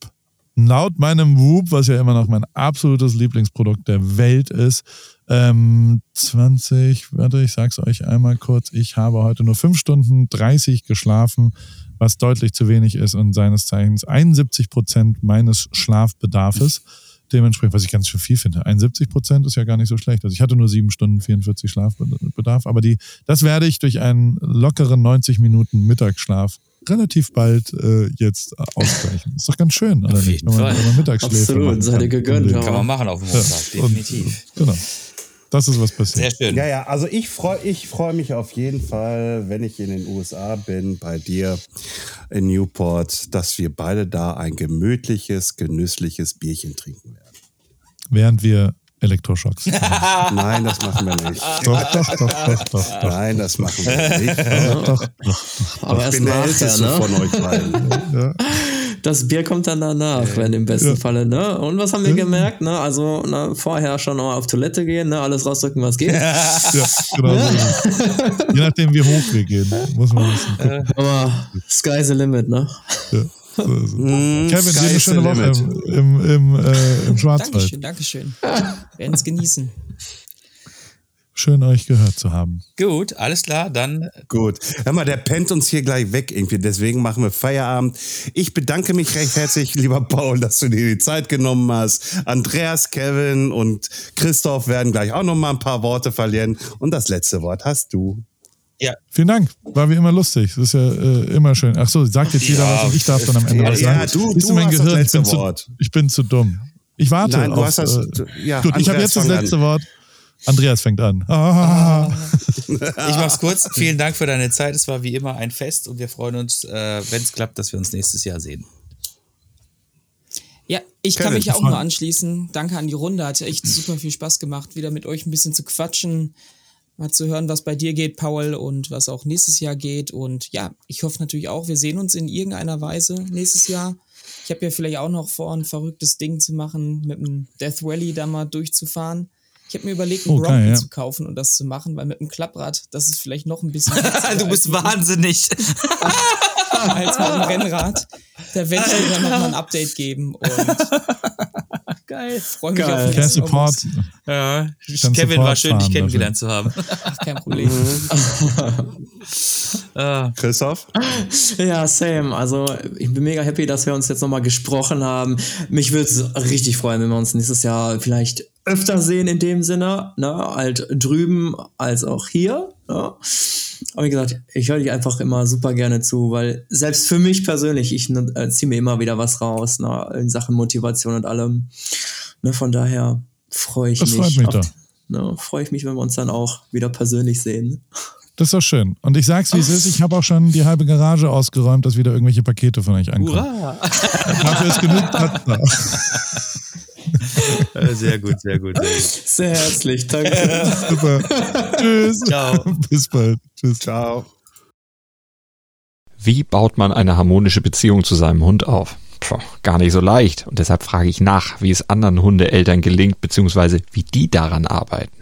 laut meinem Whoop, was ja immer noch mein absolutes Lieblingsprodukt der Welt ist, ähm, 20, warte, ich sag's euch einmal kurz, ich habe heute nur 5 Stunden 30 geschlafen, was deutlich zu wenig ist und seines Zeichens 71 Prozent meines Schlafbedarfes. Dementsprechend, was ich ganz schön viel finde. 71 Prozent ist ja gar nicht so schlecht. Also ich hatte nur 7 Stunden 44 Schlafbedarf, aber die, das werde ich durch einen lockeren 90 Minuten Mittagsschlaf relativ bald äh, jetzt ausgleichen. Ist doch ganz schön, oder nicht? Wenn man, wenn man Mittagsschläft. Absolut, seid ihr gegönnt. Ja. Ja. Kann man machen auf dem Montag, Und, definitiv. genau. Das ist was passiert. Sehr schön. Ja, ja, also ich freue ich freu mich auf jeden Fall, wenn ich in den USA bin, bei dir in Newport, dass wir beide da ein gemütliches, genüssliches Bierchen trinken werden. Während wir Elektroschocks. *laughs* Nein, das machen wir nicht. doch, doch, doch, doch, doch, doch. Nein, das machen wir nicht. doch, doch. Aber Ich erst bin der nachher, Älteste ne? von euch beiden. *laughs* Ja. Das Bier kommt dann danach, wenn im besten Ja. Falle, ne? Und was haben wir Ja. gemerkt, ne? Also, ne, vorher schon mal auf Toilette gehen, ne? Alles rausdrücken, was geht. Ja, genau. Je nachdem, wie hoch wir gehen, muss man wissen. gucken. Aber sky's the limit, ne? Ja, so. Mm, Kevin, dir eine schöne Woche im, im, im, äh, im Schwarzwald. Dankeschön, Dankeschön. Werden es genießen. Schön, euch gehört zu haben. Gut, alles klar, dann Gut. Hör mal, der pennt uns hier gleich weg irgendwie. Deswegen machen wir Feierabend. Ich bedanke mich recht herzlich, lieber Paul, dass du dir die Zeit genommen hast. Andreas, Kevin und Christoph werden gleich auch noch mal ein paar Worte verlieren. Und das letzte Wort hast du. Vielen Dank. War wie immer lustig. Das ist ja äh, immer schön. Ach so, sagt jetzt jeder was und ich darf dann am Ende ja, was ja, sagen. du- Siehst du mein hast das Gehirn, letzte ich bin Wort. Zu, ich bin zu dumm. Ich warte Nein, du auf, hast das- äh, ja, gut, ich habe Andreas, jetzt das fang an. letzte Wort. Andreas fängt an. Ah. *laughs* Ich mach's kurz. Vielen Dank für deine Zeit. Es war wie immer ein Fest und wir freuen uns, äh, wenn es klappt, dass wir uns nächstes Jahr sehen. Ja, ich kann mich auch voll. nur anschließen. Danke an die Runde. Hat echt super viel Spaß gemacht, wieder mit euch ein bisschen zu quatschen, mal zu hören, was bei dir geht, Paul, und was auch nächstes Jahr geht. Und ja, ich hoffe natürlich auch, wir sehen uns in irgendeiner Weise nächstes Jahr. Ich habe ja vielleicht auch noch vor, ein verrücktes Ding zu machen, mit dem Death Valley da mal durchzufahren. Ich habe mir überlegt, einen Oh, Bronco ja. zu kaufen und das zu machen, weil mit dem Klapprad, das ist vielleicht noch ein bisschen *laughs* du bist wahnsinnig. *laughs* als mit dem Rennrad. Da werde ich dir dann nochmal ein Update geben und *laughs* Geil. freue mich Geil. auf Kein das Support. Ja, Kevin, war Support schön, dich kennengelernt zu haben. Kein Problem. Ah, Christoph? Ja, same. Also ich bin mega happy, dass wir uns jetzt nochmal gesprochen haben. Mich würde es richtig freuen, wenn wir uns nächstes Jahr vielleicht öfter sehen in dem Sinne, ne? Halt drüben als auch hier. Ne? Aber wie gesagt, ich höre dich einfach immer super gerne zu, weil selbst für mich persönlich, ich äh, ziehe mir immer wieder was raus, ne? in Sachen Motivation und allem. Ne? Von daher freue ich Das mich. freut mich doch. Ne? Freue ich mich, wenn wir uns dann auch wieder persönlich sehen. Das ist doch schön. Und ich sag's, wie es ist. Ich habe auch schon die halbe Garage ausgeräumt, dass wieder irgendwelche Pakete von euch ankommen. hurra. *laughs* Dafür ist genug Platz da. Äh, Sehr gut, sehr gut. Sehr gut. Sehr herzlich, danke. Super. Tschüss. Ciao. *laughs* Bis bald. Tschüss. Ciao. Wie baut man eine harmonische Beziehung zu seinem Hund auf? Puh, gar nicht so leicht. Und deshalb frage ich nach, wie es anderen Hundeeltern gelingt, beziehungsweise wie die daran arbeiten.